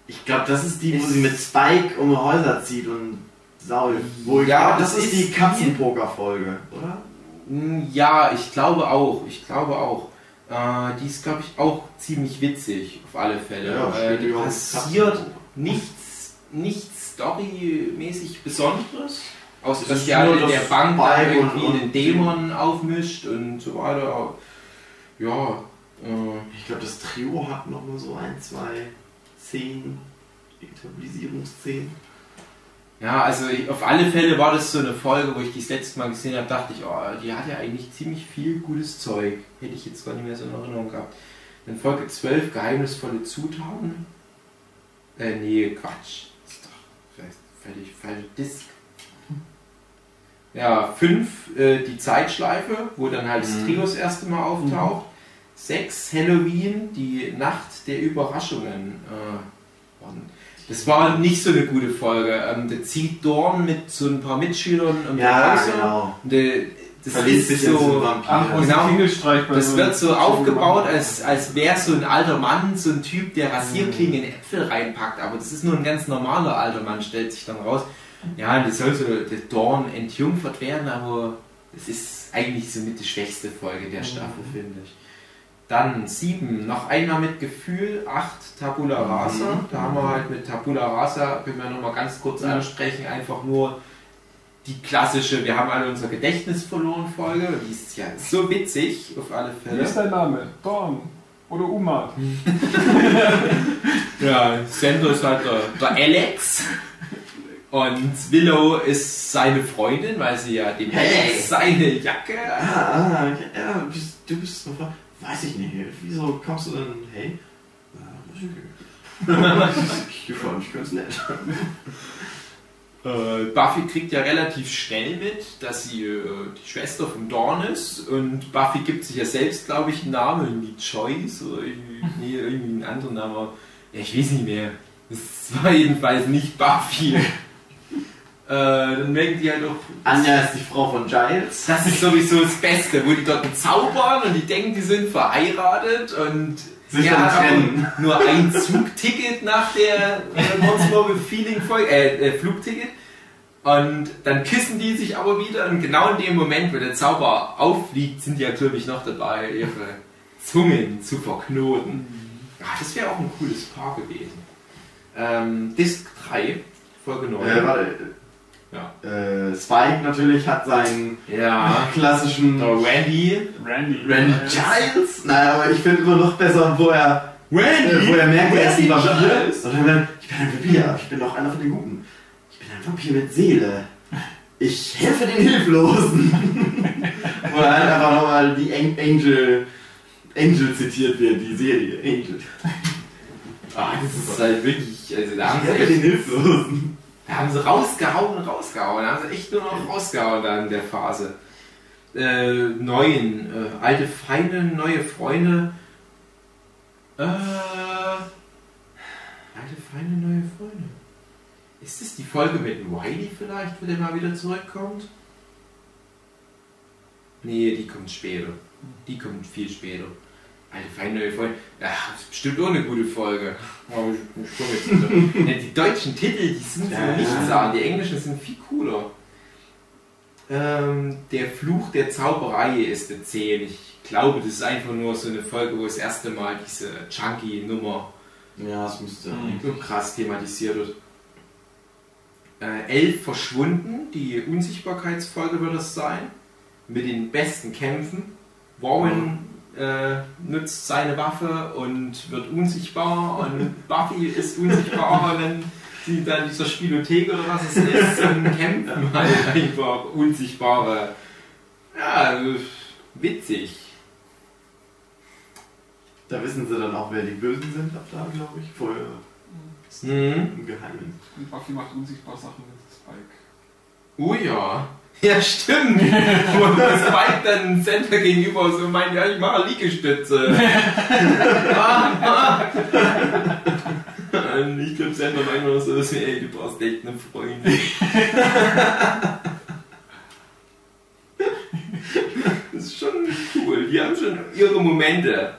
Ich glaube, das ist die, wo sie mit Spike um Häuser zieht und Saul. Wo Ja, ich, das, das ist die Katzenpoker-Folge, oder? Mm, Ja, ich glaube auch. Ich glaube auch. Äh, die ist, glaube ich, auch ziemlich witzig, auf alle Fälle. Ja, äh, die passiert nichts, nichts storymäßig Besonderes. Außer Es dass nur in der Bank da irgendwie einen Dämon aufmischt und so weiter. Ja, äh, Ich glaube, das Trio hat noch mal so ein, zwei Szenen, Etablierungsszenen. Ja, also ich, auf alle Fälle war das so eine Folge, wo ich die das letzte Mal gesehen habe, dachte ich, oh, die hat ja eigentlich ziemlich viel gutes Zeug. Hätte ich jetzt gar nicht mehr so in Erinnerung gehabt. Dann Folge 12, geheimnisvolle Zutaten. Äh, nee, Quatsch. Das ist doch vielleicht völlig falscher Disk. Ja, 5, äh, die Zeitschleife, wo dann halt das Mhm. Trio das erste Mal auftaucht. 6, Halloween, die Nacht der Überraschungen. Äh, das war nicht so eine gute Folge. Ähm, da zieht Dorn mit so ein paar Mitschülern um die Ja, Häuser. genau. Und, äh, das Verliebt ist so. Ach, Genau. Das wird so aufgebaut, als, als wäre so ein alter Mann, so ein Typ, der Rasierklingen in Äpfel reinpackt. Aber das ist nur ein ganz normaler alter Mann, stellt sich dann raus. Ja, das soll so der Dorn entjungfert werden, aber es ist eigentlich so mit die schwächste Folge der Staffel, finde ich. Dann 7, noch einmal mit Gefühl, 8 Tabula Rasa. Mhm. Da haben wir halt mit Tabula Rasa, können wir nochmal ganz kurz ansprechen, einfach nur die klassische, wir haben alle unser Gedächtnis verloren Folge. Die ist ja so witzig, auf alle Wie Fälle. ist dein Name? Dorn. Oder Umat. Ja, Sandro ist halt der, der Alex. Und Willow ist seine Freundin, weil sie ja dem Hey. Seine Jacke. Ah, ah, okay. ja, du bist, bist noch Weiß ich nicht. Wieso kommst du denn, hey? Ich fand mich ganz nett. Äh, Buffy kriegt ja relativ schnell mit, dass sie äh, die Schwester von Dawn ist. Und Buffy gibt sich ja selbst, glaube ich, einen Namen, irgendwie Joyce oder irgendwie, nee, irgendwie einen anderen Namen. Ja, ich weiß nicht mehr. Das war jedenfalls nicht Buffy. Äh, dann merken die halt auch, Anja ist die Frau von Giles. Das ist sowieso das Beste, wo die dort zaubern und die denken, die sind verheiratet und Sich aber trennen. nur ein Zugticket nach der äh, Monster with Feeling Folge, äh, äh, Flugticket. Und dann küssen die sich aber wieder und genau in dem Moment, wo der Zauber auffliegt, sind die natürlich noch dabei, ihre Zungen zu verknoten. Ja, das wäre auch ein cooles Paar gewesen. Ähm, Disc 3, Folge 9. Äh, warte. Ja. Äh, Spike natürlich hat seinen ja. klassischen Randy. Randy. Randy Giles. Naja, aber ich finde immer noch besser, wo er, äh, wo er merkt, er ist ein Randy Vampir. Und dann, ich bin ein Vampir, ich bin doch einer von den Guten. Ich bin ein Vampir mit Seele. Ich helfe den Hilflosen. wo er halt einfach nochmal die An- Angel, Angel zitiert wird, die Serie. Angel. Ah, das ist halt wirklich, also da Ich haben sie helfe den Hilflosen. Da haben sie rausgehauen und rausgehauen, da haben sie echt nur noch rausgehauen da in der Phase. Äh, neuen, äh, alte Feinde, neue Freunde. Äh, alte Feinde, neue Freunde. Ist das die Folge mit Wiley vielleicht, wo der mal wieder zurückkommt? Nee, die kommt später. Die kommt viel später. Alte Feinde, neue Freunde. Ja, das ist bestimmt auch eine gute Folge. Aber ich, ich jetzt ja, die deutschen Titel, die sind so nicht sagen. Die englischen sind viel cooler. Ähm, der Fluch der Zauberei ist der 10. Ich glaube, das ist einfach nur so eine Folge, wo das erste Mal diese Chunky-Nummer Ja, das müsste. so krass thematisiert wird. Äh, elf verschwunden, die Unsichtbarkeitsfolge wird das sein. Mit den besten Kämpfen. Warren äh, nutzt seine Waffe und wird unsichtbar und Buffy ist unsichtbar, wenn sie dann dieser Spielothek oder was es ist und kämpfen halt einfach unsichtbare. Ja, also, witzig. Da wissen sie dann auch, wer die Bösen sind ab da, glaube ich. Vorher Mhm. im Geheimen. Und Buffy macht unsichtbar Sachen mit Spike. Oh ja. Ja, stimmt. Wo Spike dann Center gegenüber so meint, ja, ich mache Liegestütze. Und ich glaube, Center meint nur so, ey, du brauchst echt eine Freundin. Das ist schon cool. Die haben schon ihre Momente.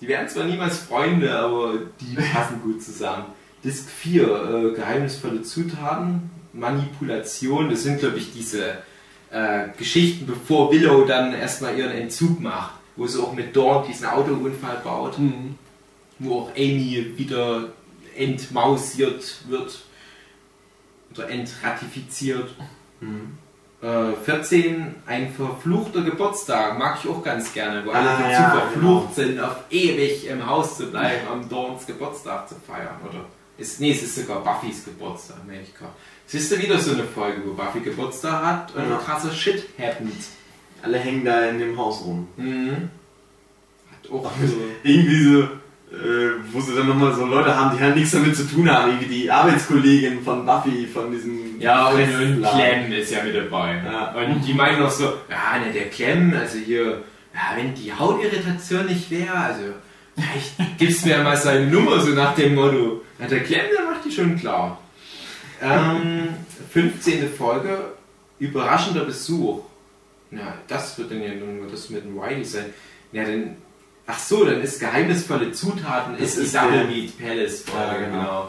Die werden zwar niemals Freunde, aber die passen gut zusammen. Disc 4, äh, geheimnisvolle Zutaten, Manipulation, das sind glaube ich diese äh, Geschichten, bevor Willow dann erstmal ihren Entzug macht, wo sie auch mit Dawn diesen Autounfall baut, wo auch Amy wieder entmausiert wird oder entratifiziert. Äh, 14, ein verfluchter Geburtstag, mag ich auch ganz gerne, wo alle Ah, dazu ja, verflucht sind, auf ewig im Haus zu bleiben, am Dawns Geburtstag zu feiern. Oder ist, nee, es ist sogar Buffys Geburtstag, meine ich gerade. Siehst du wieder so eine Folge, wo Buffy Geburtstag hat und Ja. krasser Shit happened. Alle hängen da in dem Haus rum. Mhm. Hat auch so. Irgendwie so, äh, wo sie dann nochmal so Leute haben, die halt nichts damit zu tun haben. Irgendwie die Arbeitskollegin von Buffy, von diesem Ja, und. Clem ist ja mit dabei. Ja. Und die meinen noch so, ja, ne, der Clem, also hier, ja, wenn die Hautirritation nicht wäre, also vielleicht gibst mir mal seine Nummer, so nach dem Motto. Ja, der Clem, der macht die schon klar. Ähm, 15. Folge, überraschender Besuch. Ja, das wird dann ja nur das mit dem Wiley sein. Ja, dann, ach so, dann ist geheimnisvolle Zutaten, Das ist die Double Meat Palace Folge, Ja, genau. genau.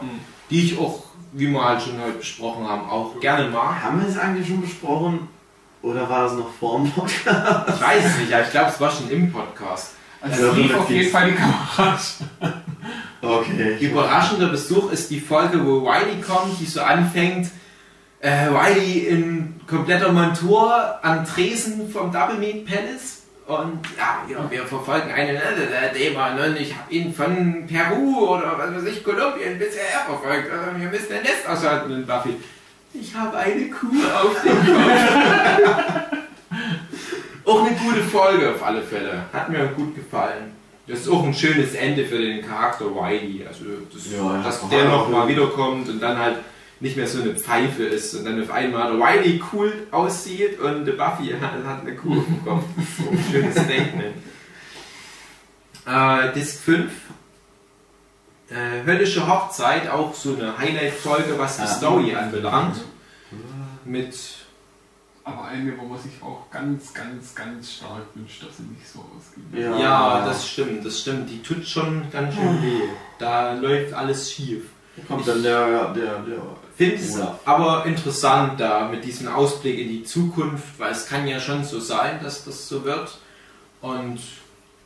Die ich auch, wie wir halt schon heute besprochen haben, auch gerne mag. Haben wir es eigentlich schon besprochen? Oder war das noch vor dem Podcast? Ich weiß es nicht, aber ich glaube, es war schon im Podcast. Also es lief auf jeden. Fall die Kamera. Okay. Überraschender Besuch ist die Folge, wo Wiley kommt, die so anfängt. Äh, Wiley in kompletter Montur am Tresen vom Double Meat Palace. Und ja, ja wir verfolgen einen äh, Dämon und ich habe ihn von Peru oder was weiß ich, Kolumbien bisher verfolgt. Äh, wir müssen ein Nest aushalten. Und Buffy, ich habe eine Kuh auf dem Kopf. auch eine gute Folge auf alle Fälle. Hat mir gut gefallen. Das ist auch ein schönes Ende für den Charakter Wiley. Also, das, Ja, ja. dass der nochmal wiederkommt und dann halt nicht mehr so eine Pfeife ist und dann auf einmal Wiley cool aussieht und Buffy hat, eine Kuh ist so ein schönes Statement. Äh, Disc 5. Äh, Höllische Hochzeit, auch so eine Highlight-Folge, was die Ja. Story anbelangt. Mit Aber eine, wo man sich auch ganz, ganz, ganz stark wünscht, dass sie nicht so ausgeht. Ja. Ja, das stimmt, das stimmt. Die tut schon ganz schön weh. Da läuft alles schief. Kommt dann der, der, der. Finde es aber interessant da mit diesem Ausblick in die Zukunft, weil es kann ja schon so sein, dass das so wird. Und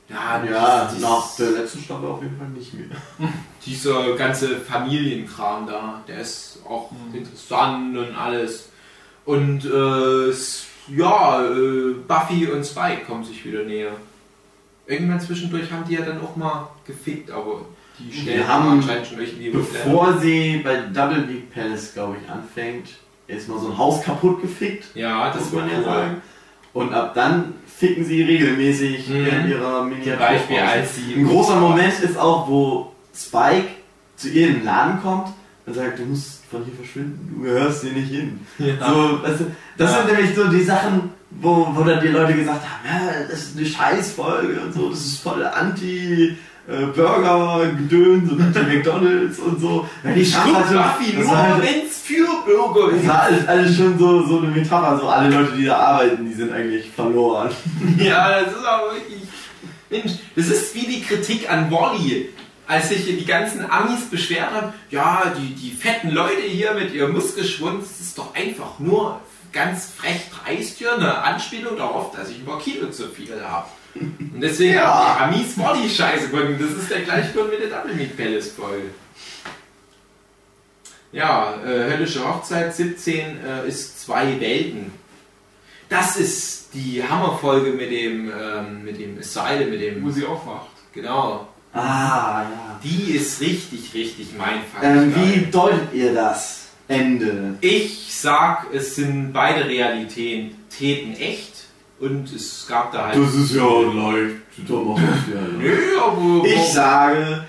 ja, Ja, dieses- nach der letzten Staffel auf jeden Fall nicht mehr. dieser ganze Familienkram da, der ist auch interessant und alles. Und äh, ja, äh, Buffy und Spike kommen sich wieder näher. Irgendwann zwischendurch haben die ja dann auch mal gefickt, aber die Stellen haben, anscheinend schon irgendwie. Bevor sie bei Double Big Palace, glaube ich, anfängt, ist mal so ein Haus kaputt gefickt, Ja, das muss man ja cool. sagen. Und ab dann ficken sie regelmäßig Mhm. während ihrer Miniatur. Beispiel als sie Ein großer Moment ist auch, wo Spike zu ihr in den Laden kommt und sagt, du musst von hier verschwinden, du gehörst hier nicht hin. Ja. So, du, das Ja. sind nämlich so die Sachen, wo, wo dann die Leute gesagt haben, ja, das ist eine Scheißfolge und so, das ist voll anti äh, Burger gedöns und anti McDonalds und so. Ja, die sind- Buffy das nur, halt- wenn's für Bürger das ist. war alles, alles schon so, so eine Metapher, so alle Leute, die da arbeiten, die sind eigentlich verloren. Ja, das ist aber wirklich. Mensch, das ist wie die Kritik an Wally. Als sich die ganzen Amis beschwert haben, ja, die, die fetten Leute hier mit ihrem Muskelschwund, das ist doch einfach nur ganz frech dreist hier eine Anspielung darauf, dass ich ein paar Kilo zu viel habe. Und deswegen Ja. haben die Amis Wally scheiße gefunden. Das ist der gleiche Grund mit der Double Meat Palace Folge. Ja, äh, Höllische Hochzeit 17 äh, ist zwei Welten. Das ist die Hammerfolge mit dem, ähm, mit dem Asylum, mit dem. Wo sie aufwacht. Genau. Ah, ja. Die ist richtig, richtig mein Fall. Ähm, wie deutet ihr das Ende? Ich sag, es sind beide Realitäten echt und es gab da halt. ist ja leicht. Nö, aber. Ich sage,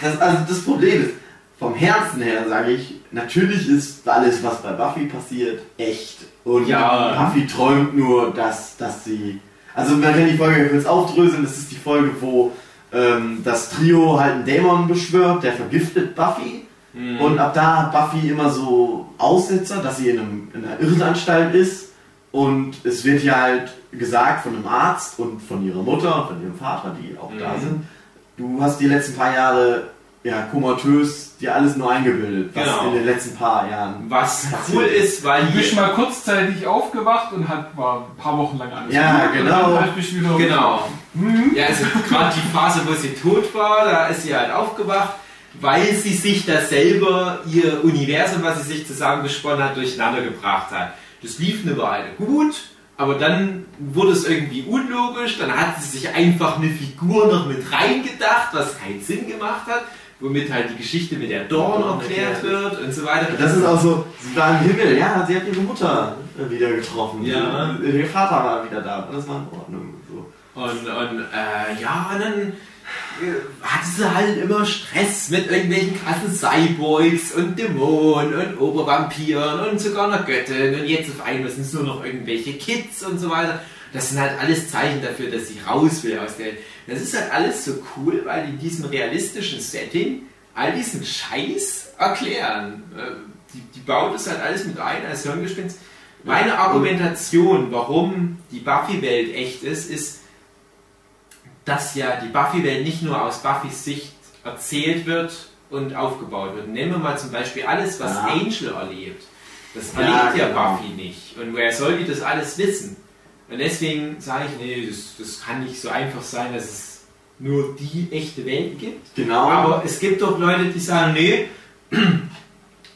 das, also das Problem ist, vom Herzen her sage ich, natürlich ist alles, was bei Buffy passiert, echt. Und Ja. Buffy träumt nur, dass, dass sie. Also man kann die Folge kurz aufdröseln, das ist die Folge, wo ähm, das Trio halt einen Dämon beschwört, der vergiftet Buffy. Mhm. Und ab da hat Buffy immer so Aussetzer, dass sie in, einem, in einer Irrenanstalt ist. Und es wird ja halt gesagt von einem Arzt und von ihrer Mutter und von ihrem Vater, die auch da Mhm. sind, du hast die letzten paar Jahre ja komatös dir alles nur eingebildet, was Genau. in den letzten paar Jahren. Was cool ist, weil Du bist mal kurzzeitig aufgewacht und hat, war ein paar Wochen lang alles Ja, gut genau. Und dann halt Genau. Ja, also gerade die Phase, wo sie tot war, da ist sie halt aufgewacht, weil sie sich da selber ihr Universum, was sie sich zusammengesponnen hat, durcheinander gebracht hat. Das lief eine Weile gut, aber dann wurde es irgendwie unlogisch, dann hat sie sich einfach eine Figur noch mit reingedacht, was keinen Sinn gemacht hat, womit halt die Geschichte mit der Dorn erklärt wird und so weiter. Das ist auch so, sie war im Himmel, ja, sie hat ihre Mutter äh, wieder getroffen. Ja. Ihr Vater war wieder da, alles war in Ordnung. So. Und, und äh, ja, und dann äh, hatte sie halt immer Stress mit irgendwelchen krassen Cyborgs und Dämonen und Obervampiren und sogar einer Göttin. Und jetzt auf einmal sind es nur noch irgendwelche Kids und so weiter. Das sind halt alles Zeichen dafür, dass sie raus will aus der. Das ist halt alles so cool, weil die in diesem realistischen Setting all diesen Scheiß erklären. Äh, Die, die baut es halt alles mit ein als Hirngespinst. Meine Argumentation, warum die Buffy-Welt echt ist, ist, dass ja die Buffy-Welt nicht nur aus Buffys Sicht erzählt wird und aufgebaut wird. Nehmen wir mal zum Beispiel alles, was Ja. Angel erlebt. Das Ja, erlebt ja, genau. Buffy nicht. Und wer soll die das alles wissen? Und deswegen sage ich, nee, das, das kann nicht so einfach sein, dass es nur die echte Welt gibt. Genau. Aber es gibt doch Leute, die sagen, nee,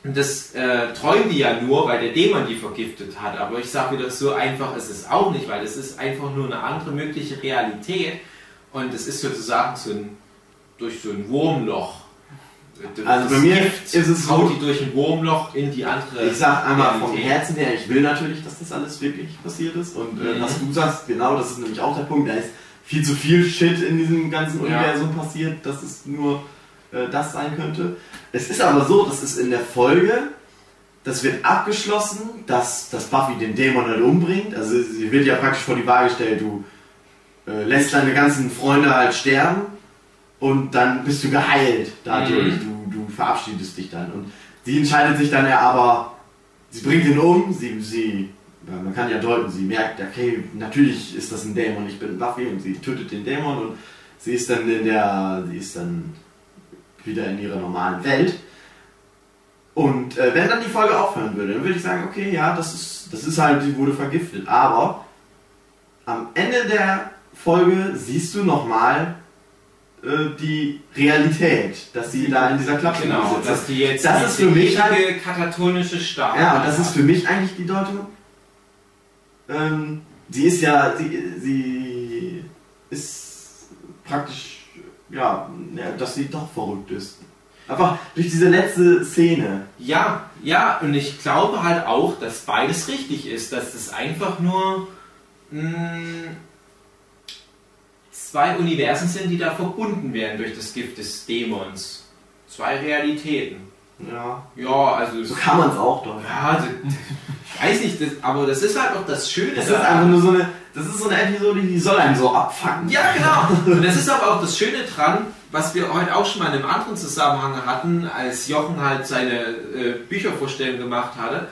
das äh, träumen die ja nur, weil der Dämon die vergiftet hat. Aber ich sage wieder, so einfach ist es auch nicht, weil es ist einfach nur eine andere mögliche Realität. Und es ist sozusagen so ein, durch so ein Wurmloch. Also bei mir Gift ist es so- die durch ein Wurmloch in die andere Ich sag einmal vom Realität. Herzen her, ich will natürlich, dass das alles wirklich passiert ist. Und äh, Mhm. was du sagst, genau, das ist nämlich auch der Punkt. Da ist viel zu viel Shit in diesem ganzen Ja. Universum passiert, dass es nur äh, das sein könnte. Es ist aber so, dass es in der Folge, das wird abgeschlossen, dass, dass Buffy den Dämon halt umbringt. Also sie wird ja praktisch vor die Waage gestellt, du äh, lässt deine ganzen Freunde halt sterben und dann bist du geheilt dadurch. Mhm. Du, du verabschiedest dich dann. Und sie entscheidet sich dann ja aber, sie bringt ihn um, sie, sie man kann ja deuten, sie merkt, okay, natürlich ist das ein Dämon, ich bin Buffy und sie tötet den Dämon und sie ist dann in der, sie ist dann wieder in ihrer normalen Welt. Und äh, wenn dann die Folge aufhören würde, dann würde ich sagen, okay, ja, das ist, das ist halt, die wurde vergiftet. Aber am Ende der Folge siehst du nochmal die Realität, dass sie da in dieser Klappe Genau, sitzt. dass die jetzt Das ist für mich halt- katatonische Starre Ja, und das ist für mich eigentlich die Deutung. Ähm, sie ist ja, sie, sie ist praktisch, ja, ja, dass sie doch verrückt ist. Einfach durch diese letzte Szene. Ja, ja, und ich glaube halt auch, dass beides richtig ist, dass es einfach nur mh, zwei Universen sind, die da verbunden werden durch das Gift des Dämons. Zwei Realitäten. Ja. Ja, also. So kann man es auch deuten. Ja, also, ich weiß nicht, das, aber das ist halt auch das Schöne Das ist einfach nur so eine, das ist so eine Episode, die soll einen so abfangen. Ja, genau. Und das ist aber auch das Schöne dran, was wir heute auch schon mal in einem anderen Zusammenhang hatten, als Jochen halt seine äh, Büchervorstellung gemacht hatte.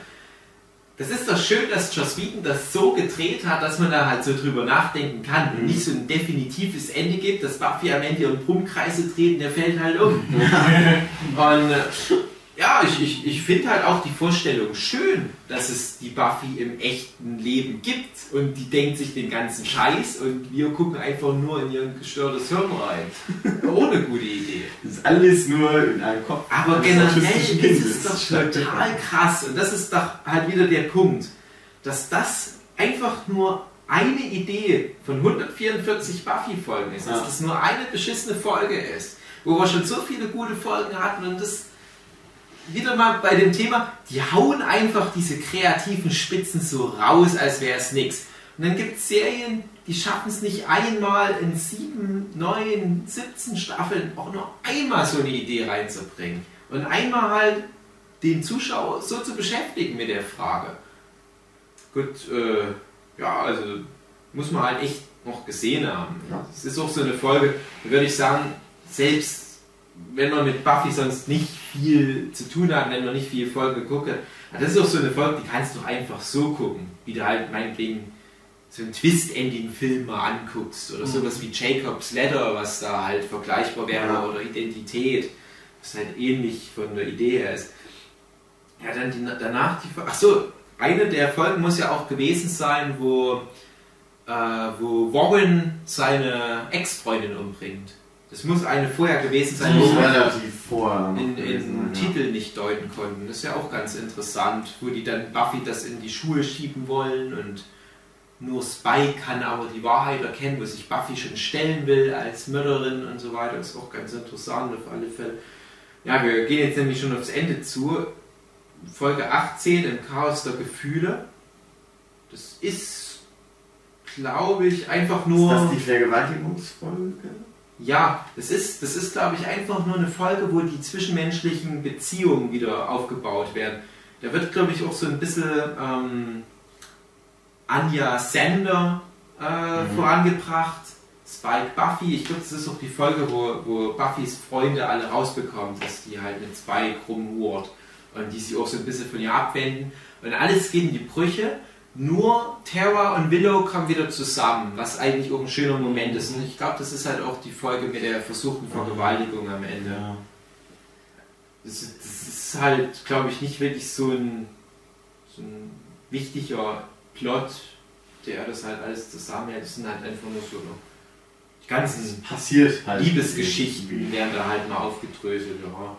Das ist doch schön, dass Joss Whedon das so gedreht hat, dass man da halt so drüber nachdenken kann und nicht so ein definitives Ende gibt, dass Buffy am Ende ihren Brummkreise dreht und der fällt halt um. und äh, ja, ich, ich, ich finde halt auch die Vorstellung schön, dass es die Buffy im echten Leben gibt und die denkt sich den ganzen Scheiß und wir gucken einfach nur in ihr gestörtes Hirn rein. Ohne gute Idee. Das ist alles nur in einem Kopf. Aber generell ist es doch total krass und das ist doch halt wieder der Punkt. dass das einfach nur eine Idee von 144 Buffy-Folgen ist, dass Ja. das nur eine beschissene Folge ist, wo wir schon so viele gute Folgen hatten und das wieder mal bei dem Thema, die hauen einfach diese kreativen Spitzen so raus, als wäre es nichts. Und dann gibt es Serien, die schaffen es nicht einmal in sieben, neun, 17 Staffeln auch nur einmal so eine Idee reinzubringen. Und einmal halt den Zuschauer so zu beschäftigen mit der Frage. Gut, äh, ja, also muss man halt echt noch gesehen haben. Ja. Es ist auch so eine Folge, da würde ich sagen, selbst wenn man mit Buffy sonst nicht viel zu tun hat, wenn man nicht viel Folgen geguckt hat, ja, das ist auch so eine Folge, die kannst du einfach so gucken, wie du halt meinetwegen so einen Twist-Ending-Film mal anguckst oder sowas wie Jacob's Ladder, was da halt vergleichbar wäre, Ja. oder Identität, was halt ähnlich von der Idee her ist. Ja, dann die, danach die Ach so, eine der Folgen muss ja auch gewesen sein, wo, äh, wo Warren seine Ex-Freundin umbringt. Das muss eine vorher gewesen sein, Die relativ vorher in, in ja. Titel nicht deuten konnten. Das ist ja auch ganz interessant, wo die dann Buffy das in die Schuhe schieben wollen und nur Spike kann aber die Wahrheit erkennen, wo sich Buffy schon stellen will als Mörderin und so weiter. Das ist auch ganz interessant auf alle Fälle. Ja, wir gehen jetzt nämlich schon aufs Ende zu. Folge 18 im Chaos der Gefühle. Das ist, glaube ich, einfach nur. Ist das die Vergewaltigungsfolge? Ja, das ist, das ist glaube ich, einfach nur eine Folge, wo die zwischenmenschlichen Beziehungen wieder aufgebaut werden. Da wird, glaube ich, auch so ein bisschen ähm, Anja Sander äh, vorangebracht, Spike Buffy. Ich glaube, das ist auch die Folge, wo, wo Buffys Freunde alle rausbekommen, dass die halt mit Spike rumhurt und die sich auch so ein bisschen von ihr abwenden. Und alles geht in die Brüche. Nur Terra und Willow kommen wieder zusammen, was eigentlich auch ein schöner Moment ist. Und ich glaube, das ist halt auch die Folge mit der versuchten Vergewaltigung am Ende. Ja. Das, ist- das ist halt, glaube ich, nicht wirklich so ein, so ein wichtiger Plot, der das halt alles zusammenhält. Das sind halt einfach nur so die ganzen Passiert halt. Liebesgeschichten werden da halt mal aufgedröselt. Ja.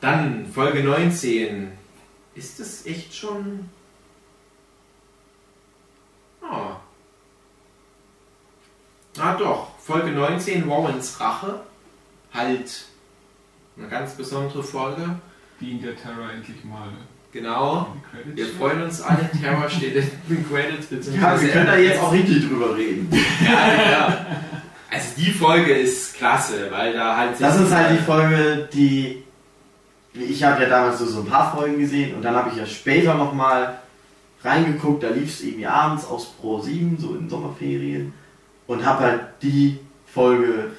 Dann Folge 19. Ist das echt schon. Ah. Ah doch, Folge 19, Warrens Rache. Halt eine ganz besondere Folge. Die in der Terra endlich mal Genau. Wir freuen uns alle. Terror steht in den Credits. Ja, wir können da jetzt auch richtig drüber reden. Ja, ja. Also die Folge ist klasse, weil da halt. Das ist halt die Folge, die. Ich habe ja damals so, so ein paar Folgen gesehen und dann habe ich ja später nochmal reingeguckt, da lief es irgendwie abends aus Pro 7, so in Sommerferien, und habe halt die Folge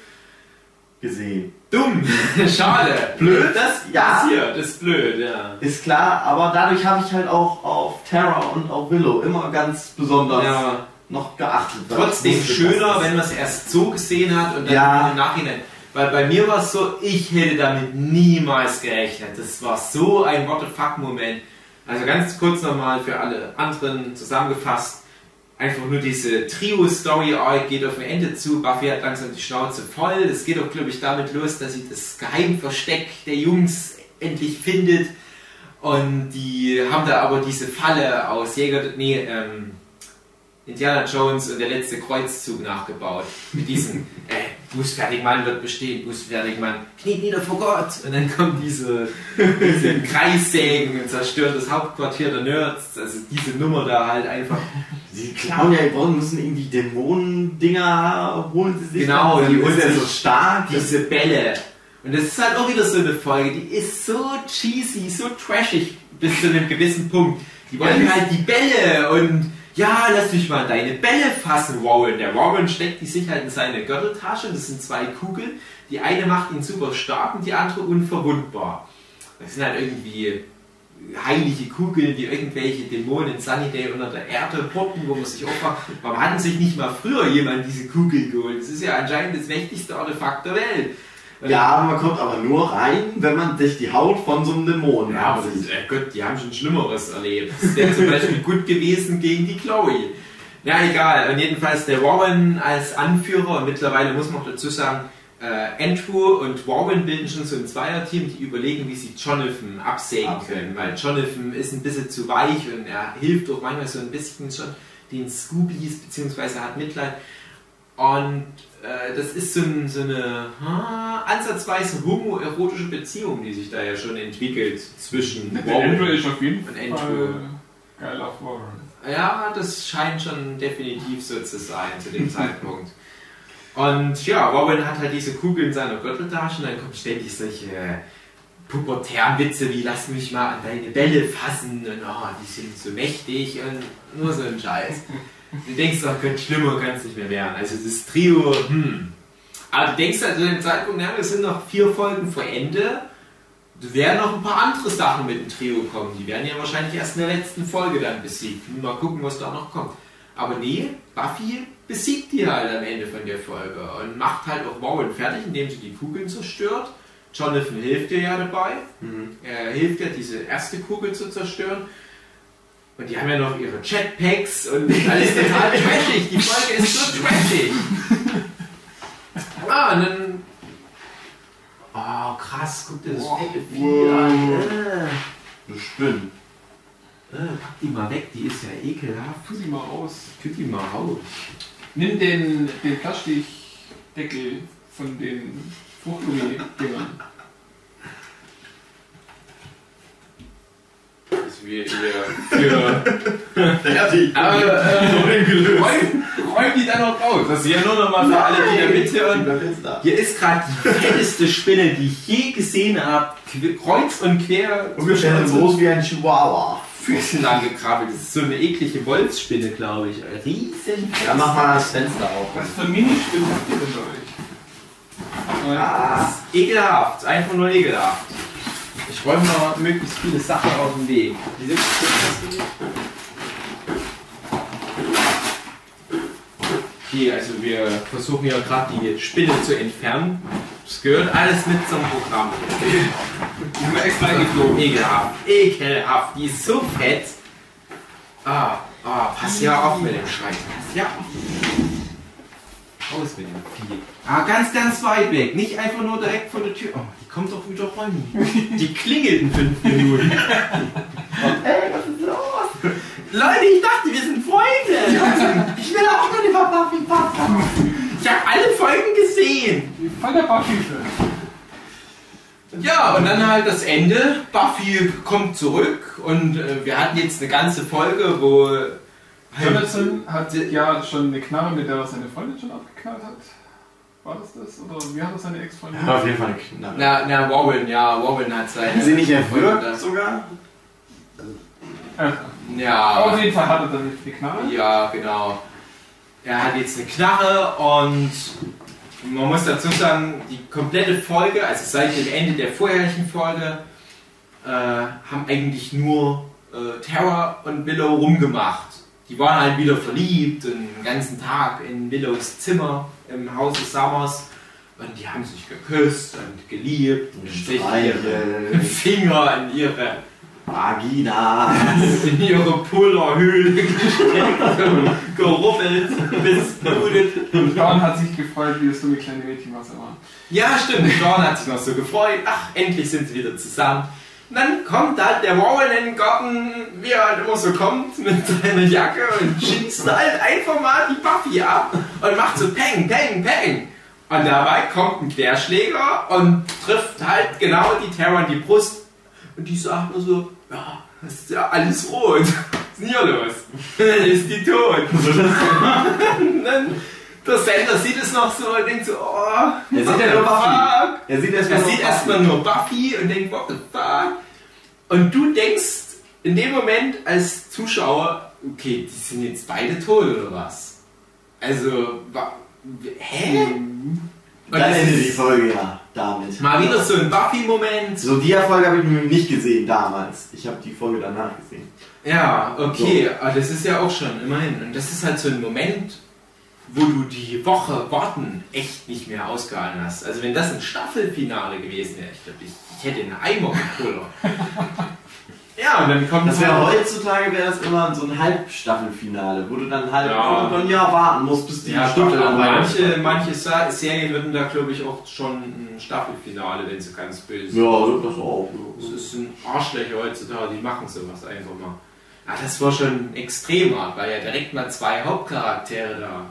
gesehen. Dumm, schade. Blöd, das ja. passiert, das ist blöd, ja. Ist klar, aber dadurch habe ich halt auch auf Terra und auf Willow immer ganz besonders ja. noch geachtet. Trotzdem schöner, wenn man es erst so gesehen hat und dann Ja. im Nachhinein. Weil bei mir war es so, ich hätte damit niemals gerechnet. Das war so ein What the fuck-Moment. Also ganz kurz nochmal für alle anderen zusammengefasst. Einfach nur diese Trio-Story-Arc geht auf ein Ende zu. Buffy hat langsam die Schnauze voll. Es geht auch, glaube ich, damit los, dass sie das Geheimversteck der Jungs endlich findet. Und die haben da aber diese Falle aus Jäger, nee, ähm, Indiana Jones und der letzte Kreuzzug nachgebaut. Mit diesem, äh, Bußfertig Mann wird bestehen, Bußfertig Mann, kniet nieder vor Gott. Und dann kommen diese, diese Kreissägen und zerstört das Hauptquartier der Nerds. Also diese Nummer da halt einfach. Sie klauen ja, die müssen irgendwie Dämonen-Dinger holen sie sich. Genau, die holen sich so stark. diese Bälle. Und das ist halt auch wieder so eine Folge, die ist so cheesy, so trashig bis zu einem gewissen Punkt. Die wollen Ja, halt die Bälle und ja, lass mich mal deine Bälle fassen, Warren. Der Warren steckt die sich halt in seine Gürteltasche. Das sind zwei Kugeln. Die eine macht ihn super stark und die andere unverwundbar. Das sind halt irgendwie heilige Kugeln, die irgendwelche Dämonen Sunnydale unter der Erde poppen, wo man sich fragt, warum hatten sich nicht mal früher jemand diese Kugeln geholt? Das ist ja anscheinend das mächtigste Artefakt der Welt. Ja, man kommt aber nur rein, wenn man sich die Haut von so einem Dämonen Ja, aber ansieht. das, äh Gott, die haben schon Schlimmeres erlebt. Das wäre zum Beispiel gut gewesen gegen die Chloe. Ja, egal. Und jedenfalls der Warren als Anführer, und mittlerweile muss man dazu sagen, äh, Andrew und Warren bilden schon so ein Zweierteam, die überlegen, wie sie Jonathan absägen können, weil Jonathan ist ein bisschen zu weich und er hilft auch manchmal so ein bisschen schon den Scoobies, beziehungsweise hat Mitleid. Und das ist so, ein, so eine ah, ansatzweise homoerotische Beziehung, die sich da ja schon entwickelt zwischen Der Andrew Warren ist auf jeden und Fall Andrew. geil auf Warren. Ja, das scheint schon definitiv so zu sein zu dem Zeitpunkt. Und ja, Robin hat halt diese Kugel in seiner Gürteltasche und dann kommen ständig solche pubertären Witze wie lass mich mal an deine Bälle fassen und oh, die sind so mächtig und nur so ein Scheiß. Du denkst doch, könnte schlimmer kann es nicht mehr werden. Also das Trio, hm. Aber du denkst halt zu dem Zeitpunkt, ja, wir sind noch vier Folgen vor Ende. Da werden noch ein paar andere Sachen mit dem Trio kommen. Die werden ja wahrscheinlich erst in der letzten Folge dann besiegt. Mal gucken, was da noch kommt. Aber nee, Buffy besiegt die halt am Ende von der Folge und macht halt auch Warren fertig, indem sie die Kugeln zerstört. Jonathan hilft ihr ja dabei. Er hilft ja, diese erste Kugel zu zerstören. Und die haben ja noch ihre Jetpacks und alles total trashig. Die Folge ist so trashig. Ah, und dann. Oh, krass, guck dir das fette Vieh an. Äh, Du Spinn. äh, pack die mal weg, die ist ja ekelhaft. Tu sie mal aus. Tut die mal raus. Nimm den, den Plastikdeckel von den Fruchtgummi-Dingern. Das ist wie ihr für. Fertig. Aber äh, räum, räum die dann noch raus. Das ist ja nur noch mal für alle, die da mithören. Da. Hier ist gerade die fetteste Spinne, die ich je gesehen habe. Kreuz und quer. Ungefähr so groß wie ein Chihuahua. Füßen lang gekrabbelt. Das ist so eine eklige Wolfsspinne, glaube ich. Riesen. Dann mach mal das Fenster auf. Was für Minispinnen habt ihr denn bei euch? Ist ekelhaft. Einfach nur ekelhaft. Ich räume mal möglichst viele Sachen auf den Weg. Diese Okay, also wir versuchen ja gerade die Spinne zu entfernen. Das gehört alles mit zum Programm. Die haben wir extra eingeflogen. Ekelhaft, ekelhaft, die ist so fett. Ah, ah, pass ja auf mit dem Schwein. Pass ja auf. Raus mit dem Vieh. Ah, ganz, ganz weit weg. Nicht einfach nur direkt vor der Tür. Oh, kommt doch wieder rein. Die klingelt in fünf Minuten. Ey, was ist los? Leute, ich dachte, wir sind Freunde. Ich will auch meine Papa wie Papa. Ich habe alle Folgen gesehen. Voll der Buffy-Fan. Ja, und dann halt das Ende. Buffy kommt zurück und äh, wir hatten jetzt eine ganze Folge, wo. Jonathan hat ja schon eine Knarre, mit der er seine Freundin schon abgeknallt hat. War das das? Oder wie hat er seine Ex-Freundin? Ja, auf jeden Fall eine Knarre. Na, na, Warren, ja, Warren hat seine. Sie nicht erwürgt sogar? Ja. Ja. Auf jeden Fall hat er dann die Knarre. Ja, genau. Er hat jetzt eine Knarre und man muss dazu sagen, die komplette Folge, also seit dem Ende der vorherigen Folge, äh, haben eigentlich nur äh, Terra und Willow rumgemacht. Die waren halt wieder verliebt und den ganzen Tag in Willows Zimmer im Hause Summers und die haben sich geküsst und geliebt und sich ihre Finger in ihre Vagina. in ihre Pullerhöhle gesteckt und gerubbelt, bis blutet. Und Dawn hat sich gefreut, wie das dumme kleine Mädchen, was er war. Ja, stimmt. Dawn hat sich noch so gefreut. Ach, endlich sind sie wieder zusammen. Dann kommt da der Warren in den Garten, wie er halt immer so kommt, mit seiner Jacke und schießt halt einfach mal die Buffy ab und macht so Peng, Peng, Peng. Und dabei kommt ein Querschläger und trifft halt genau die Terror in die Brust. Und die sagt nur so, ja, das ist ja alles rot. Was ist denn hier los? Dann ist die tot. der Sender sieht es noch so und denkt so, oh, Er sieht ja nur Buffy. Er sieht erstmal Er nur sieht Buffy. erstmal nur Buffy und denkt, what the fuck? Und du denkst in dem Moment als Zuschauer, okay, die sind jetzt beide tot oder was? Also, wa- hä? Und Dann das endet die Folge ja damit. Mal wieder so ein Buffy-Moment. So, die Folge habe ich nicht gesehen damals. Ich habe die Folge danach gesehen. Ja, okay, aber das ist ja auch schon, immerhin. Und das ist halt so ein Moment, wo du die Woche warten echt nicht mehr ausgehalten hast. Also wenn das ein Staffelfinale gewesen wäre, ich glaube, ich, ich hätte einen Eimer gepullert. Ja, und dann kommt Das wäre heutzutage wäre das immer so ein Halbstaffelfinale, wo du dann halt Ja. ein Jahr warten musst, bis die Ja, Staffel dann manche, manche Serien würden da, glaube ich, auch schon ein Staffelfinale, wenn sie ganz böse sind. Ja, das auch. Das ist ein Arschlöcher heutzutage, die machen sowas einfach mal. Ja, das war schon extremer, weil ja direkt mal zwei Hauptcharaktere da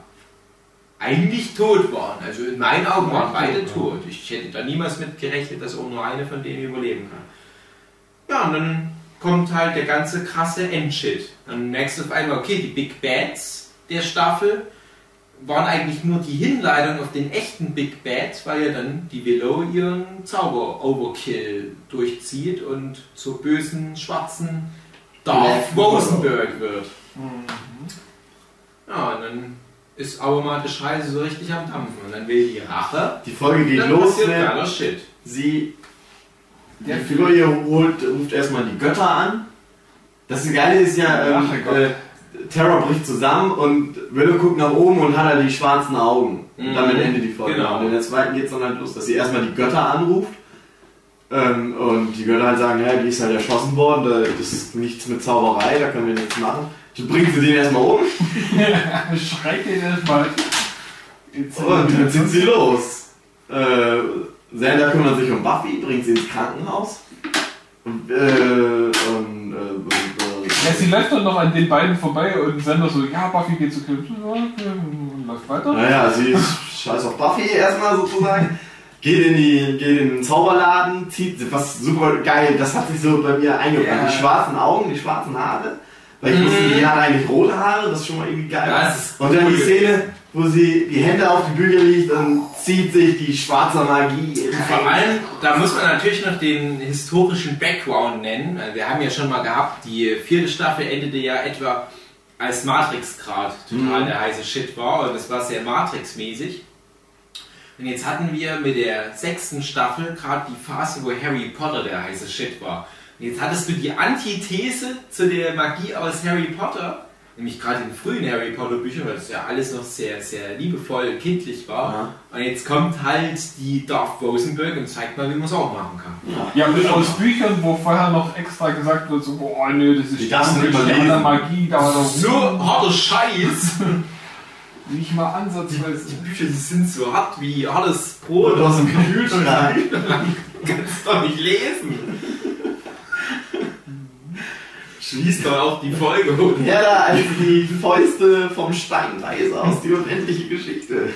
eigentlich tot waren. Also in meinen Augen waren beide tot. Ich hätte da niemals mit gerechnet, dass auch nur eine von denen überleben kann. Ja, und dann kommt halt der ganze krasse Endshit. Dann merkst du auf einmal, okay, die Big Bads der Staffel waren eigentlich nur die Hinleitung auf den echten Big Bad, weil ja dann die Willow ihren Zauber-Overkill durchzieht und zur bösen, schwarzen Darth Rosenberg wird. Ja, und dann ist automatisch Scheiße so richtig am Dampfen. Und dann will die Rache. Die Folge geht dann los, geiler Shit. Sie. Die Figur hier holt, ruft erstmal die Götter an. Das Geile ist ja, ähm, äh, Terror bricht zusammen und Willow guckt nach oben und hat er die schwarzen Augen. Und Mhm. damit endet die Folge. Genau. Und in der zweiten geht es dann halt los, dass sie erstmal die Götter anruft. Ähm, und die Götter halt sagen, ja, die ist halt erschossen worden, da- das ist nichts mit Zauberei, da können wir nichts machen. Bringen sie den erstmal um Schreit den erstmal. Und dann sind sie los. Äh, Xander kümmert sich um Buffy, bringt sie ins Krankenhaus. Und, äh, und, äh, und, Ja, sie läuft dann noch an den beiden vorbei und Sender so, ja, Buffy geht zu Clint und läuft weiter. Naja, sie ist scheiß auf Buffy erstmal sozusagen. Geht in, die, geht in den Zauberladen, zieht was super geil, das hat sich so bei mir eingebrannt. Ja. Die schwarzen Augen, die schwarzen Haare. Weil ich wusste, die hat eigentlich rote Haare, das ist schon mal irgendwie geil. Ja, ist und dann die. Szene, wo sie die Hände auf die Bücher legt und zieht sich die schwarze Magie Vor allem, da muss man natürlich noch den historischen Background nennen. Wir haben ja schon mal gehabt, die vierte Staffel endete ja etwa als Matrix grad total Mhm. der heiße Shit war und das war sehr Matrix-mäßig. Und jetzt hatten wir mit der sechsten Staffel gerade die Phase, wo Harry Potter der heiße Shit war. Und jetzt hattest du die Antithese zu der Magie aus Harry Potter, nämlich gerade in frühen Harry Potter Büchern, weil das ja alles noch sehr, sehr liebevoll und kindlich war. Ja. Und jetzt kommt halt die Darth Rosenberg und zeigt mal, wie man es auch machen kann. Ja, und aus Büchern, wo vorher noch extra gesagt wird, so, boah, nö, das ist Die du lesen. Magie, da war doch So harter Scheiß! nicht mal ansatzweise. Die Bücher die sind so hart wie hartes Brot. Und aus dem Kühlschrank. kannst doch nicht lesen. Schließt doch auch die Folge. Und Härter als die Fäuste vom Steinweiser aus die unendliche Geschichte.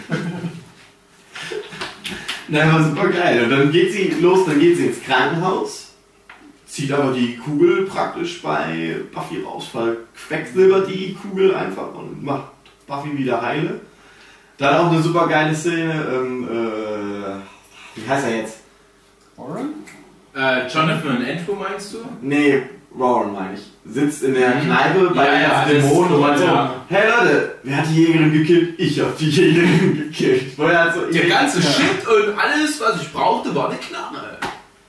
Nein, war super geil. Und dann geht sie los, dann geht sie ins Krankenhaus, zieht aber die Kugel praktisch bei Buffy raus, verquecksilbert die Kugel einfach und macht Buffy wieder heile. Dann auch eine super geile Szene, ähm, äh, wie heißt er jetzt? Warren? äh, Jonathan und Andrew meinst du? Nee, Warren meine ich. Sitzt in der Kneipe bei Ja, den ja, Dämonen und meint so, ja. hey Leute, wer hat die Jägerin gekillt? Ich hab die Jägerin gekillt. Wo er halt so, Der ganze Shit und alles, was ich brauchte, war eine Knarre.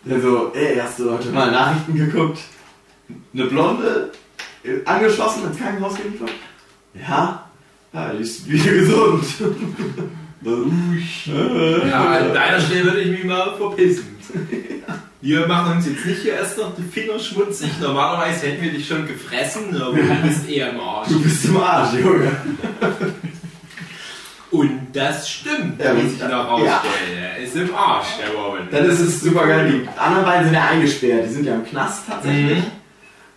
Der so, ey, hast du heute mal Nachrichten geguckt? Eine Blonde, äh, angeschossen, ins Krankenhaus geliefert? Ja, ja, die ist wieder gesund. Ja, an deiner Stelle würde ich mich mal verpissen. Wir machen uns jetzt nicht hier erst noch die Finger schmutzig. Normalerweise hätten wir dich schon gefressen, aber du bist eher im Arsch. Du bist im Arsch, Junge. Und das stimmt, Ja, wie sich ja. noch rausstellt. Er ist im Arsch, der Robin. Dann ist es super geil. Die anderen beiden sind ja eingesperrt. Die sind ja im Knast tatsächlich. Mhm.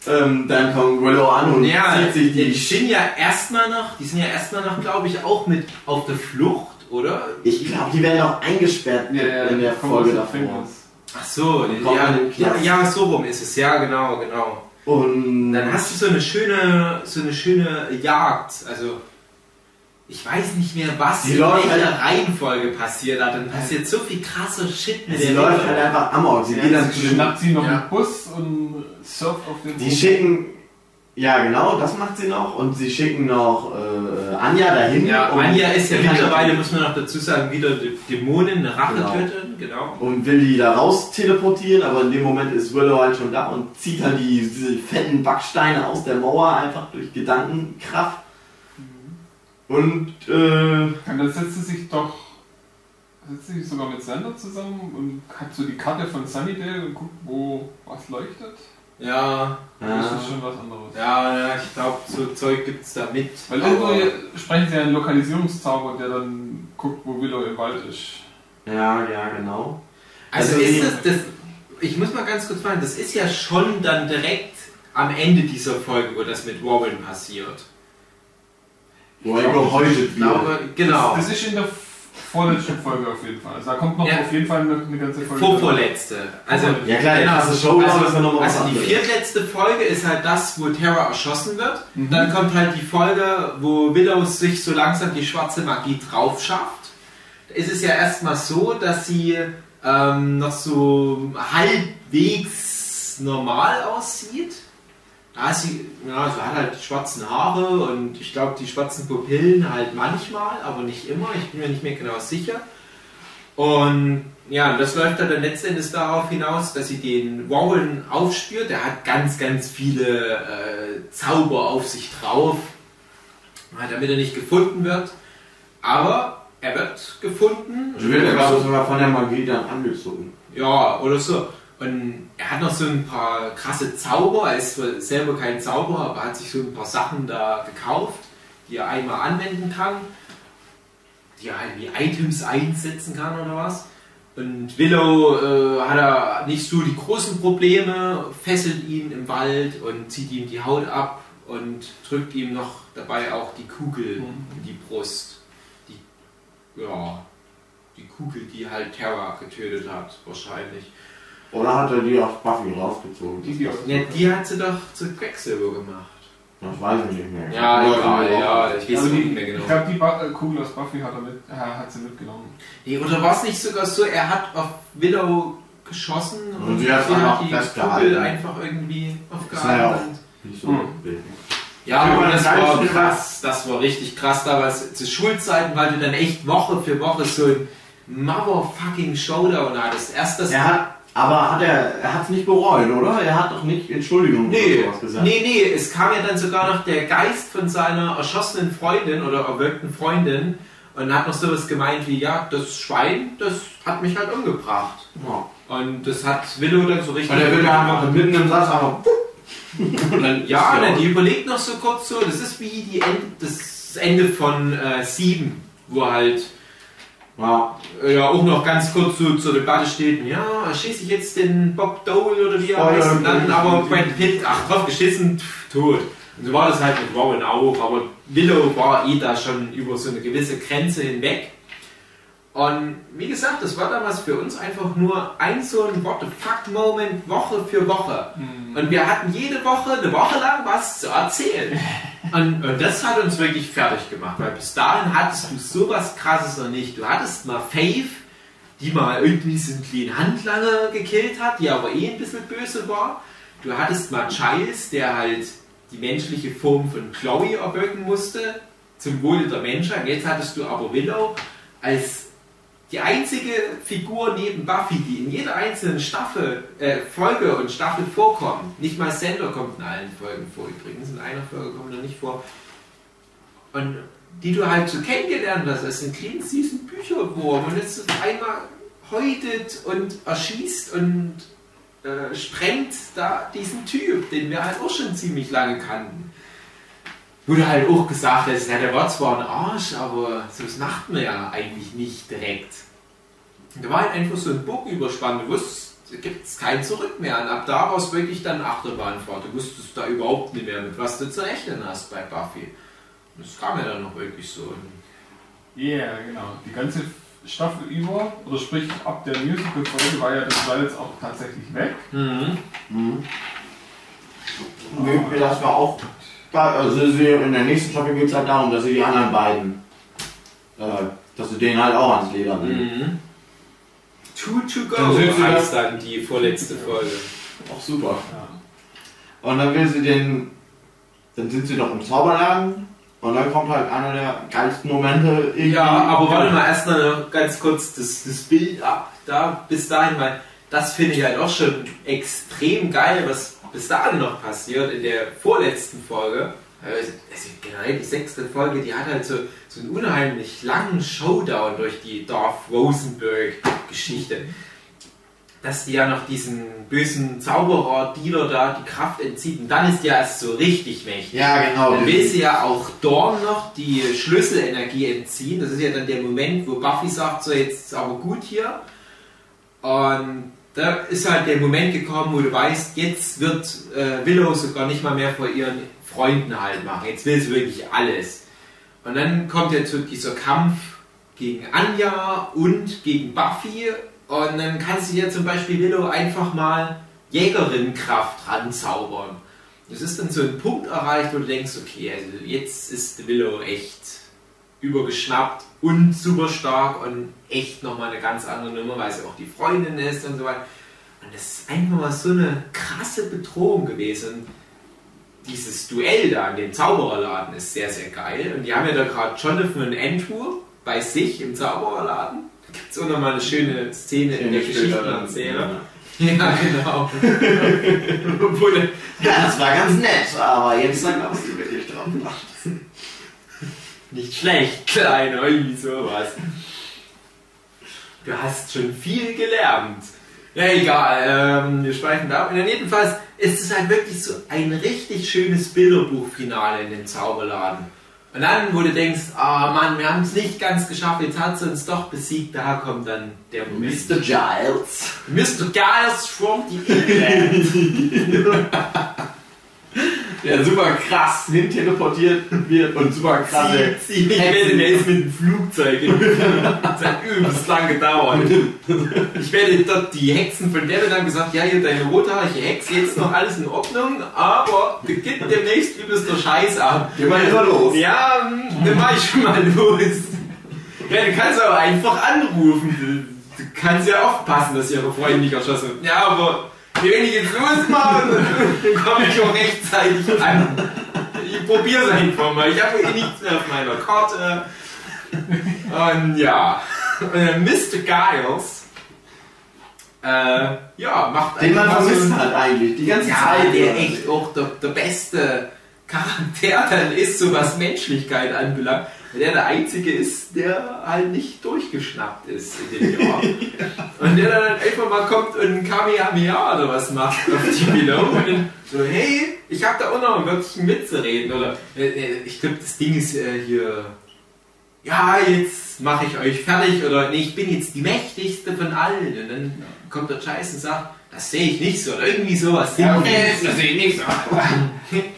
Ähm, dann kommt Willow an und Ja, zieht sich die die sind ja erstmal noch, die sind ja erstmal noch, glaube ich, auch mit auf der Flucht, oder? Ich glaube, die werden auch eingesperrt in der Folge davor. Gefängnis. Ach so, ja, ja, ja, so rum ist es, ja, genau, genau. Und Dann hast du so eine schöne, so eine schöne Jagd, also ich weiß nicht mehr, was Die in läuft welcher Reihenfolge passiert hat. Dann passiert so viel krasser Shit mit sie der läuft halt einfach amok. Sie geht dann schnappt sie noch Ja. einen Bus und surft auf den Die Bus. schicken, ja genau, das macht sie noch. Und sie schicken noch äh, Anja dahin. Ja, Anja ist ja kann- mittlerweile, muss man noch dazu sagen, wieder die Dämonin, eine Genau. Rachetöterin, genau. Und will die da raus teleportieren, aber in dem Moment ist Willow halt schon da und zieht halt die, diese fetten Backsteine aus der Mauer einfach durch Gedankenkraft. Und äh, Und dann setzt sie sich doch setzt sie sich sogar mit Sander zusammen und hat so die Karte von Sunnydale und guckt, wo was leuchtet. Ja, Das Ja. ist schon was anderes. ja, ja ich glaube, so Zeug gibt's da mit. Weil irgendwo sprechen sie ja einen Lokalisierungszauber, der dann guckt, wo Willow im Wald ist. Ja, ja, genau. Also, Also ist das, das, ich muss mal ganz kurz fragen, das ist ja schon dann direkt am Ende dieser Folge, wo das mit Warren passiert. Wo er glaube, wird. genau. Das, das ist in der vorletzten Folge auf jeden Fall. Also da kommt noch Ja. auf jeden Fall eine, eine ganze Folge. Vorvorletzte. Also, Ja klar, genau. also, ja nochmal was also die viertletzte Folge ist halt das, wo Terra erschossen wird. Mhm. Dann kommt halt die Folge, wo Willow sich so langsam die schwarze Magie drauf schafft. Da ist es ja erstmal so, dass sie ähm, noch so halbwegs normal aussieht. Da ist sie, ja, sie hat halt die schwarzen Haare und ich glaube die schwarzen Pupillen halt manchmal, aber nicht immer. Ich bin mir nicht mehr genau sicher. Und ja, das läuft dann letztendlich darauf hinaus, dass sie den Warren aufspürt. Der hat ganz, ganz viele äh, Zauber auf sich drauf, ja, damit er nicht gefunden wird. Aber er wird gefunden. Ich werde glaube sogar von der Magie dann angezogen. Ja, oder so. Und er hat noch so ein paar krasse Zauber. Er ist selber kein Zauberer, aber hat sich so ein paar Sachen da gekauft, die er einmal anwenden kann, die er halt wie Items einsetzen kann oder was. Und Willow äh, hat er nicht so die großen Probleme, fesselt ihn im Wald und zieht ihm die Haut ab und drückt ihm noch dabei auch die Kugel in die Brust. Die, ja, die Kugel, die halt Terra getötet hat, wahrscheinlich. Oder hat er die auf Buffy rausgezogen? Die, die Ja, die hat sie doch zu Quecksilber gemacht. Das weiß ich nicht mehr. Ja, Oder egal, ja, ich weiß also nicht mehr genau. Ich glaube, die Ba- äh, Kugel aus Buffy hat, er mit, äh, hat sie mitgenommen. Nee, oder war es nicht sogar so, er hat auf Willow geschossen und, Und sie hat einfach die. Kugel einfach irgendwie aufgehalten. ja auch und- nicht so Hm. Ja, Ja, das war heißt, krass. Das war richtig krass damals zu Schulzeiten, weil du dann echt Woche für Woche so ein motherfucking Showdown hattest. Erst das. Er hat, aber hat er, er hat es nicht bereut, oder? Er hat doch nicht Entschuldigung Nee, oder sowas gesagt. nee, nee, es kam ja dann sogar noch der Geist von seiner erschossenen Freundin oder erwürgten Freundin und hat noch sowas gemeint wie, ja, das Schwein, das hat mich halt umgebracht. Ja. Und das hat Willow dann so richtig... Und er will da einfach mitten im Satz einfach. Dann, ja, dann die überlegt noch so kurz so, das ist wie die End, das Ende von äh, Sieben, wo halt Ja. ja auch noch ganz kurz so zur Debatte steht, ja, erschieße ich jetzt den Bob Dole oder wie er Spoiler. heißt, und dann aber Brad Pitt, ach drauf geschissen, tot. Und so war das halt mit Rowan auch, aber Willow war eh da schon über so eine gewisse Grenze hinweg. Und wie gesagt, das war damals für uns einfach nur ein so ein What the fuck Moment Woche für Woche. Und wir hatten jede Woche, eine Woche lang was zu erzählen. Und, und das hat uns wirklich fertig gemacht, weil bis dahin hattest du sowas krasses noch nicht. Du hattest mal Faith, die mal irgendwie so einen kleinen Handlanger gekillt hat, die aber eh ein bisschen böse war. Du hattest mal Giles, der halt die menschliche Form von Chloe erböcken musste, zum Wohle der Menschheit. Jetzt hattest du aber Willow als die einzige Figur neben Buffy, die in jeder einzelnen Staffel, äh, Folge und Staffel vorkommt. Nicht mal Sandor kommt in allen Folgen vor übrigens. In einer Folge kommt er nicht vor. Und die du halt so kennengelernt hast, als einen kleinen süßen Bücherwurm und jetzt einmal häutet und erschießt und äh, sprengt da diesen Typ, den wir halt auch schon ziemlich lange kannten. Wurde halt auch gesagt, dass, ja, der war zwar ein Arsch, aber so das macht man ja eigentlich nicht direkt. Da war halt einfach so ein Burgenüberspann, du wusstest, da gibt es kein Zurück mehr. Und ab da war es wirklich dann Achterbahnfahrt. Du wusstest da überhaupt nicht mehr, mit was du zu rechnen hast bei Buffy. Und das kam ja dann noch wirklich so. Yeah, genau. Die ganze Staffel über, oder sprich ab der Musical-Folge, war ja das war jetzt auch tatsächlich weg. Mhm. Nee, das war auch. Also in der nächsten Staffel geht es halt darum, dass sie die anderen beiden, äh, dass sie denen halt auch ans Leder nehmen. Mhm. Two to go Dann sind sie heißt dann die vorletzte Folge. Auch super. Ja. Und dann will sie den. Dann sind sie doch im Zauberladen und dann kommt halt einer der geilsten Momente irgendwie. Ja, aber warte mal erstmal noch ganz kurz das, das Bild ab. Da bis dahin, weil das finde ich halt auch schon extrem geil, was bis dahin noch passiert in der vorletzten Folge. Also generell die sechste Folge, die hat halt so, so einen unheimlich langen Showdown durch die Darth Rosenberg-Geschichte. dass die ja noch diesen bösen Zauberer-Dealer da die Kraft entzieht. Und dann ist die ja erst so richtig mächtig. Ja, genau. Dann will sie ja auch Dorn noch die Schlüsselenergie entziehen. Das ist ja dann der Moment, wo Buffy sagt, so jetzt ist aber gut hier. Und da ist halt der Moment gekommen, wo du weißt, jetzt wird äh, Willow sogar nicht mal mehr vor ihren Freunden halt machen. Jetzt will sie wirklich alles. Und dann kommt so dieser Kampf gegen Anja und gegen Buffy. Und dann kannst du ja zum Beispiel Willow einfach mal Jägerinnenkraft ranzaubern. Das ist dann so ein Punkt erreicht, wo du denkst, okay, also jetzt ist Willow echt übergeschnappt und super stark und echt nochmal eine ganz andere Nummer, weil sie auch die Freundin ist und so weiter. Und das ist einfach mal so eine krasse Bedrohung gewesen. Dieses Duell da in dem Zaubererladen ist sehr, sehr geil. Und die haben ja da gerade Jonathan und Andrew bei sich im Zaubererladen. Gibt es auch nochmal eine schöne Szene in der Geschichtenerzähler. Ja, genau. Ja, das war ganz nett, aber jetzt sag mal, was du wirklich drauf machst. Nicht schlecht, Kleiner, irgendwie sowas. Du hast schon viel gelernt. Ja, egal, ähm, wir schweifen da ab. Und dann jedenfalls ist es halt wirklich so ein richtig schönes Bilderbuchfinale in dem Zauberladen. Und dann, wo du denkst, ah Mann, wir haben es nicht ganz geschafft, jetzt hat sie uns doch besiegt, da kommt dann der Moment. Mr. Giles. Mr. Giles from the England. Der super krass hin teleportiert wird und super krasse. Sie, ich werde, der ist mit dem Flugzeug. Das hat übelst lang gedauert. Ich werde dort die Hexen von der dann gesagt, ja, hier deine rothaarige Hex, jetzt noch alles in Ordnung, aber beginnt demnächst übelster Scheiß ab. Geh mal lieber los. Ja, hm, dann mach ich schon mal los. Ja, du kannst aber einfach anrufen. Du, kannst ja aufpassen, dass ihre Freunde nicht erschossen. Ja, aber wenn ich jetzt losmache, dann komme ich auch rechtzeitig an. Ich probiere es einfach mal. Ich habe eh nichts mehr auf meiner Karte. Und ja, dann Mr. Giles, äh, ja, macht Den man so vermisst hat eigentlich, die ganze ja, Zeit. der echt auch der, der beste Charakter dann ist, so was Menschlichkeit anbelangt. Weil der der Einzige ist, der halt nicht durchgeschnappt ist in dem Jahr. und der dann einfach mal kommt und ein Kamehameha oder was macht auf die Willow und dann so, hey, ich hab da auch noch wirklich mitzureden. Oder äh, ich glaube, das Ding ist äh, hier, ja, jetzt mache ich euch fertig oder nee, ich bin jetzt die mächtigste von allen. Und dann kommt der Scheiß und sagt, das sehe ich nicht so. Oder irgendwie sowas. Ja, okay. Das sehe ich nicht so.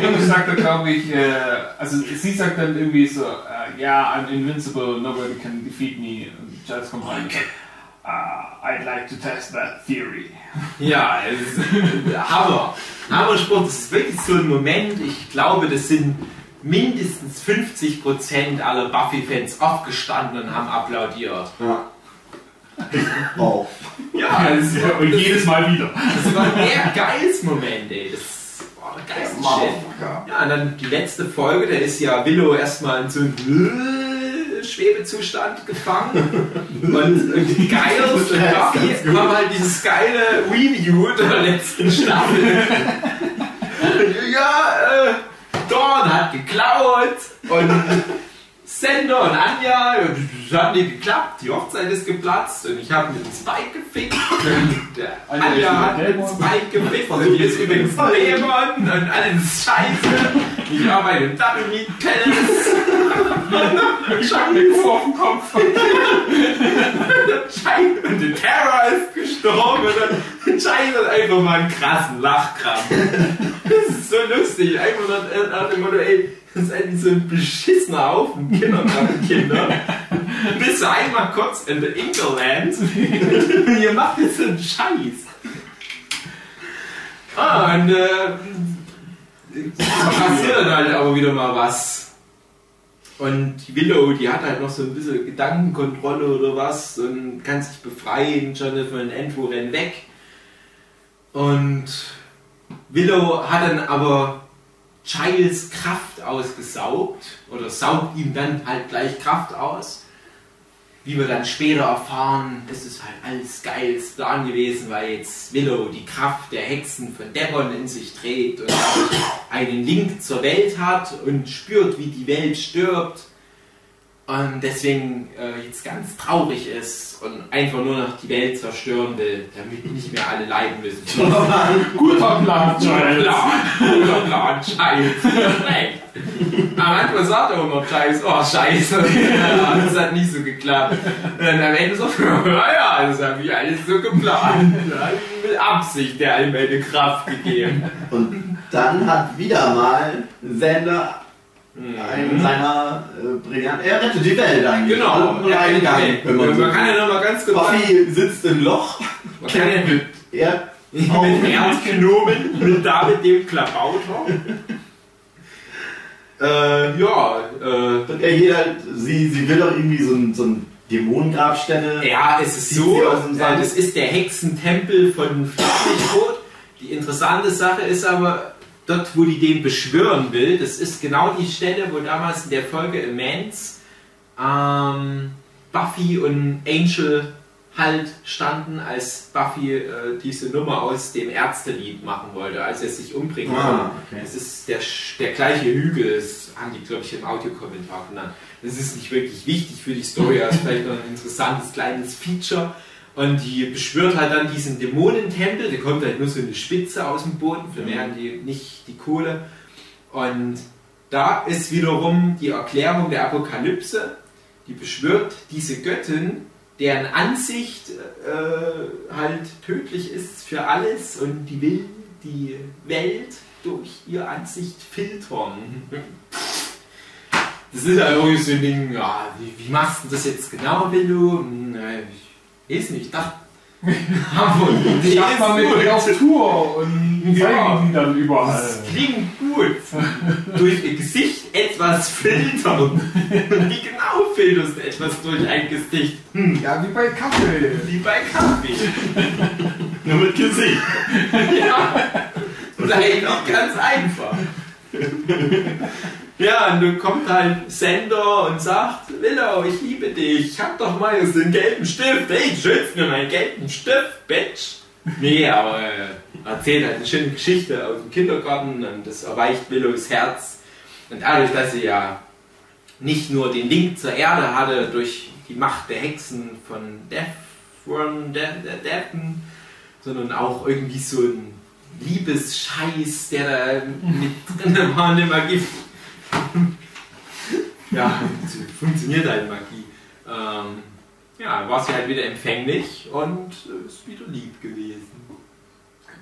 Irgendwie sagt er, glaube ich, äh, also sie sagt dann irgendwie so, äh, ja, I'm invincible, nobody can defeat me. Und Giles kommt rein und sagt, ah, I'd like to test that theory. Ja, es ist, äh, Hammer. Hammerspruch, das ist wirklich so ein Moment. Ich glaube, das sind mindestens 50% aller Buffy-Fans aufgestanden und haben applaudiert. Ja. Oh. Ja, das, Und jedes Mal wieder. das war der geilste Moment, ey. Das Motherfucker. Ja, und dann die letzte Folge, da ist ja Willow erstmal in so einem Schwebezustand gefangen. und, und Giles und Buffy haben halt dieses geile Review der letzten Staffel. ja, äh, Dawn hat geklaut und Sender und Anja, das hat nicht geklappt, die Hochzeit ist geplatzt und ich habe dem Spike gefickt. Und der Anja hat dem Spike gefickt und die ist übrigens Dämon und alles scheiße. Ich arbeite im Double Meat Palace. Ich hab mir vor auf den Kopf. Scheiße. Und der Terror ist gestorben und Scheiße hat einfach mal einen krassen Lachkrampf. Das ist so lustig. Einfach nach, nach dem Motto, ey, das ist eigentlich so ein beschissener Haufen Kindergartenkinder. Du einmal kurz in the Inkerland und ihr macht jetzt so einen Scheiß. Ah, und äh, passiert dann halt aber wieder mal was. Und die Willow, die hat halt noch so ein bisschen Gedankenkontrolle oder was und kann sich befreien. Jonathan und Andrew rennen weg. Und Willow hat dann aber Giles Kraft ausgesaugt oder saugt ihm dann halt gleich Kraft aus. Wie wir dann später erfahren, das ist halt alles geiles Plan gewesen, weil jetzt Willow die Kraft der Hexen von Devon in sich trägt und einen Link zur Welt hat und spürt, wie die Welt stirbt. Und deswegen äh, jetzt ganz traurig ist und einfach nur noch die Welt zerstören will, damit nicht mehr alle leiden müssen. Guter Plan, Guter Plan, guter Plan, scheiße. Schlecht. Am Anfang sagt er auch noch Scheiße, oh Scheiße. Ja, das hat nicht so geklappt. Und dann am Ende so, ja, ja, das habe ich alles so geplant. Mit Absicht der allmähliche Kraft gegeben. Und dann hat wieder mal Sender einen seiner äh, brillanten. Er rettet die Welt eigentlich. Genau, Nur er einen Gang, Welt. wenn man so Man kann ja noch mal ganz sagen, Buffy sitzt im Loch. man kann ja mit, Er mit Erdgnomen, mit David dem Klabauter. Äh, ja, äh, er geht halt, sie, sie will doch irgendwie so ein, so ein Dämonengrabstätte. Ja, es ist so, das ist der Hexentempel von Flüchtigbrot. Die interessante Sache ist aber, dort wo die den beschwören will, das ist genau die Stelle, wo damals in der Folge Immense ähm, Buffy und Angel halt standen, als Buffy äh, diese Nummer aus dem Ärztelied machen wollte, als er sich umbringen Ah, wollte. okay. Das ist der, der gleiche Hügel, das haben die, glaube ich, im Audiokommentar genannt. Das ist nicht wirklich wichtig für die Story, aber ist vielleicht noch ein interessantes kleines Feature. Und die beschwört halt dann diesen Dämonentempel, da kommt halt nur so eine Spitze aus dem Boden, für mehr haben die nicht die Kohle. Und da ist wiederum die Erklärung der Apokalypse, die beschwört diese Göttin, deren Ansicht äh, halt tödlich ist für alles und die will die Welt durch ihre Ansicht filtern. Das ist ja irgendwie so ein Ding, ja, wie, wie machst du das jetzt genau, Willu? Weiß nicht, ich dachte, aber die Ich dachte mal mit euch auf Tour und Ja. zeigen die dann überall. Das klingt gut. durch ihr Gesicht etwas filtern. Wie genau filterst du etwas durch ein Gesicht? Hm, Ja, wie bei Kaffee. wie bei Kaffee. Nur mit Gesicht. Ja. Und eigentlich ganz einfach. Ja, und dann kommt halt Sender und sagt, Willow, ich liebe dich, ich hab doch mal einen gelben Stift, hey, schützt mir meinen gelben Stift, Bitch. Nee, aber äh, erzählt halt eine schöne Geschichte aus dem Kindergarten und das erweicht Willows Herz. Und dadurch, dass sie ja nicht nur den Link zur Erde hatte durch die Macht der Hexen von Devon, De De Devon, sondern auch irgendwie so ein Liebesscheiß, der da mit drin war, eine Magie. ja, funktioniert halt Magie. Ähm, ja, war sie halt wieder empfänglich und ist wieder lieb gewesen.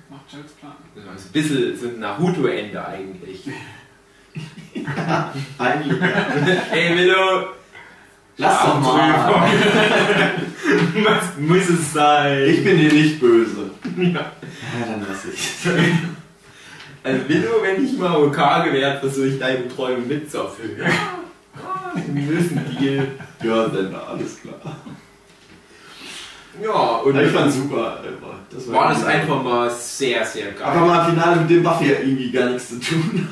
Macht Jets Plan. Das war so ein bisschen so ein Naruto-Ende eigentlich. Eigentlich. ja. Hey Willow, Lass doch mal. was muss es sein? Ich bin dir nicht böse. Ja. Ja, dann lass ich. Also Willow, wenn ich mal OK gewährt, versuche ich deine Träume mitzuerfüllen. Ja, wir müssen Deal. Ja, Sender, alles klar. Ja, und Ich fand's super. Das war das irgendwie- einfach mal sehr, sehr geil. Aber mal Finale mit dem Buffy ja irgendwie gar nichts zu tun.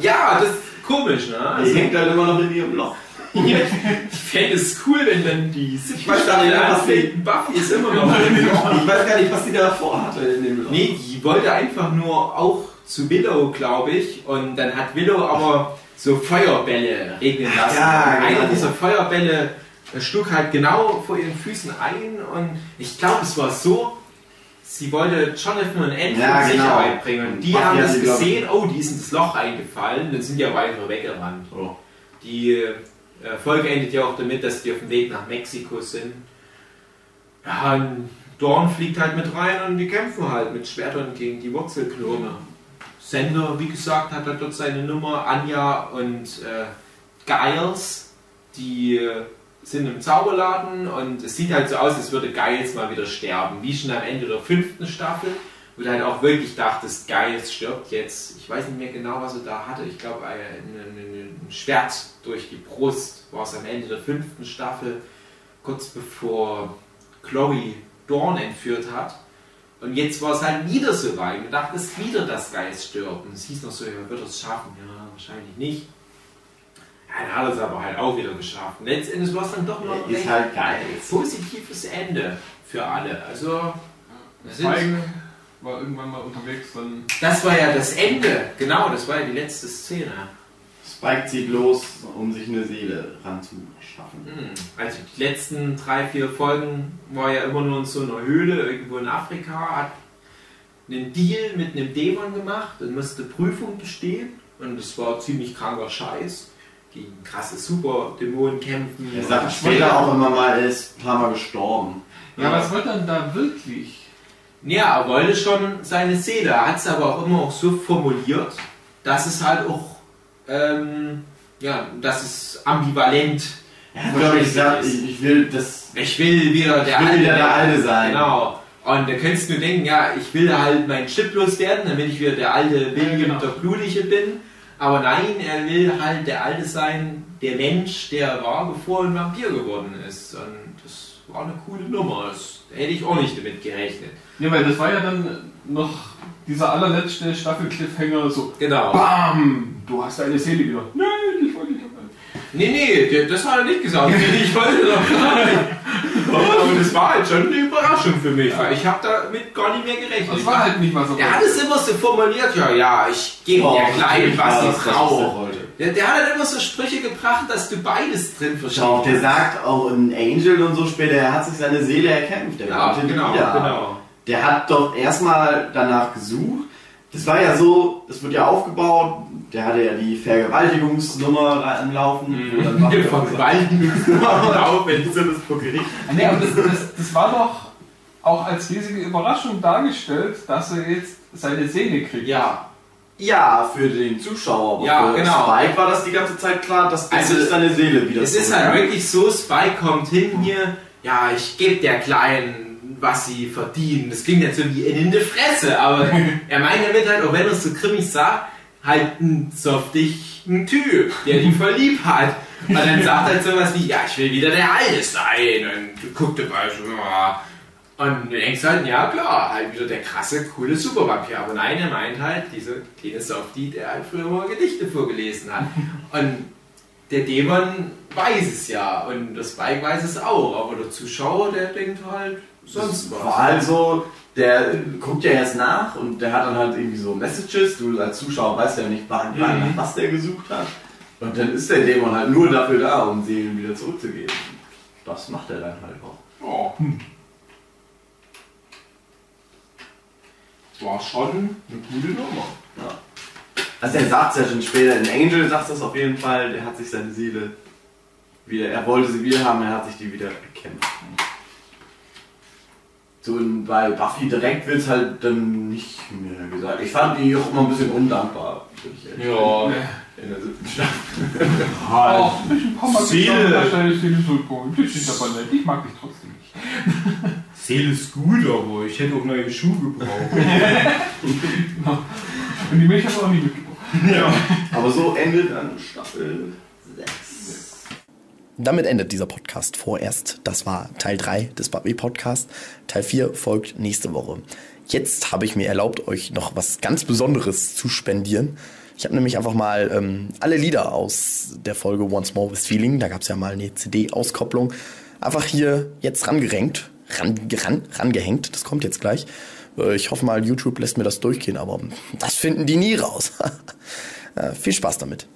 Ja, das ist komisch, ne? Die Also, hängt halt immer noch in ihrem Loch. ich fände es cool, wenn dann die Ich weiß gar nicht, was sie- anfängt, Buffy ist immer noch. Ich weiß gar nicht, was die da vorhatte in dem Loch. Nee, die wollte einfach nur auch zu Willow, glaube ich. Und dann hat Willow aber so Feuerbälle regnen lassen. Ja, und einer genau. dieser Feuerbälle äh, schlug halt genau vor ihren Füßen ein. Und ich glaube, es war so, sie wollte Jonathan und Andrew Ja, in genau. Sicherheit bringen. Und die Buffy haben das ich- gesehen, oh, die ist in das Loch eingefallen. Dann sind die ja weiter weggerannt. Oh. Die äh, Folge endet ja auch damit, dass die auf dem Weg nach Mexiko sind. Ja, und Dorn fliegt halt mit rein und die kämpfen halt mit Schwertern gegen die Wurzelklone. Sender, wie gesagt, hat halt dort seine Nummer. Anja und äh, Giles, die äh, sind im Zauberladen und es sieht halt so aus, als würde Giles mal wieder sterben. Wie schon am Ende der fünften Staffel, wo du halt auch wirklich dachtest, Giles stirbt jetzt. Ich weiß nicht mehr genau, was er da hatte. Ich glaube, ein, ein, ein Schwert durch die Brust war es am Ende der fünften Staffel, kurz bevor Chloe Dorn entführt hat. Und jetzt war es halt wieder so weit. Du dachtest wieder, dass Geist stirbt. Und es hieß noch so, ja, wird er es schaffen? Ja, wahrscheinlich nicht. Ja, dann hat er es aber halt auch wieder geschafft. Und letztendlich war es dann doch noch ein Ist recht halt geil. positives Ende für alle. Also, Spike war irgendwann mal unterwegs, dann das war ja das Ende. Genau, das war ja die letzte Szene. Spike zieht los, um sich eine Seele ranzuschaffen. Hm, Also die letzten drei, vier Folgen war ja immer nur in so einer Höhle irgendwo in Afrika, hat einen Deal mit einem Dämon gemacht und musste Prüfung bestehen und das war ziemlich kranker Scheiß. Gegen krasse Superdämonen kämpfen. Er sagt später auch immer mal, er ist ein paar Mal gestorben. Ja, was wird dann da wirklich? Ja, er wollte schon seine Seele, er hat es aber auch immer auch so formuliert, dass es halt auch, ähm, ja, dass es ambivalent Er hat, glaube ich, gesagt, ich, ich will das. Ich will wieder der will Alte wieder der. Alte sein. Genau. Und da könntest du denken, ja, ich will halt meinen Chip loswerden, damit ich wieder der alte William genau. der Blutige bin. Aber nein, er will halt der Alte sein, der Mensch, der er war, bevor er ein Vampir geworden ist. Und das war eine coole Nummer. Das hätte ich auch nicht damit gerechnet. Ja, weil das war ja dann noch dieser allerletzte Staffel-Cliffhanger so. Genau. BAM! Du hast deine Seele wieder. Nein, ich wollte nicht dabei. Nee, nee, das hat er nicht gesagt. Ich wollte doch gar nicht. Aber das war halt schon eine Überraschung für mich, weil ich habe damit gar nicht mehr gerechnet. Das war halt nicht, was er Er hat es immer so formuliert, ja, ja, ich gebe Oh, dir klein, was ich brauche. wollte. Der, der hat halt immer so Sprüche gebracht, dass du beides drin Schau, verstehst. der sagt auch in Angel und so später, er hat sich seine Seele erkämpft. Der Ja, genau, wieder genau. Der hat doch erstmal danach gesucht. Das war ja so, das wird ja aufgebaut. Der hatte ja die Vergewaltigungsnummer am Laufen. vergewaltigen uns immer auf, wenn so das vor Gericht. Nee, aber das, das, das war doch auch als riesige Überraschung dargestellt, dass er jetzt seine Seele kriegt. Ja, Ja, für den Zuschauer. aber Ja, für genau. Spike war das die ganze Zeit klar, dass der Also, sich seine Seele wieder es ist halt wirklich so, Spike kommt hin hier, ja, ich gebe der Kleinen, was sie verdienen. Das klingt jetzt so wie in die Fresse, aber er meint damit halt, auch wenn er es so grimmig sagt, halt ein softigen Typ, der die voll lieb hat. Und dann sagt er halt sowas wie, ja, ich will wieder der Alte sein. Und guckt dabei so, ja. Und du denkst halt, ja klar, halt wieder der krasse, coole Supervampir. Aber nein, er meint halt, diese kleine Softie, der halt früher mal Gedichte vorgelesen hat. Und der Dämon weiß es ja und das Spike weiß es auch, aber der Zuschauer, der denkt halt sonst was. War halt so, der guckt ja erst nach und der hat dann halt irgendwie so Messages. Du als Zuschauer weißt ja nicht, wann, Mhm. wann, was der gesucht hat. Und dann ist der Dämon halt nur dafür da, um Seelen wieder zurückzugeben. Das macht er dann halt auch. Ja. War schon eine gute Nummer. Ja. Also er sagt es ja schon später, in Angel sagt das auf jeden Fall, der hat sich seine Seele wieder, er wollte sie wieder haben, er hat sich die wieder erkämpft. So bei Buffy direkt wird es halt dann nicht mehr gesagt. Ich fand die auch immer ein bisschen undankbar. Ja. In der siebten Staffel. Auch ein bisschen Pommer Seele. Ich mag dich trotzdem nicht. Seele ist gut, aber ich hätte auch neue Schuhe gebraucht. Und die Milch hast du auch nie mitgebracht. Aber so endet dann Staffel 6. Damit endet dieser Podcast vorerst. Das war Teil 3 des Buffy Podcast. Teil 4 folgt nächste Woche. Jetzt habe ich mir erlaubt, euch noch was ganz Besonderes zu spendieren. Ich habe nämlich einfach mal ähm, alle Lieder aus der Folge Once More with Feeling, da gab es ja mal eine CD-Auskopplung, einfach hier jetzt rangerenkt, ran, ran, rangehängt. Das kommt jetzt gleich. Äh, Ich hoffe mal, YouTube lässt mir das durchgehen, aber das finden die nie raus. Äh, viel Spaß damit.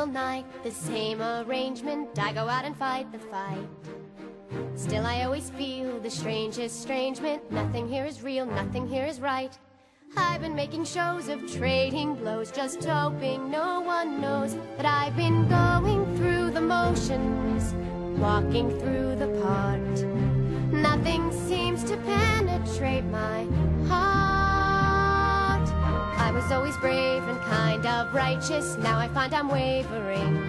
Single night. The same arrangement, I go out and fight the fight. Still, I always feel the strangest estrangement. Nothing here is real, nothing here is right. I've been making shows of trading blows, just hoping no one knows that I've been going through the motions, walking through the part. Nothing seems to penetrate my. I was always brave and kind of righteous, now I find I'm wavering.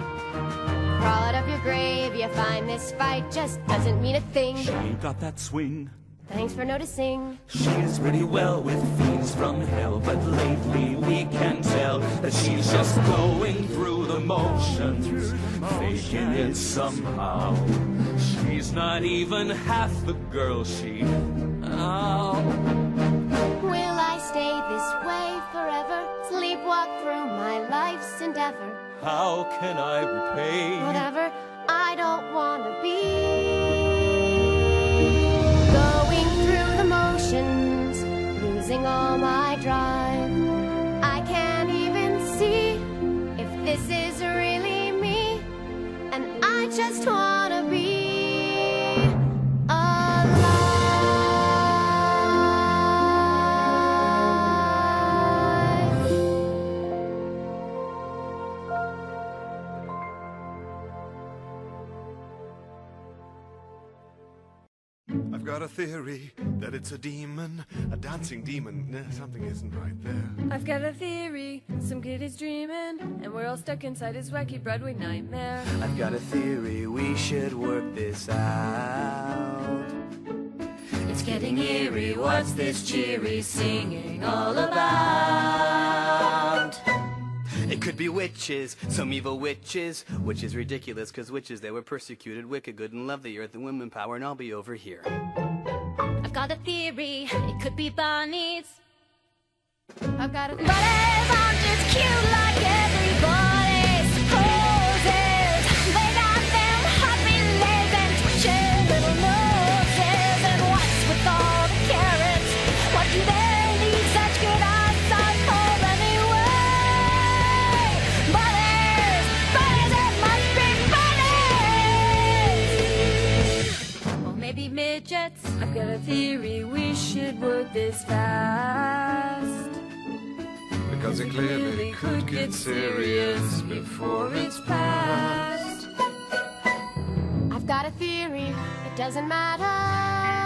Crawl out of your grave, you find this fight just doesn't mean a thing. She ain't got that swing. Thanks for noticing. She is pretty well with fiends from hell, but lately we can tell that she's just going through the motions, faking it somehow. She's not even half the girl she. Oh. Will I stay this way endeavor. How can I repay? Whatever, I don't wanna be. Going through the motions, losing all my drive. I can't even see if this is really me. And I just wanna I've got a theory that it's a demon, a dancing demon. Nah, something isn't right there. I've got a theory. Some kid is dreaming, and we're all stuck inside his wacky Broadway nightmare. I've got a theory, we should work this out. It's getting eerie. What's this cheery singing all about? It could be witches, some evil witches, which is ridiculous because witches, they were persecuted, wicked, good, and love the earth and women power, and I'll be over here. I've got a theory. It could be bunnies. I've got a Bunnies aren't just cute like everybody supposes. Midgets. I've got a theory. We should work this fast. Because it clearly could get serious before it's past. I've got a theory, it doesn't matter.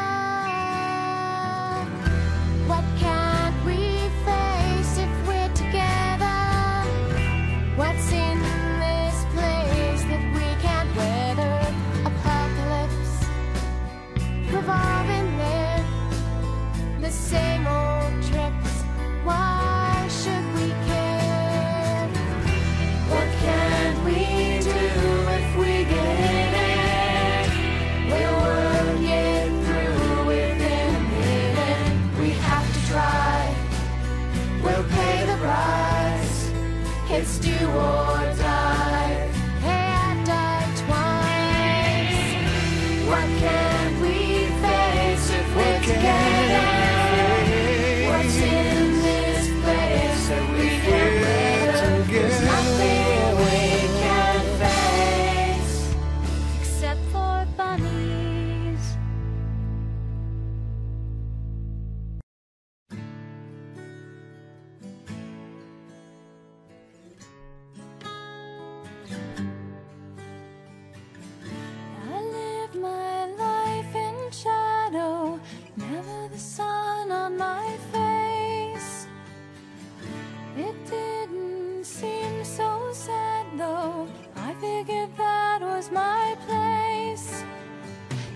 It's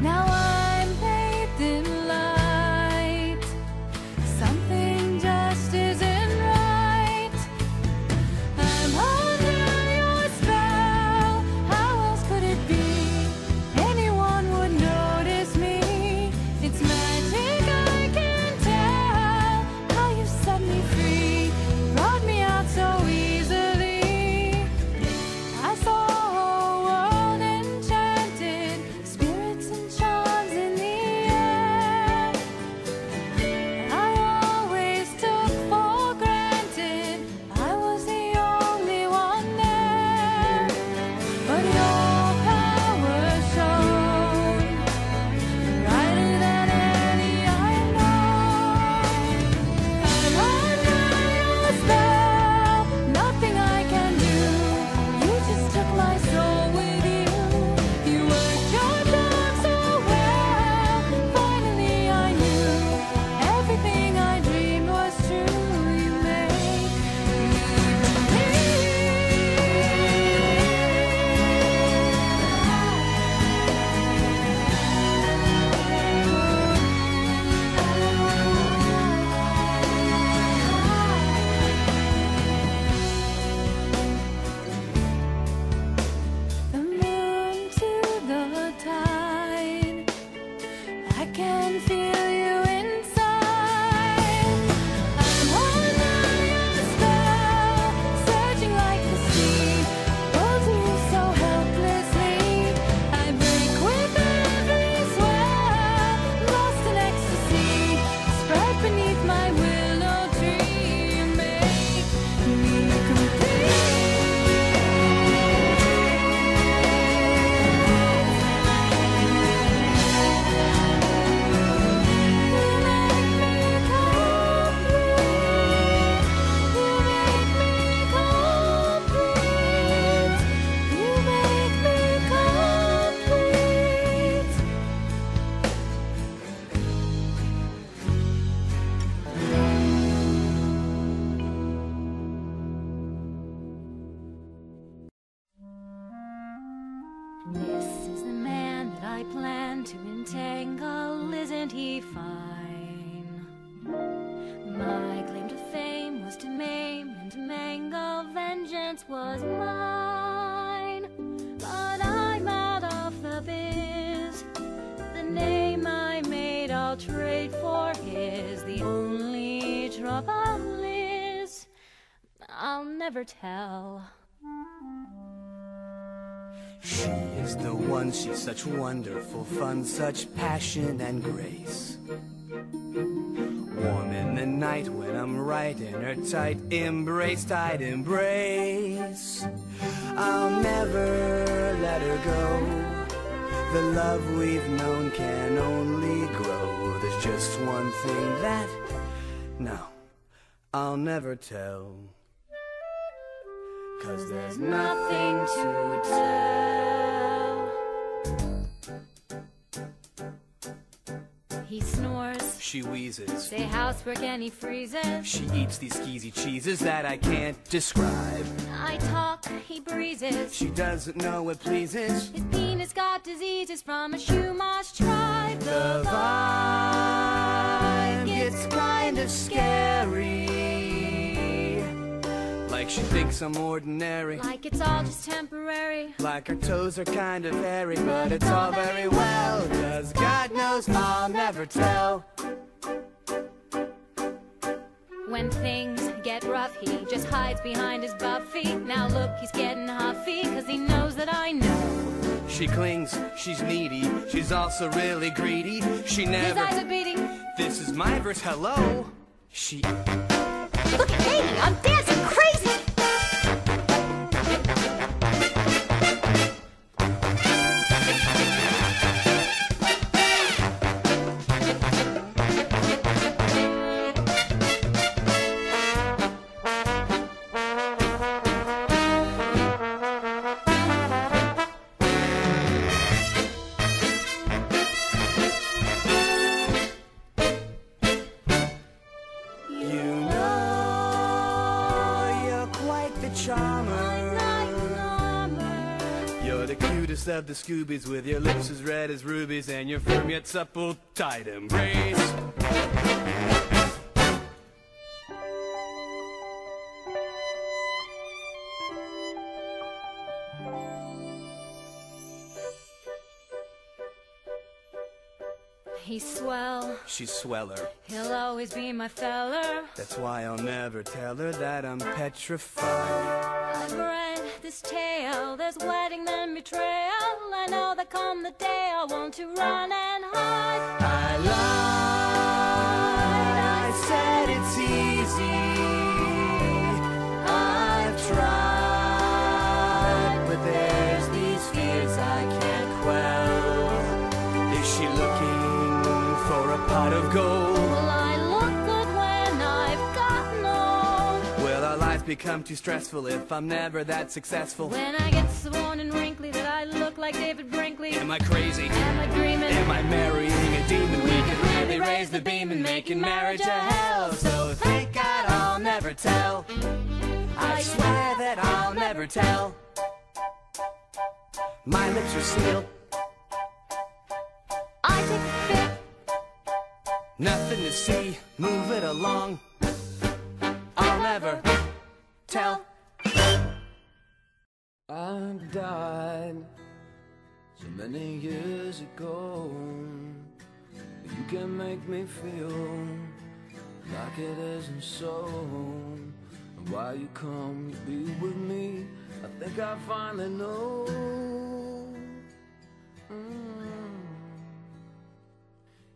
Now never tell. She is the one, she's such wonderful fun, such passion and grace. Warm in the night when I'm right in her tight embrace, tight embrace. I'll never let her go. The love we've known can only grow. There's just one thing that, no, I'll never tell. Cause there's nothing to tell. He snores, She wheezes. say housework and he freezes. She eats these skeezy cheeses that I can't describe. I talk, he breezes. She doesn't know what pleases. His penis got diseases from a Shumash tribe. The vibe gets kind of scary. Like she thinks I'm ordinary. Like it's all just temporary. Like her toes are kind of hairy, but it's all very well. Cause God knows I'll never tell. When things get rough, he just hides behind his Buffy. Now look, he's getting huffy, cause he knows that I know. She clings, she's needy, she's also really greedy. She His never. eyes are beating. This is my verse, hello. She. Look at me, I'm dancing the Scoobies with your lips as red as rubies and your firm yet supple tight embrace. He's swell, She's sweller. he'll always be my feller. That's why I'll never tell her that I'm petrified. I've read this tale, there's wedding then betrayal. I know that come the day I want to run and hide. I lied, I said it's easy. I've tried, but there's these fears I can't quell. Is she looking for a pot of gold? Become too stressful if I'm never that successful? When I get so worn and wrinkly that I look like David Brinkley. Am I crazy? Am I dreaming? Am I marrying a demon? We could really raise the beam and making marriage a hell. So thank God I'll never tell. I swear that I'll never tell. My lips are sealed. I take bit. Nothing to see. Move it along. Tell. I died so many years ago. You can make me feel like it isn't so. And why you come to be with me, I think I finally know. Mm.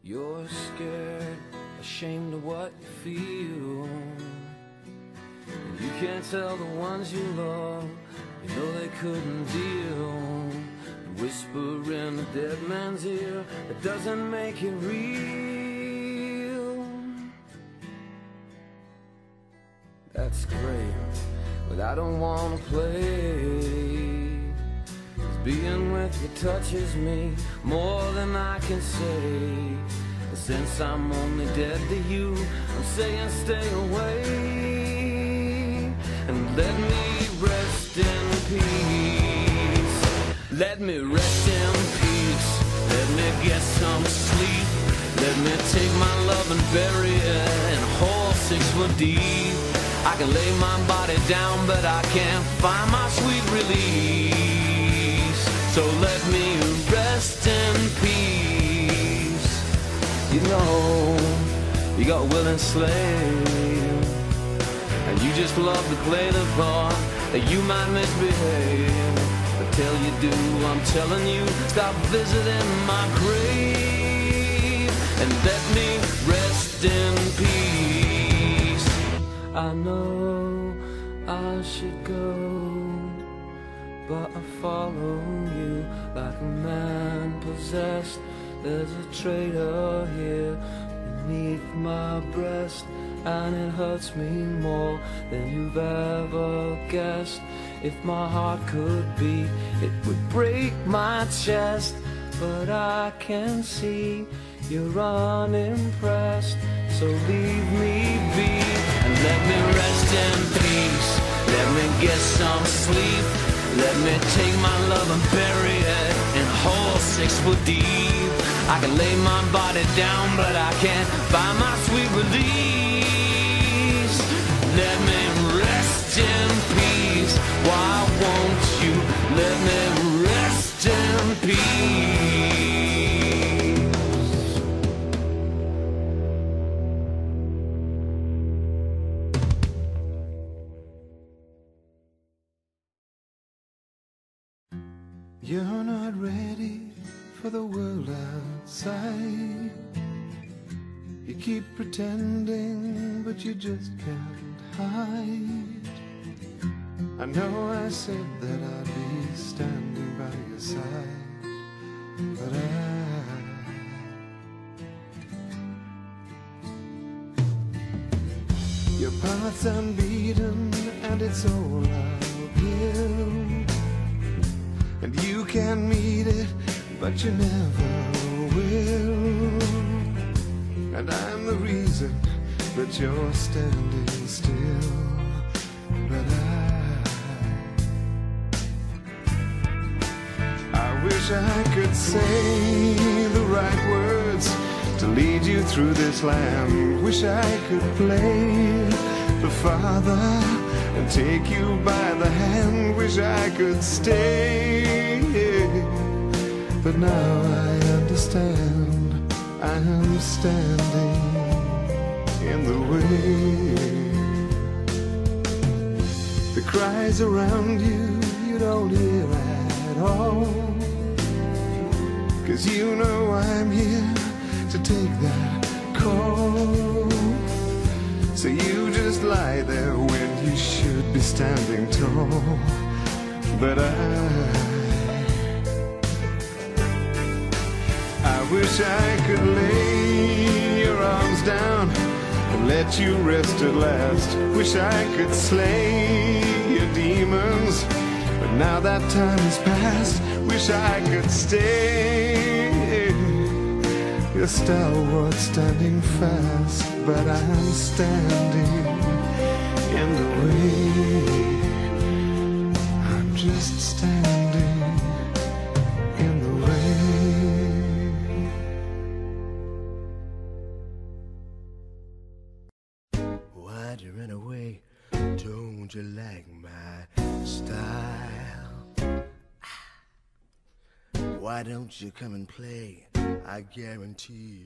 You're scared, ashamed of what you feel. And you can't tell the ones you love, you know they couldn't deal. Whisper in a dead man's ear, it doesn't make it real. That's great, but I don't wanna play. being with you touches me more than I can say. Since I'm only dead to you, I'm saying stay away. And let me rest in peace. Let me rest in peace. Let me get some sleep. Let me take my love and bury it in a hole six foot deep. I can lay my body down, but I can't find my sweet release. So let me rest in peace. You know, you got will and slave. And you just love to play the part that you might misbehave. But till you do, I'm telling you, stop visiting my grave and let me rest in peace. I know I should go, but I follow you like a man possessed. There's a traitor here beneath my breast, and it hurts me more than you've ever guessed. If my heart could beat, it would break my chest. But I can see you're unimpressed, so leave me be and let me rest in peace. Let me get some sleep. Let me take my love and bury it in a hole six foot deep. I can lay my body down, but I can't find my sweet release. Let me rest in peace. Why won't you let me rest in peace? You're not ready for the world outside. You keep pretending, but you just can't hide. I know I said that I'd be standing by your side, but I. Your path's unbeaten, and it's all uphill. And you can meet it, but you never will. And I'm the reason that you're standing still. But I, I wish I could say the right words to lead you through this land. Wish I could play the father and take you by the hand. Wish I could stay. But now I understand I am standing in the way. The cries around you, you don't hear at all. Cause you know I'm here to take that call. So you just lie there when you should be standing tall. But I, I wish I could lay your arms down let you rest at last. Wish I could slay your demons, but now that time has passed. Wish I could stay. You're stalwart standing fast, but I'm standing in the way. I'm just standing don't you come and play? I guarantee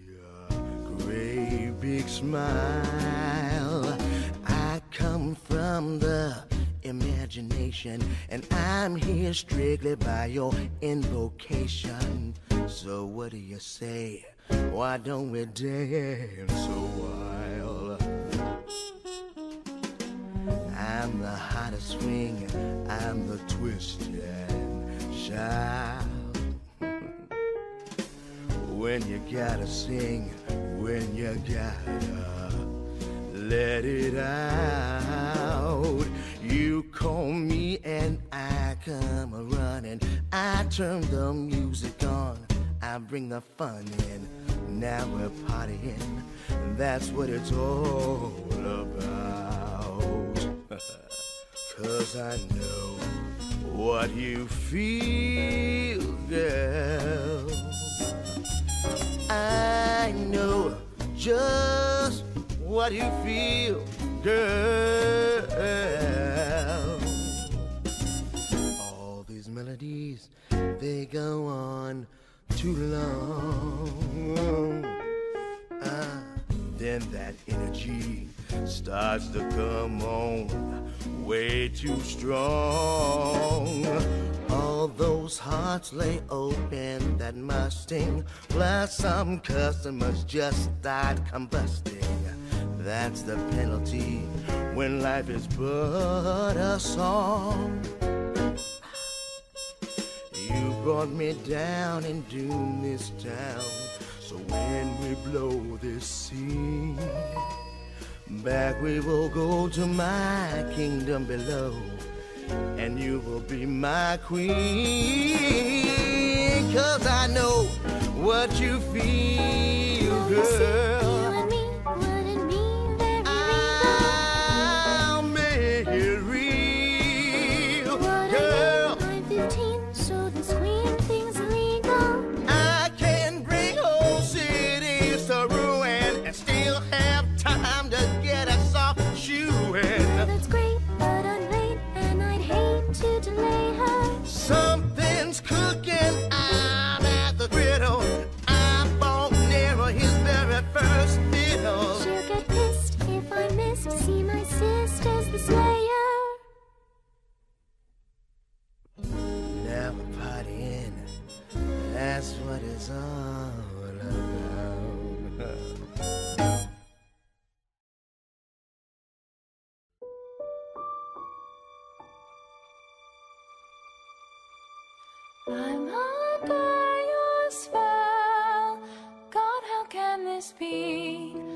a great big smile. I come from the imagination, and I'm here strictly by your invocation. So what do you say? Why don't we dance a while? I'm the hottest swing, I'm the twist and when you gotta sing, when you gotta let it out. You call me and I come a running. I turn the music on, I bring the fun in. Now we're partying, that's what it's all about. Cause I know what you feel, girl. I know just what you feel, girl. All these melodies, they go on too long. Ah, then that energy starts to come on way too strong. All those hearts lay open that musting, plus some customers just start combusting. That's the penalty when life is but a song. You brought me down and doom this town. So when we blow this scene, back we will go to my kingdom below, and you will be my queen. Cause I know what you feel, girl. That's what it's all about. I'm under your spell. God, how can this be?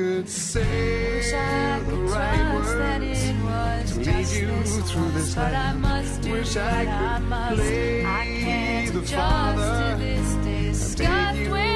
Could say Wish I the right words it was to lead you through this but I must do Wish I I could must. play I can't the father to this disgust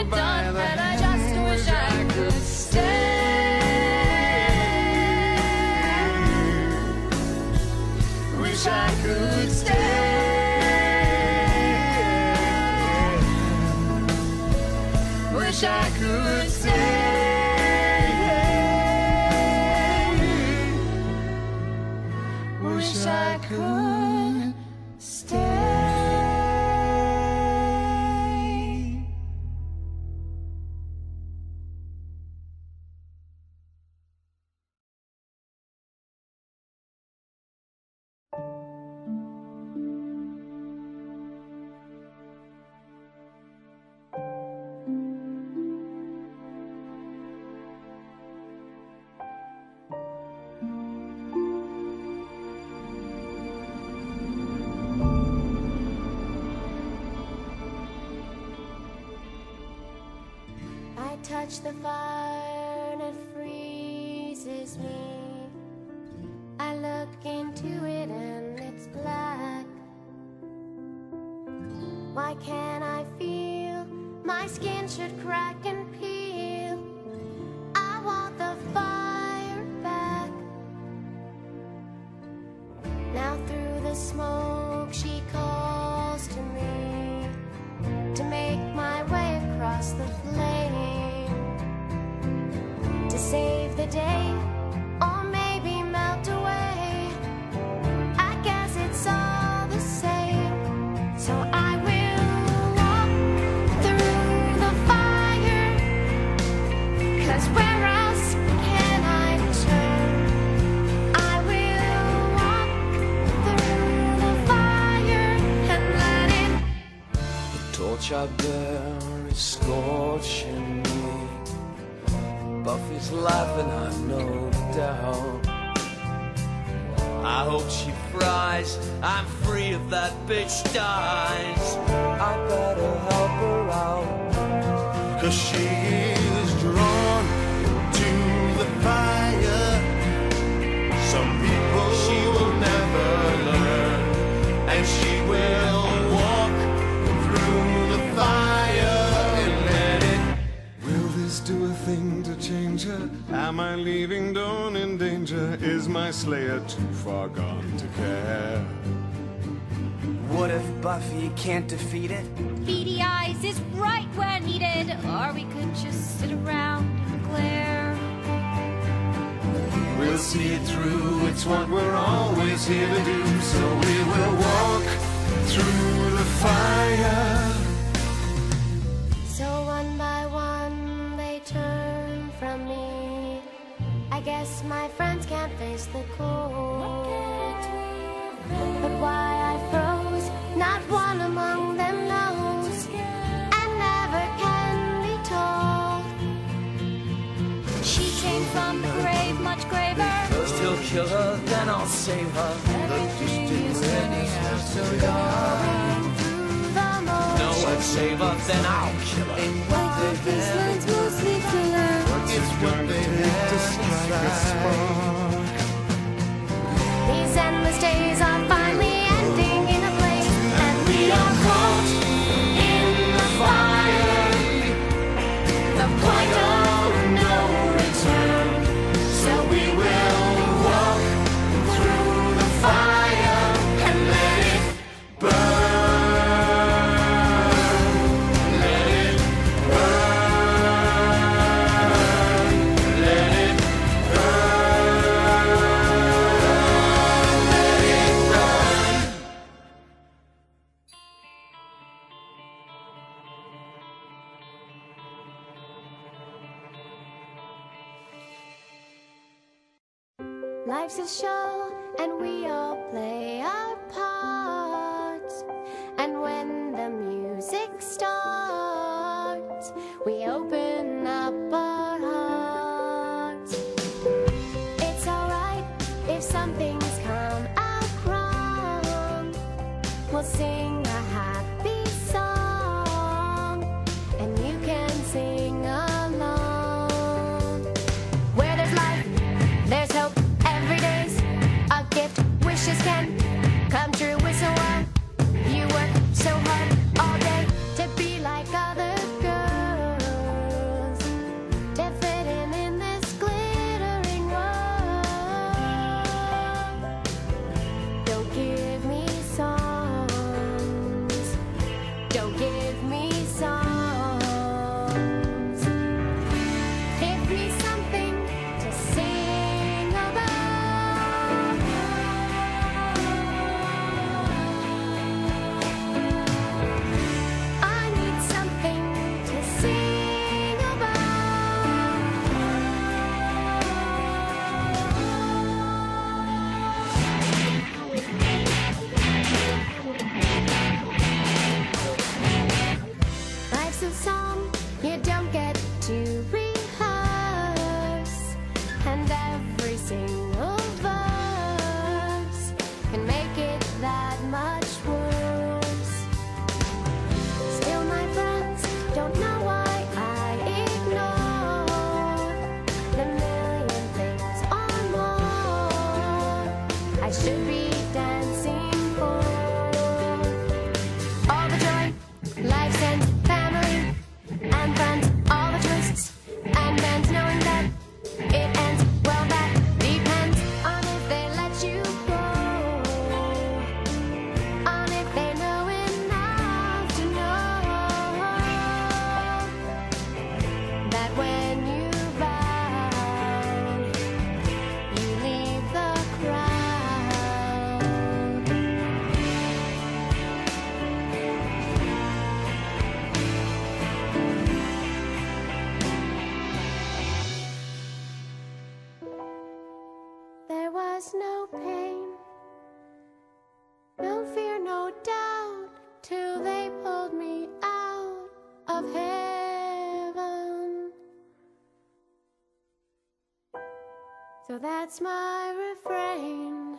So that's my refrain.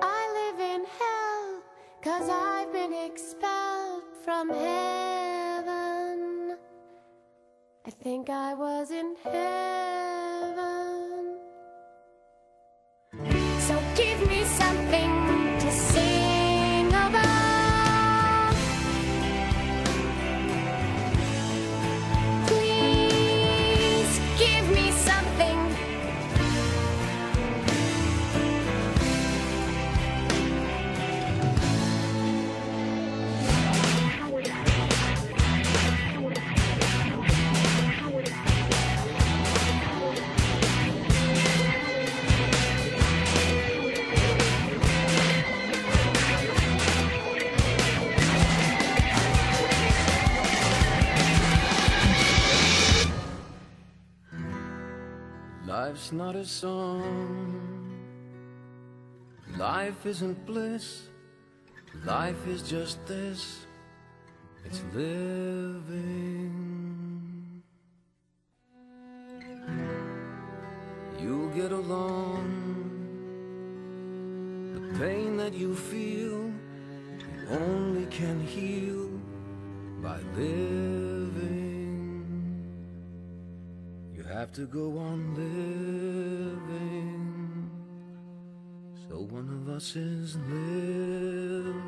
I live in hell, cause I've been expelled from heaven. I think I was in heaven. So give me something Life's not a song. Life isn't bliss. Life is just this. It's living. You'll get along. The pain that you feel, you only can heal by living. Have to go on living. So one of us is living.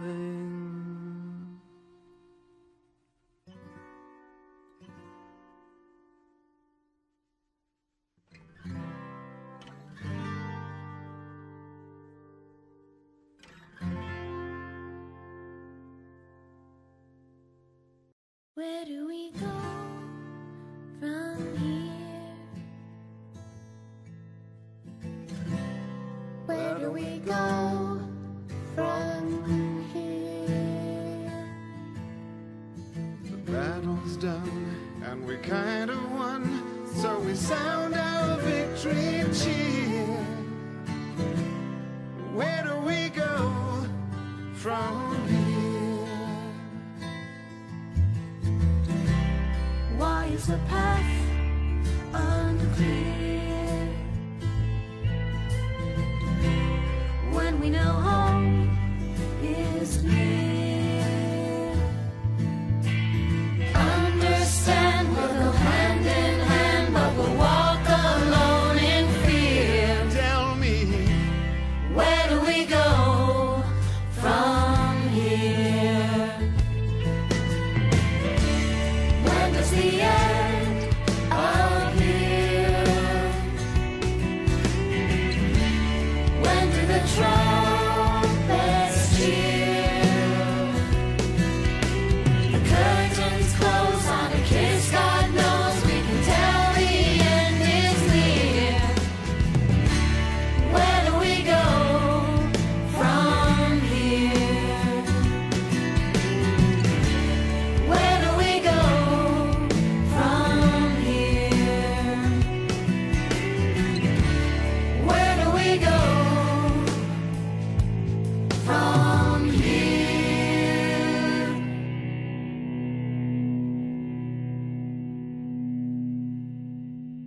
Where do we go from Where do we go from here? The battle's done and we kind of won, so we sound our victory cheer. Where do we go from here? Why is the path unclear? We know home